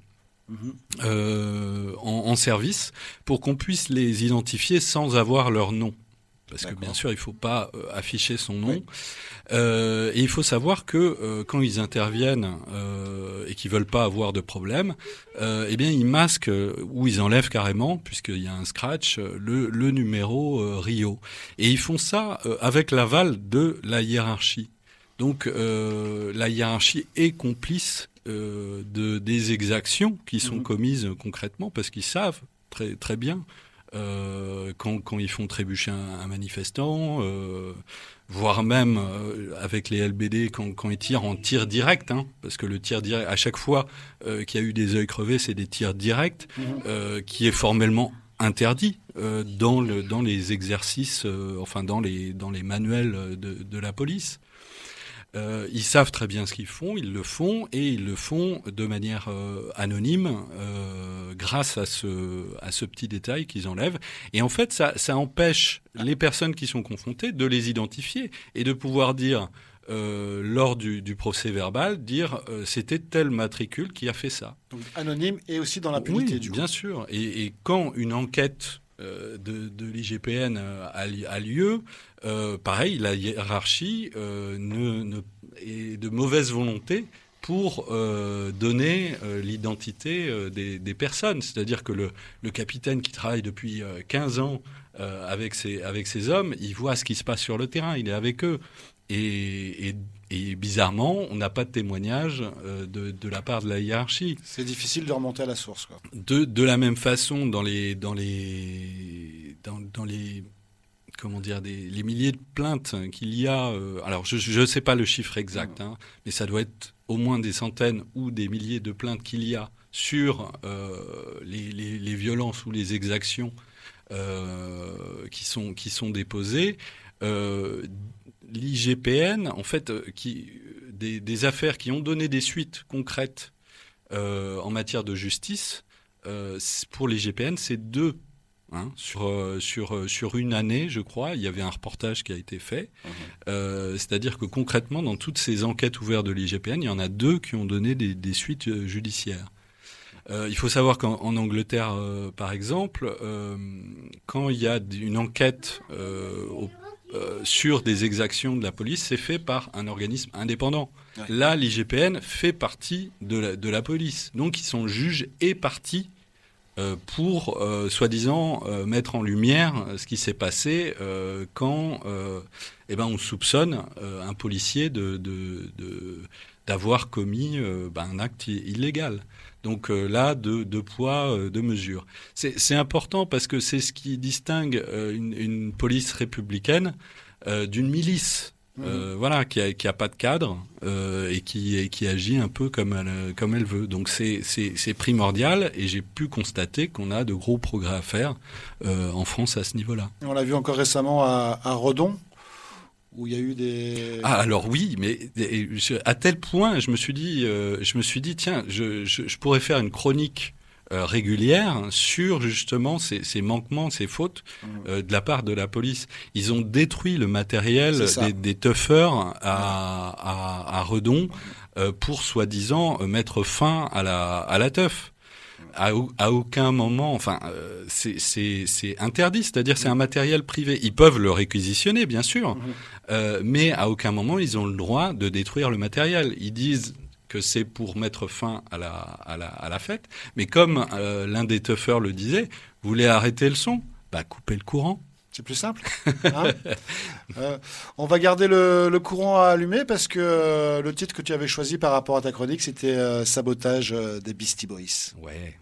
en, en service pour qu'on puisse les identifier sans avoir leur nom. Parce que bien sûr, il ne faut pas afficher son nom. et il faut savoir que quand ils interviennent et qu'ils veulent pas avoir de problème, eh bien, ils masquent ou ils enlèvent carrément, puisqu'il y a un scratch, le, le numéro Rio. Et ils font ça avec l'aval de la hiérarchie. Donc la hiérarchie est complice euh, de, des exactions qui sont mhm. commises concrètement parce qu'ils savent très, très bien euh, quand, quand, ils font trébucher un, manifestant, euh, voire même avec les LBD quand, quand, ils tirent en tir direct, hein, parce que le tir direct, à chaque fois qu'il y a eu des œils crevés, c'est des tirs directs, mhm. qui est formellement interdit dans, le, dans les exercices, enfin dans les, dans les manuels de, de la police. Euh, ils savent très bien ce qu'ils font, ils le font et ils le font de manière euh, anonyme euh, grâce à ce, à ce petit détail qu'ils enlèvent. Et en fait, ça, ça empêche les personnes qui sont confrontées de les identifier et de pouvoir dire, euh, lors du, du, procès verbal, dire c'était tel matricule qui a fait ça. Donc anonyme et aussi dans l'impunité oui, du bien sûr. Et, et, quand une enquête de, de l'IGPN a, a, lieu, euh, pareil, la hiérarchie euh, est de mauvaise volonté pour euh, donner l'identité des, personnes. C'est-à-dire que le, capitaine qui travaille depuis 15 ans avec ses hommes, il voit ce qui se passe sur le terrain, il est avec eux. Et, bizarrement, on n'a pas de témoignage de, la part de la hiérarchie. C'est difficile de remonter à la source. Quoi. De, de la même façon, dans les, dans les, dans, dans les comment dire, des, les milliers de plaintes qu'il y a. Euh, alors, je ne sais pas le chiffre exact, hein, mais ça doit être au moins des centaines ou des milliers de plaintes qu'il y a sur euh, les, violences ou les exactions euh, qui, sont, qui sont déposées. L'IGPN, en fait, qui, des, des, affaires qui ont donné des suites concrètes en matière de justice, pour l'IGPN, c'est deux Hein, sur, euh, sur, euh, sur une année, je crois, il y avait un reportage qui a été fait. Euh, c'est-à-dire que concrètement, dans toutes ces enquêtes ouvertes de l'IGPN, il y en a deux qui ont donné des, des suites judiciaires. il faut savoir qu'en Angleterre, par exemple, quand il y a une enquête sur des exactions de la police, c'est fait par un organisme indépendant. Là, l'IGPN fait partie de la, de la police. Donc, ils sont juges et partis euh, pour, euh, soi-disant, euh, mettre en lumière ce qui s'est passé quand eh ben, on soupçonne un policier de, d'avoir commis ben, un acte illégal. Donc là, deux, poids, deux mesures. C'est, important parce que c'est ce qui distingue une police républicaine d'une milice. Euh, voilà, qui a, qui a pas de cadre euh, et qui, qui agit un peu comme elle, comme elle veut. Donc c'est primordial et j'ai pu constater qu'on a de gros progrès à faire euh, en France à ce niveau-là. On l'a vu encore récemment à, à Redon, où il y a eu des. Ah alors oui, mais à tel point, je me suis dit, je me suis dit, tiens, je, je, je pourrais faire une chronique euh, régulière sur justement ces, ces manquements, ces fautes mmh. euh, de la part de la police. Ils ont détruit le matériel des, des à, à, à Redon euh, pour soi-disant mettre fin à la, à la teuf. À, à, aucun moment, enfin, euh, c'est interdit, c'est-à-dire c'est un matériel privé. Ils peuvent le réquisitionner, bien sûr, mmh. euh, mais à aucun moment ils ont le droit de détruire le matériel. Ils disent que c'est pour mettre fin à la, à la, à la fête. Mais comme euh, l'un des tuffers le disait, vous voulez arrêter le son? Bah, coupez le courant. C'est plus simple. [laughs] Hein? Euh, on va garder le, le, courant allumé parce que euh, le titre que tu avais choisi par rapport à ta chronique, c'était Sabotage des Beastie Boys. Ouais.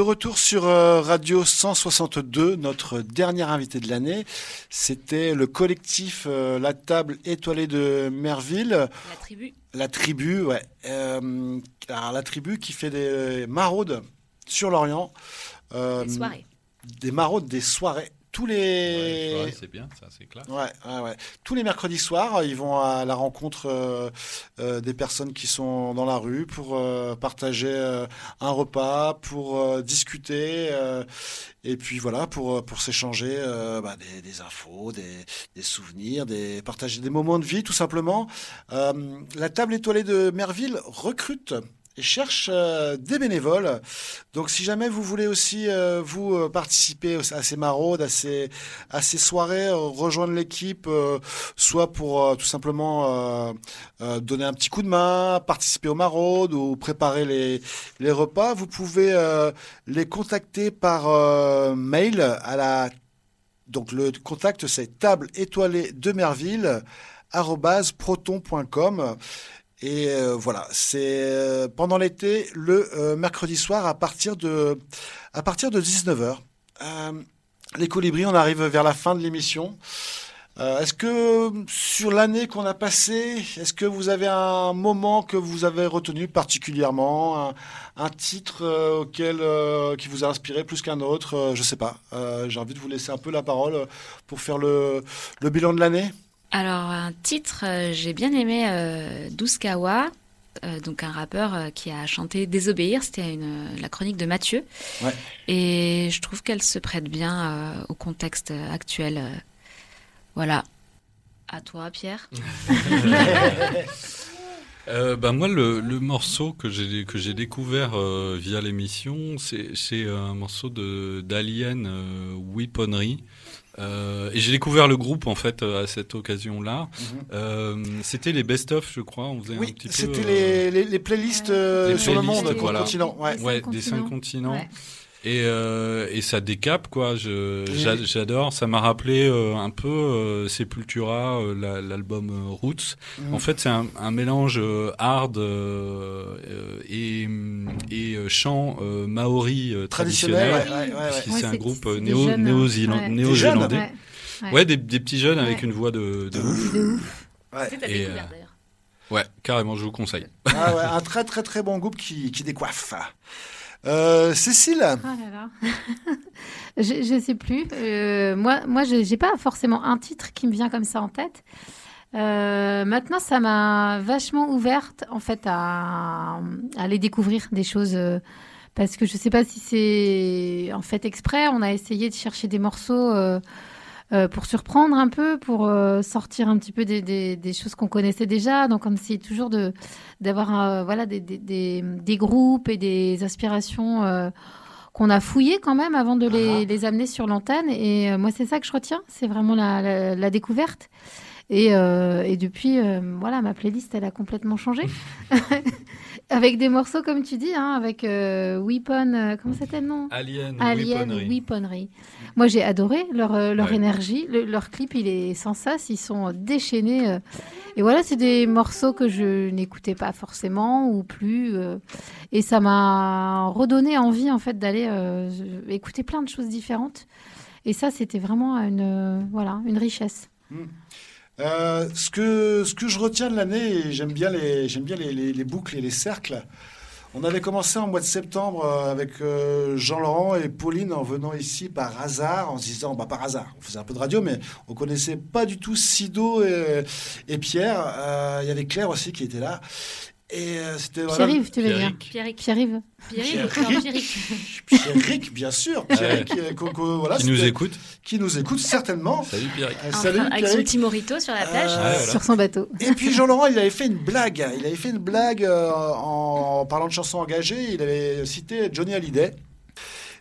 Retour sur euh, Radio 162, notre dernier invité de l'année. C'était le collectif euh, La Table Étoilée de Merville. La tribu. La tribu, ouais. Euh, alors, la tribu qui fait des maraudes sur l'Orient. des soirées. Des maraudes, des soirées tous les. c'est bien, ça, c'est clair. Ouais, ouais, ouais, Tous les mercredis soirs, ils vont à la rencontre euh, euh, des personnes qui sont dans la rue pour euh, partager un repas, pour discuter, et puis voilà, pour, pour s'échanger bah, des, des, infos, des, des, souvenirs, des, partager des moments de vie, tout simplement. la table étoilée de Merville recrute cherche euh, des bénévoles. Donc si jamais vous voulez aussi euh, vous euh, participer à ces maraudes, à ces, à ces soirées, rejoindre l'équipe, soit pour tout simplement donner un petit coup de main, participer aux maraudes ou préparer les, les repas, vous pouvez les contacter par mail à la donc le contact c'est table étoilée de Merville proton.com et euh, voilà, c'est euh, pendant l'été, le euh, mercredi soir à partir de, à partir de 19h. les colibris, on arrive vers la fin de l'émission. est-ce que sur l'année qu'on a passée, est-ce que vous avez un moment que vous avez retenu particulièrement, un, titre auquel qui vous a inspiré plus qu'un autre Je sais pas. J'ai envie de vous laisser un peu la parole pour faire le, le bilan de l'année. Alors, un titre, euh, j'ai bien aimé euh, Douskawa, euh, donc un rappeur qui a chanté Désobéir, c'était la chronique de Mathieu. Et je trouve qu'elle se prête bien au contexte actuel. voilà. À toi, Pierre. [laughs] [laughs] bah moi, le, morceau que j'ai que j'ai découvert via l'émission, c'est un morceau de d'Alien Weaponry. Euh, et j'ai découvert le groupe en fait euh, à cette occasion-là. Mhm. Euh, c'était les best-of, je crois. On faisait oui, un petit peu. C'était les, les, les, playlists sur le monde, voilà. continent. Ouais, ouais des cinq continents. Et, euh, et ça décape quoi. J'adore. Ça m'a rappelé euh, un peu euh, Sepultura, euh, l'album Roots. Mhm. En fait, c'est un, un, mélange hard et, et chant maori traditionnel. c'est un groupe néo, néo-zélandais. Ouais, des, des, petits jeunes avec une voix de, de ouf. Ouais. Et, ouais, carrément, je vous conseille. Ah ouais, un très très très bon groupe qui, qui décoiffe. Euh, Cécile là. [laughs] Je ne sais plus. Euh, moi, moi je n'ai pas forcément un titre qui me vient comme ça en tête. Euh, maintenant, ça m'a vachement ouverte en fait à, à, aller découvrir des choses. parce que je ne sais pas si c'est en fait exprès. On a essayé de chercher des morceaux euh, pour surprendre un peu, pour euh, sortir un petit peu des, des, des choses qu'on connaissait déjà. Donc on essaye toujours de d'avoir euh, voilà des, des, groupes et des aspirations qu'on a fouillées quand même avant de les, les amener sur l'antenne. Et moi c'est ça que je retiens, c'est vraiment la, la, la découverte. Et, et depuis, voilà, ma playlist, elle a complètement changé. [laughs] Avec des morceaux, comme tu dis, hein, avec euh, Weapon, euh, comment c'était le nom Alien, Alien Weaponry. Moi, j'ai adoré leur, euh, leur énergie. leur clip, il est sans sas. Ils sont déchaînés. et voilà, c'est des morceaux que je n'écoutais pas forcément ou plus. et ça m'a redonné envie, en fait, d'aller écouter plein de choses différentes. Et ça, c'était vraiment une, voilà, une richesse. Hmm. Euh, ce, que, je retiens de l'année, j'aime bien, les, boucles et les cercles, on avait commencé en mois de septembre euh, avec euh, Jean-Laurent et Pauline en venant ici par hasard, en se disant, bah, par hasard, on faisait un peu de radio, mais on connaissait pas du tout Sido et Pierre. Il y avait Claire aussi qui était là. Et euh, c'était Pierre-Yves, tu veux dire Pierre-Yves. Pierre-Yves. Pierre-Yves, bien sûr. Pierre-Yves, euh, voilà, qui nous écoute. Qui nous écoute certainement. Salut Pierre-Yves. Euh, salut Avec son petit morito sur la plage. Sur son bateau. Et puis Jean-Laurent, il avait fait une blague. Il avait fait une blague en parlant de chansons engagées. Il avait cité Johnny Hallyday.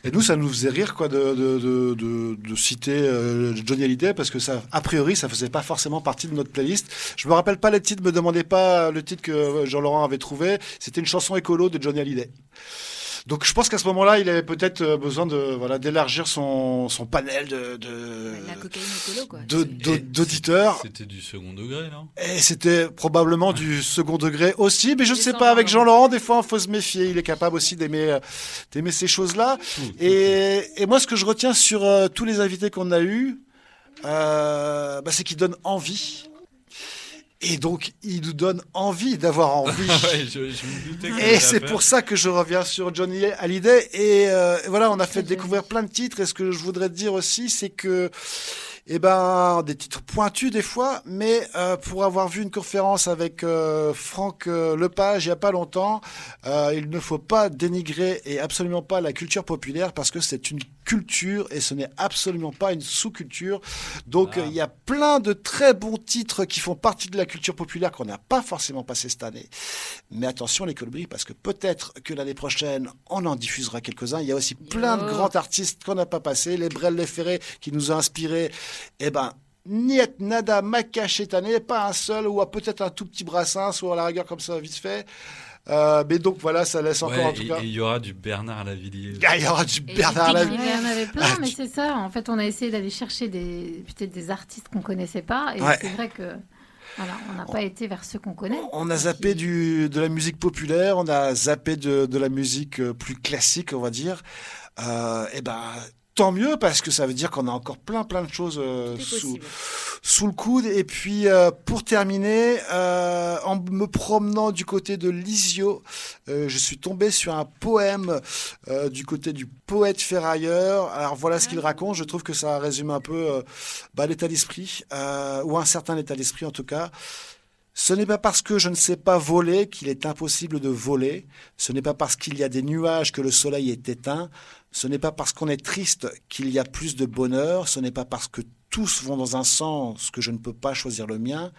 Et nous, ça nous faisait rire quoi, de, de, de, de citer euh, Johnny Hallyday parce que ça, a priori, ça faisait pas forcément partie de notre playlist. Je me rappelle pas les titres, me demandez pas le titre que Jean-Laurent avait trouvé. C'était une chanson écolo de Johnny Hallyday. Donc je pense qu'à ce moment-là, il avait peut-être euh, besoin de voilà d'élargir son, son panel de d'auditeurs. C'était du second degré, non? Et c'était probablement du second degré aussi, mais je ne sais pas, avec Jean-Laurent, des fois, il faut se méfier. Il est capable aussi d'aimer euh, d'aimer ces choses-là. Et, et moi, ce que je retiens sur euh, tous les invités qu'on a eus, euh, bah, c'est qu'ils donnent envie. Et donc, ils nous donnent envie d'avoir envie. [laughs] Ouais, je, je me doutais que Et c'est pour ça que je reviens sur Johnny Hallyday. Et euh, voilà, on a fait découvrir plein de titres. Et ce que je voudrais te dire aussi, c'est que, eh ben, des titres pointus des fois, mais euh, pour avoir vu une conférence avec euh, Franck euh, Lepage il y a pas longtemps, euh, il ne faut pas dénigrer et absolument pas la culture populaire parce que c'est une culture et ce n'est absolument pas une sous-culture. Donc euh, il y a plein de très bons titres qui font partie de la culture populaire qu'on n'a pas forcément passé cette année. Mais attention les colibris parce que peut-être que l'année prochaine on en diffusera quelques-uns. Il y a aussi plein de Yo. grands artistes qu'on n'a pas passé. Les Brel Les Ferré qui nous a inspirés. Eh ben Niet, nada, maca cette année, pas un seul, ou à peut-être un tout petit brassin, soit à la rigueur comme ça, vite fait. Euh, mais donc voilà, ça laisse encore Ouais, en tout et- cas. il y aura du Bernard Lavillier. Ah, il y aura du Et Bernard Lavillier. Il y en avait plein, Ah, mais tu- c'est ça. En fait, on a essayé d'aller chercher des peut-être des artistes qu'on connaissait pas, et Ouais. c'est vrai que voilà, on n'a pas été vers ceux qu'on connaît. On a zappé du, de la musique populaire, on a zappé de, de la musique euh, plus classique, on va dire. Euh, et ben, tant mieux parce que ça veut dire qu'on a encore plein plein de choses euh, sous, sous le coude. Et puis euh, pour terminer, euh, en me promenant du côté de Lisio, je suis tombé sur un poème du côté du poète ferrailleur. Alors voilà ce qu'il raconte. Je trouve que ça résume un peu bah, l'état d'esprit ou un certain état d'esprit en tout cas. Ce n'est pas parce que je ne sais pas voler qu'il est impossible de voler. Ce n'est pas parce qu'il y a des nuages que le soleil est éteint. Ce n'est pas parce qu'on est triste qu'il y a plus de bonheur. Ce n'est pas parce que tous vont dans un sens que je ne peux pas choisir le mien.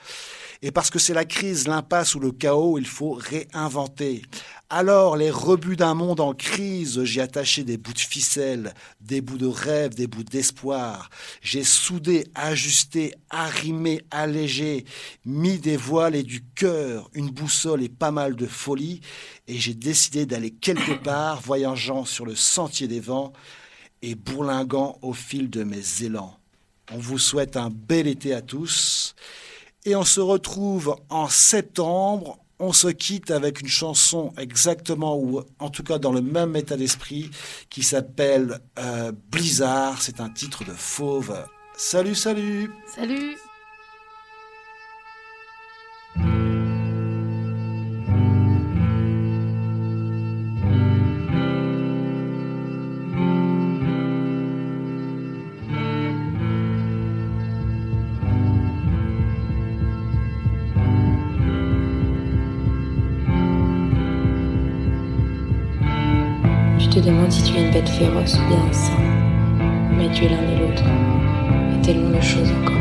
Et parce que c'est la crise, l'impasse ou le chaos, il faut réinventer. Alors, les rebuts d'un monde en crise, j'ai attaché des bouts de ficelle, des bouts de rêve, des bouts d'espoir. J'ai soudé, ajusté, arrimé, allégé, mis des voiles et du cœur, une boussole et pas mal de folie. Et j'ai décidé d'aller quelque [coughs] part, voyageant sur le sentier des vents et bourlinguant au fil de mes élans. On vous souhaite un bel été à tous. Et on se retrouve en septembre. On se quitte avec une chanson exactement, ou en tout cas dans le même état d'esprit, qui s'appelle euh, Blizzard. C'est un titre de Fauve. Salut, salut Salut féroce ou bien un saint. Mais tu es l'un et l'autre. Et tellement de choses encore.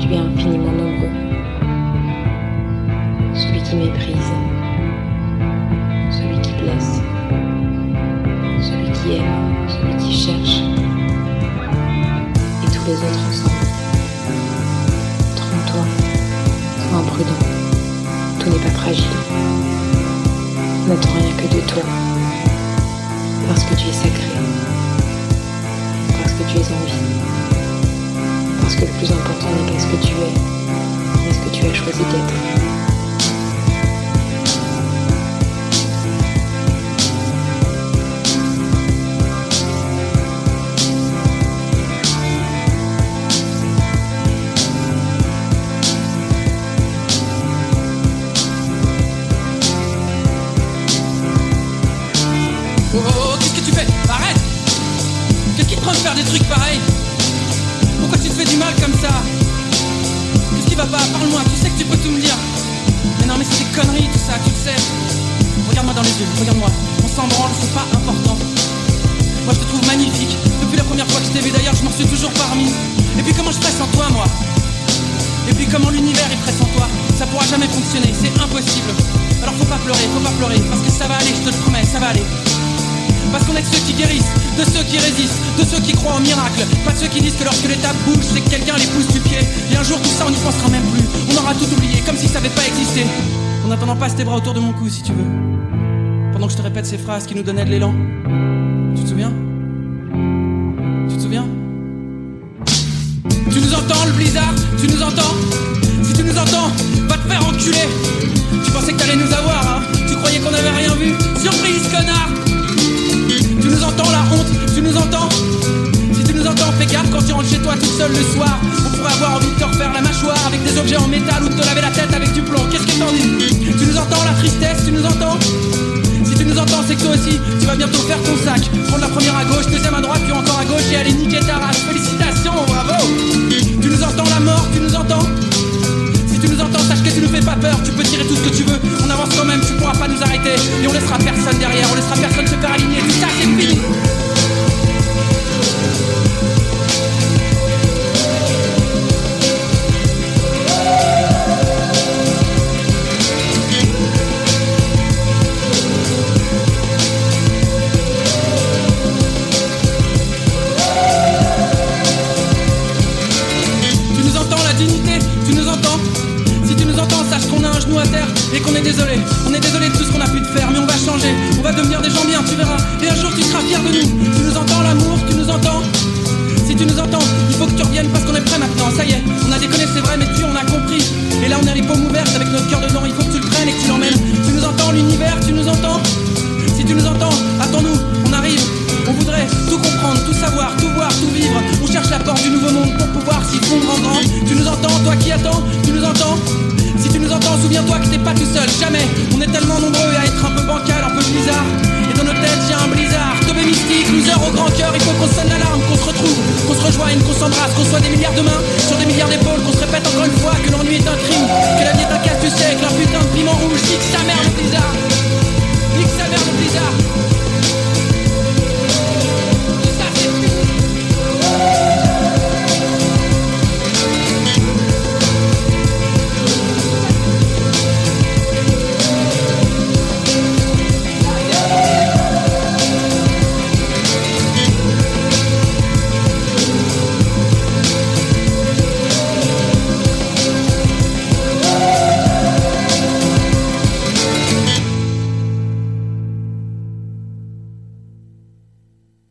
Tu es infiniment nombreux. Celui qui méprise.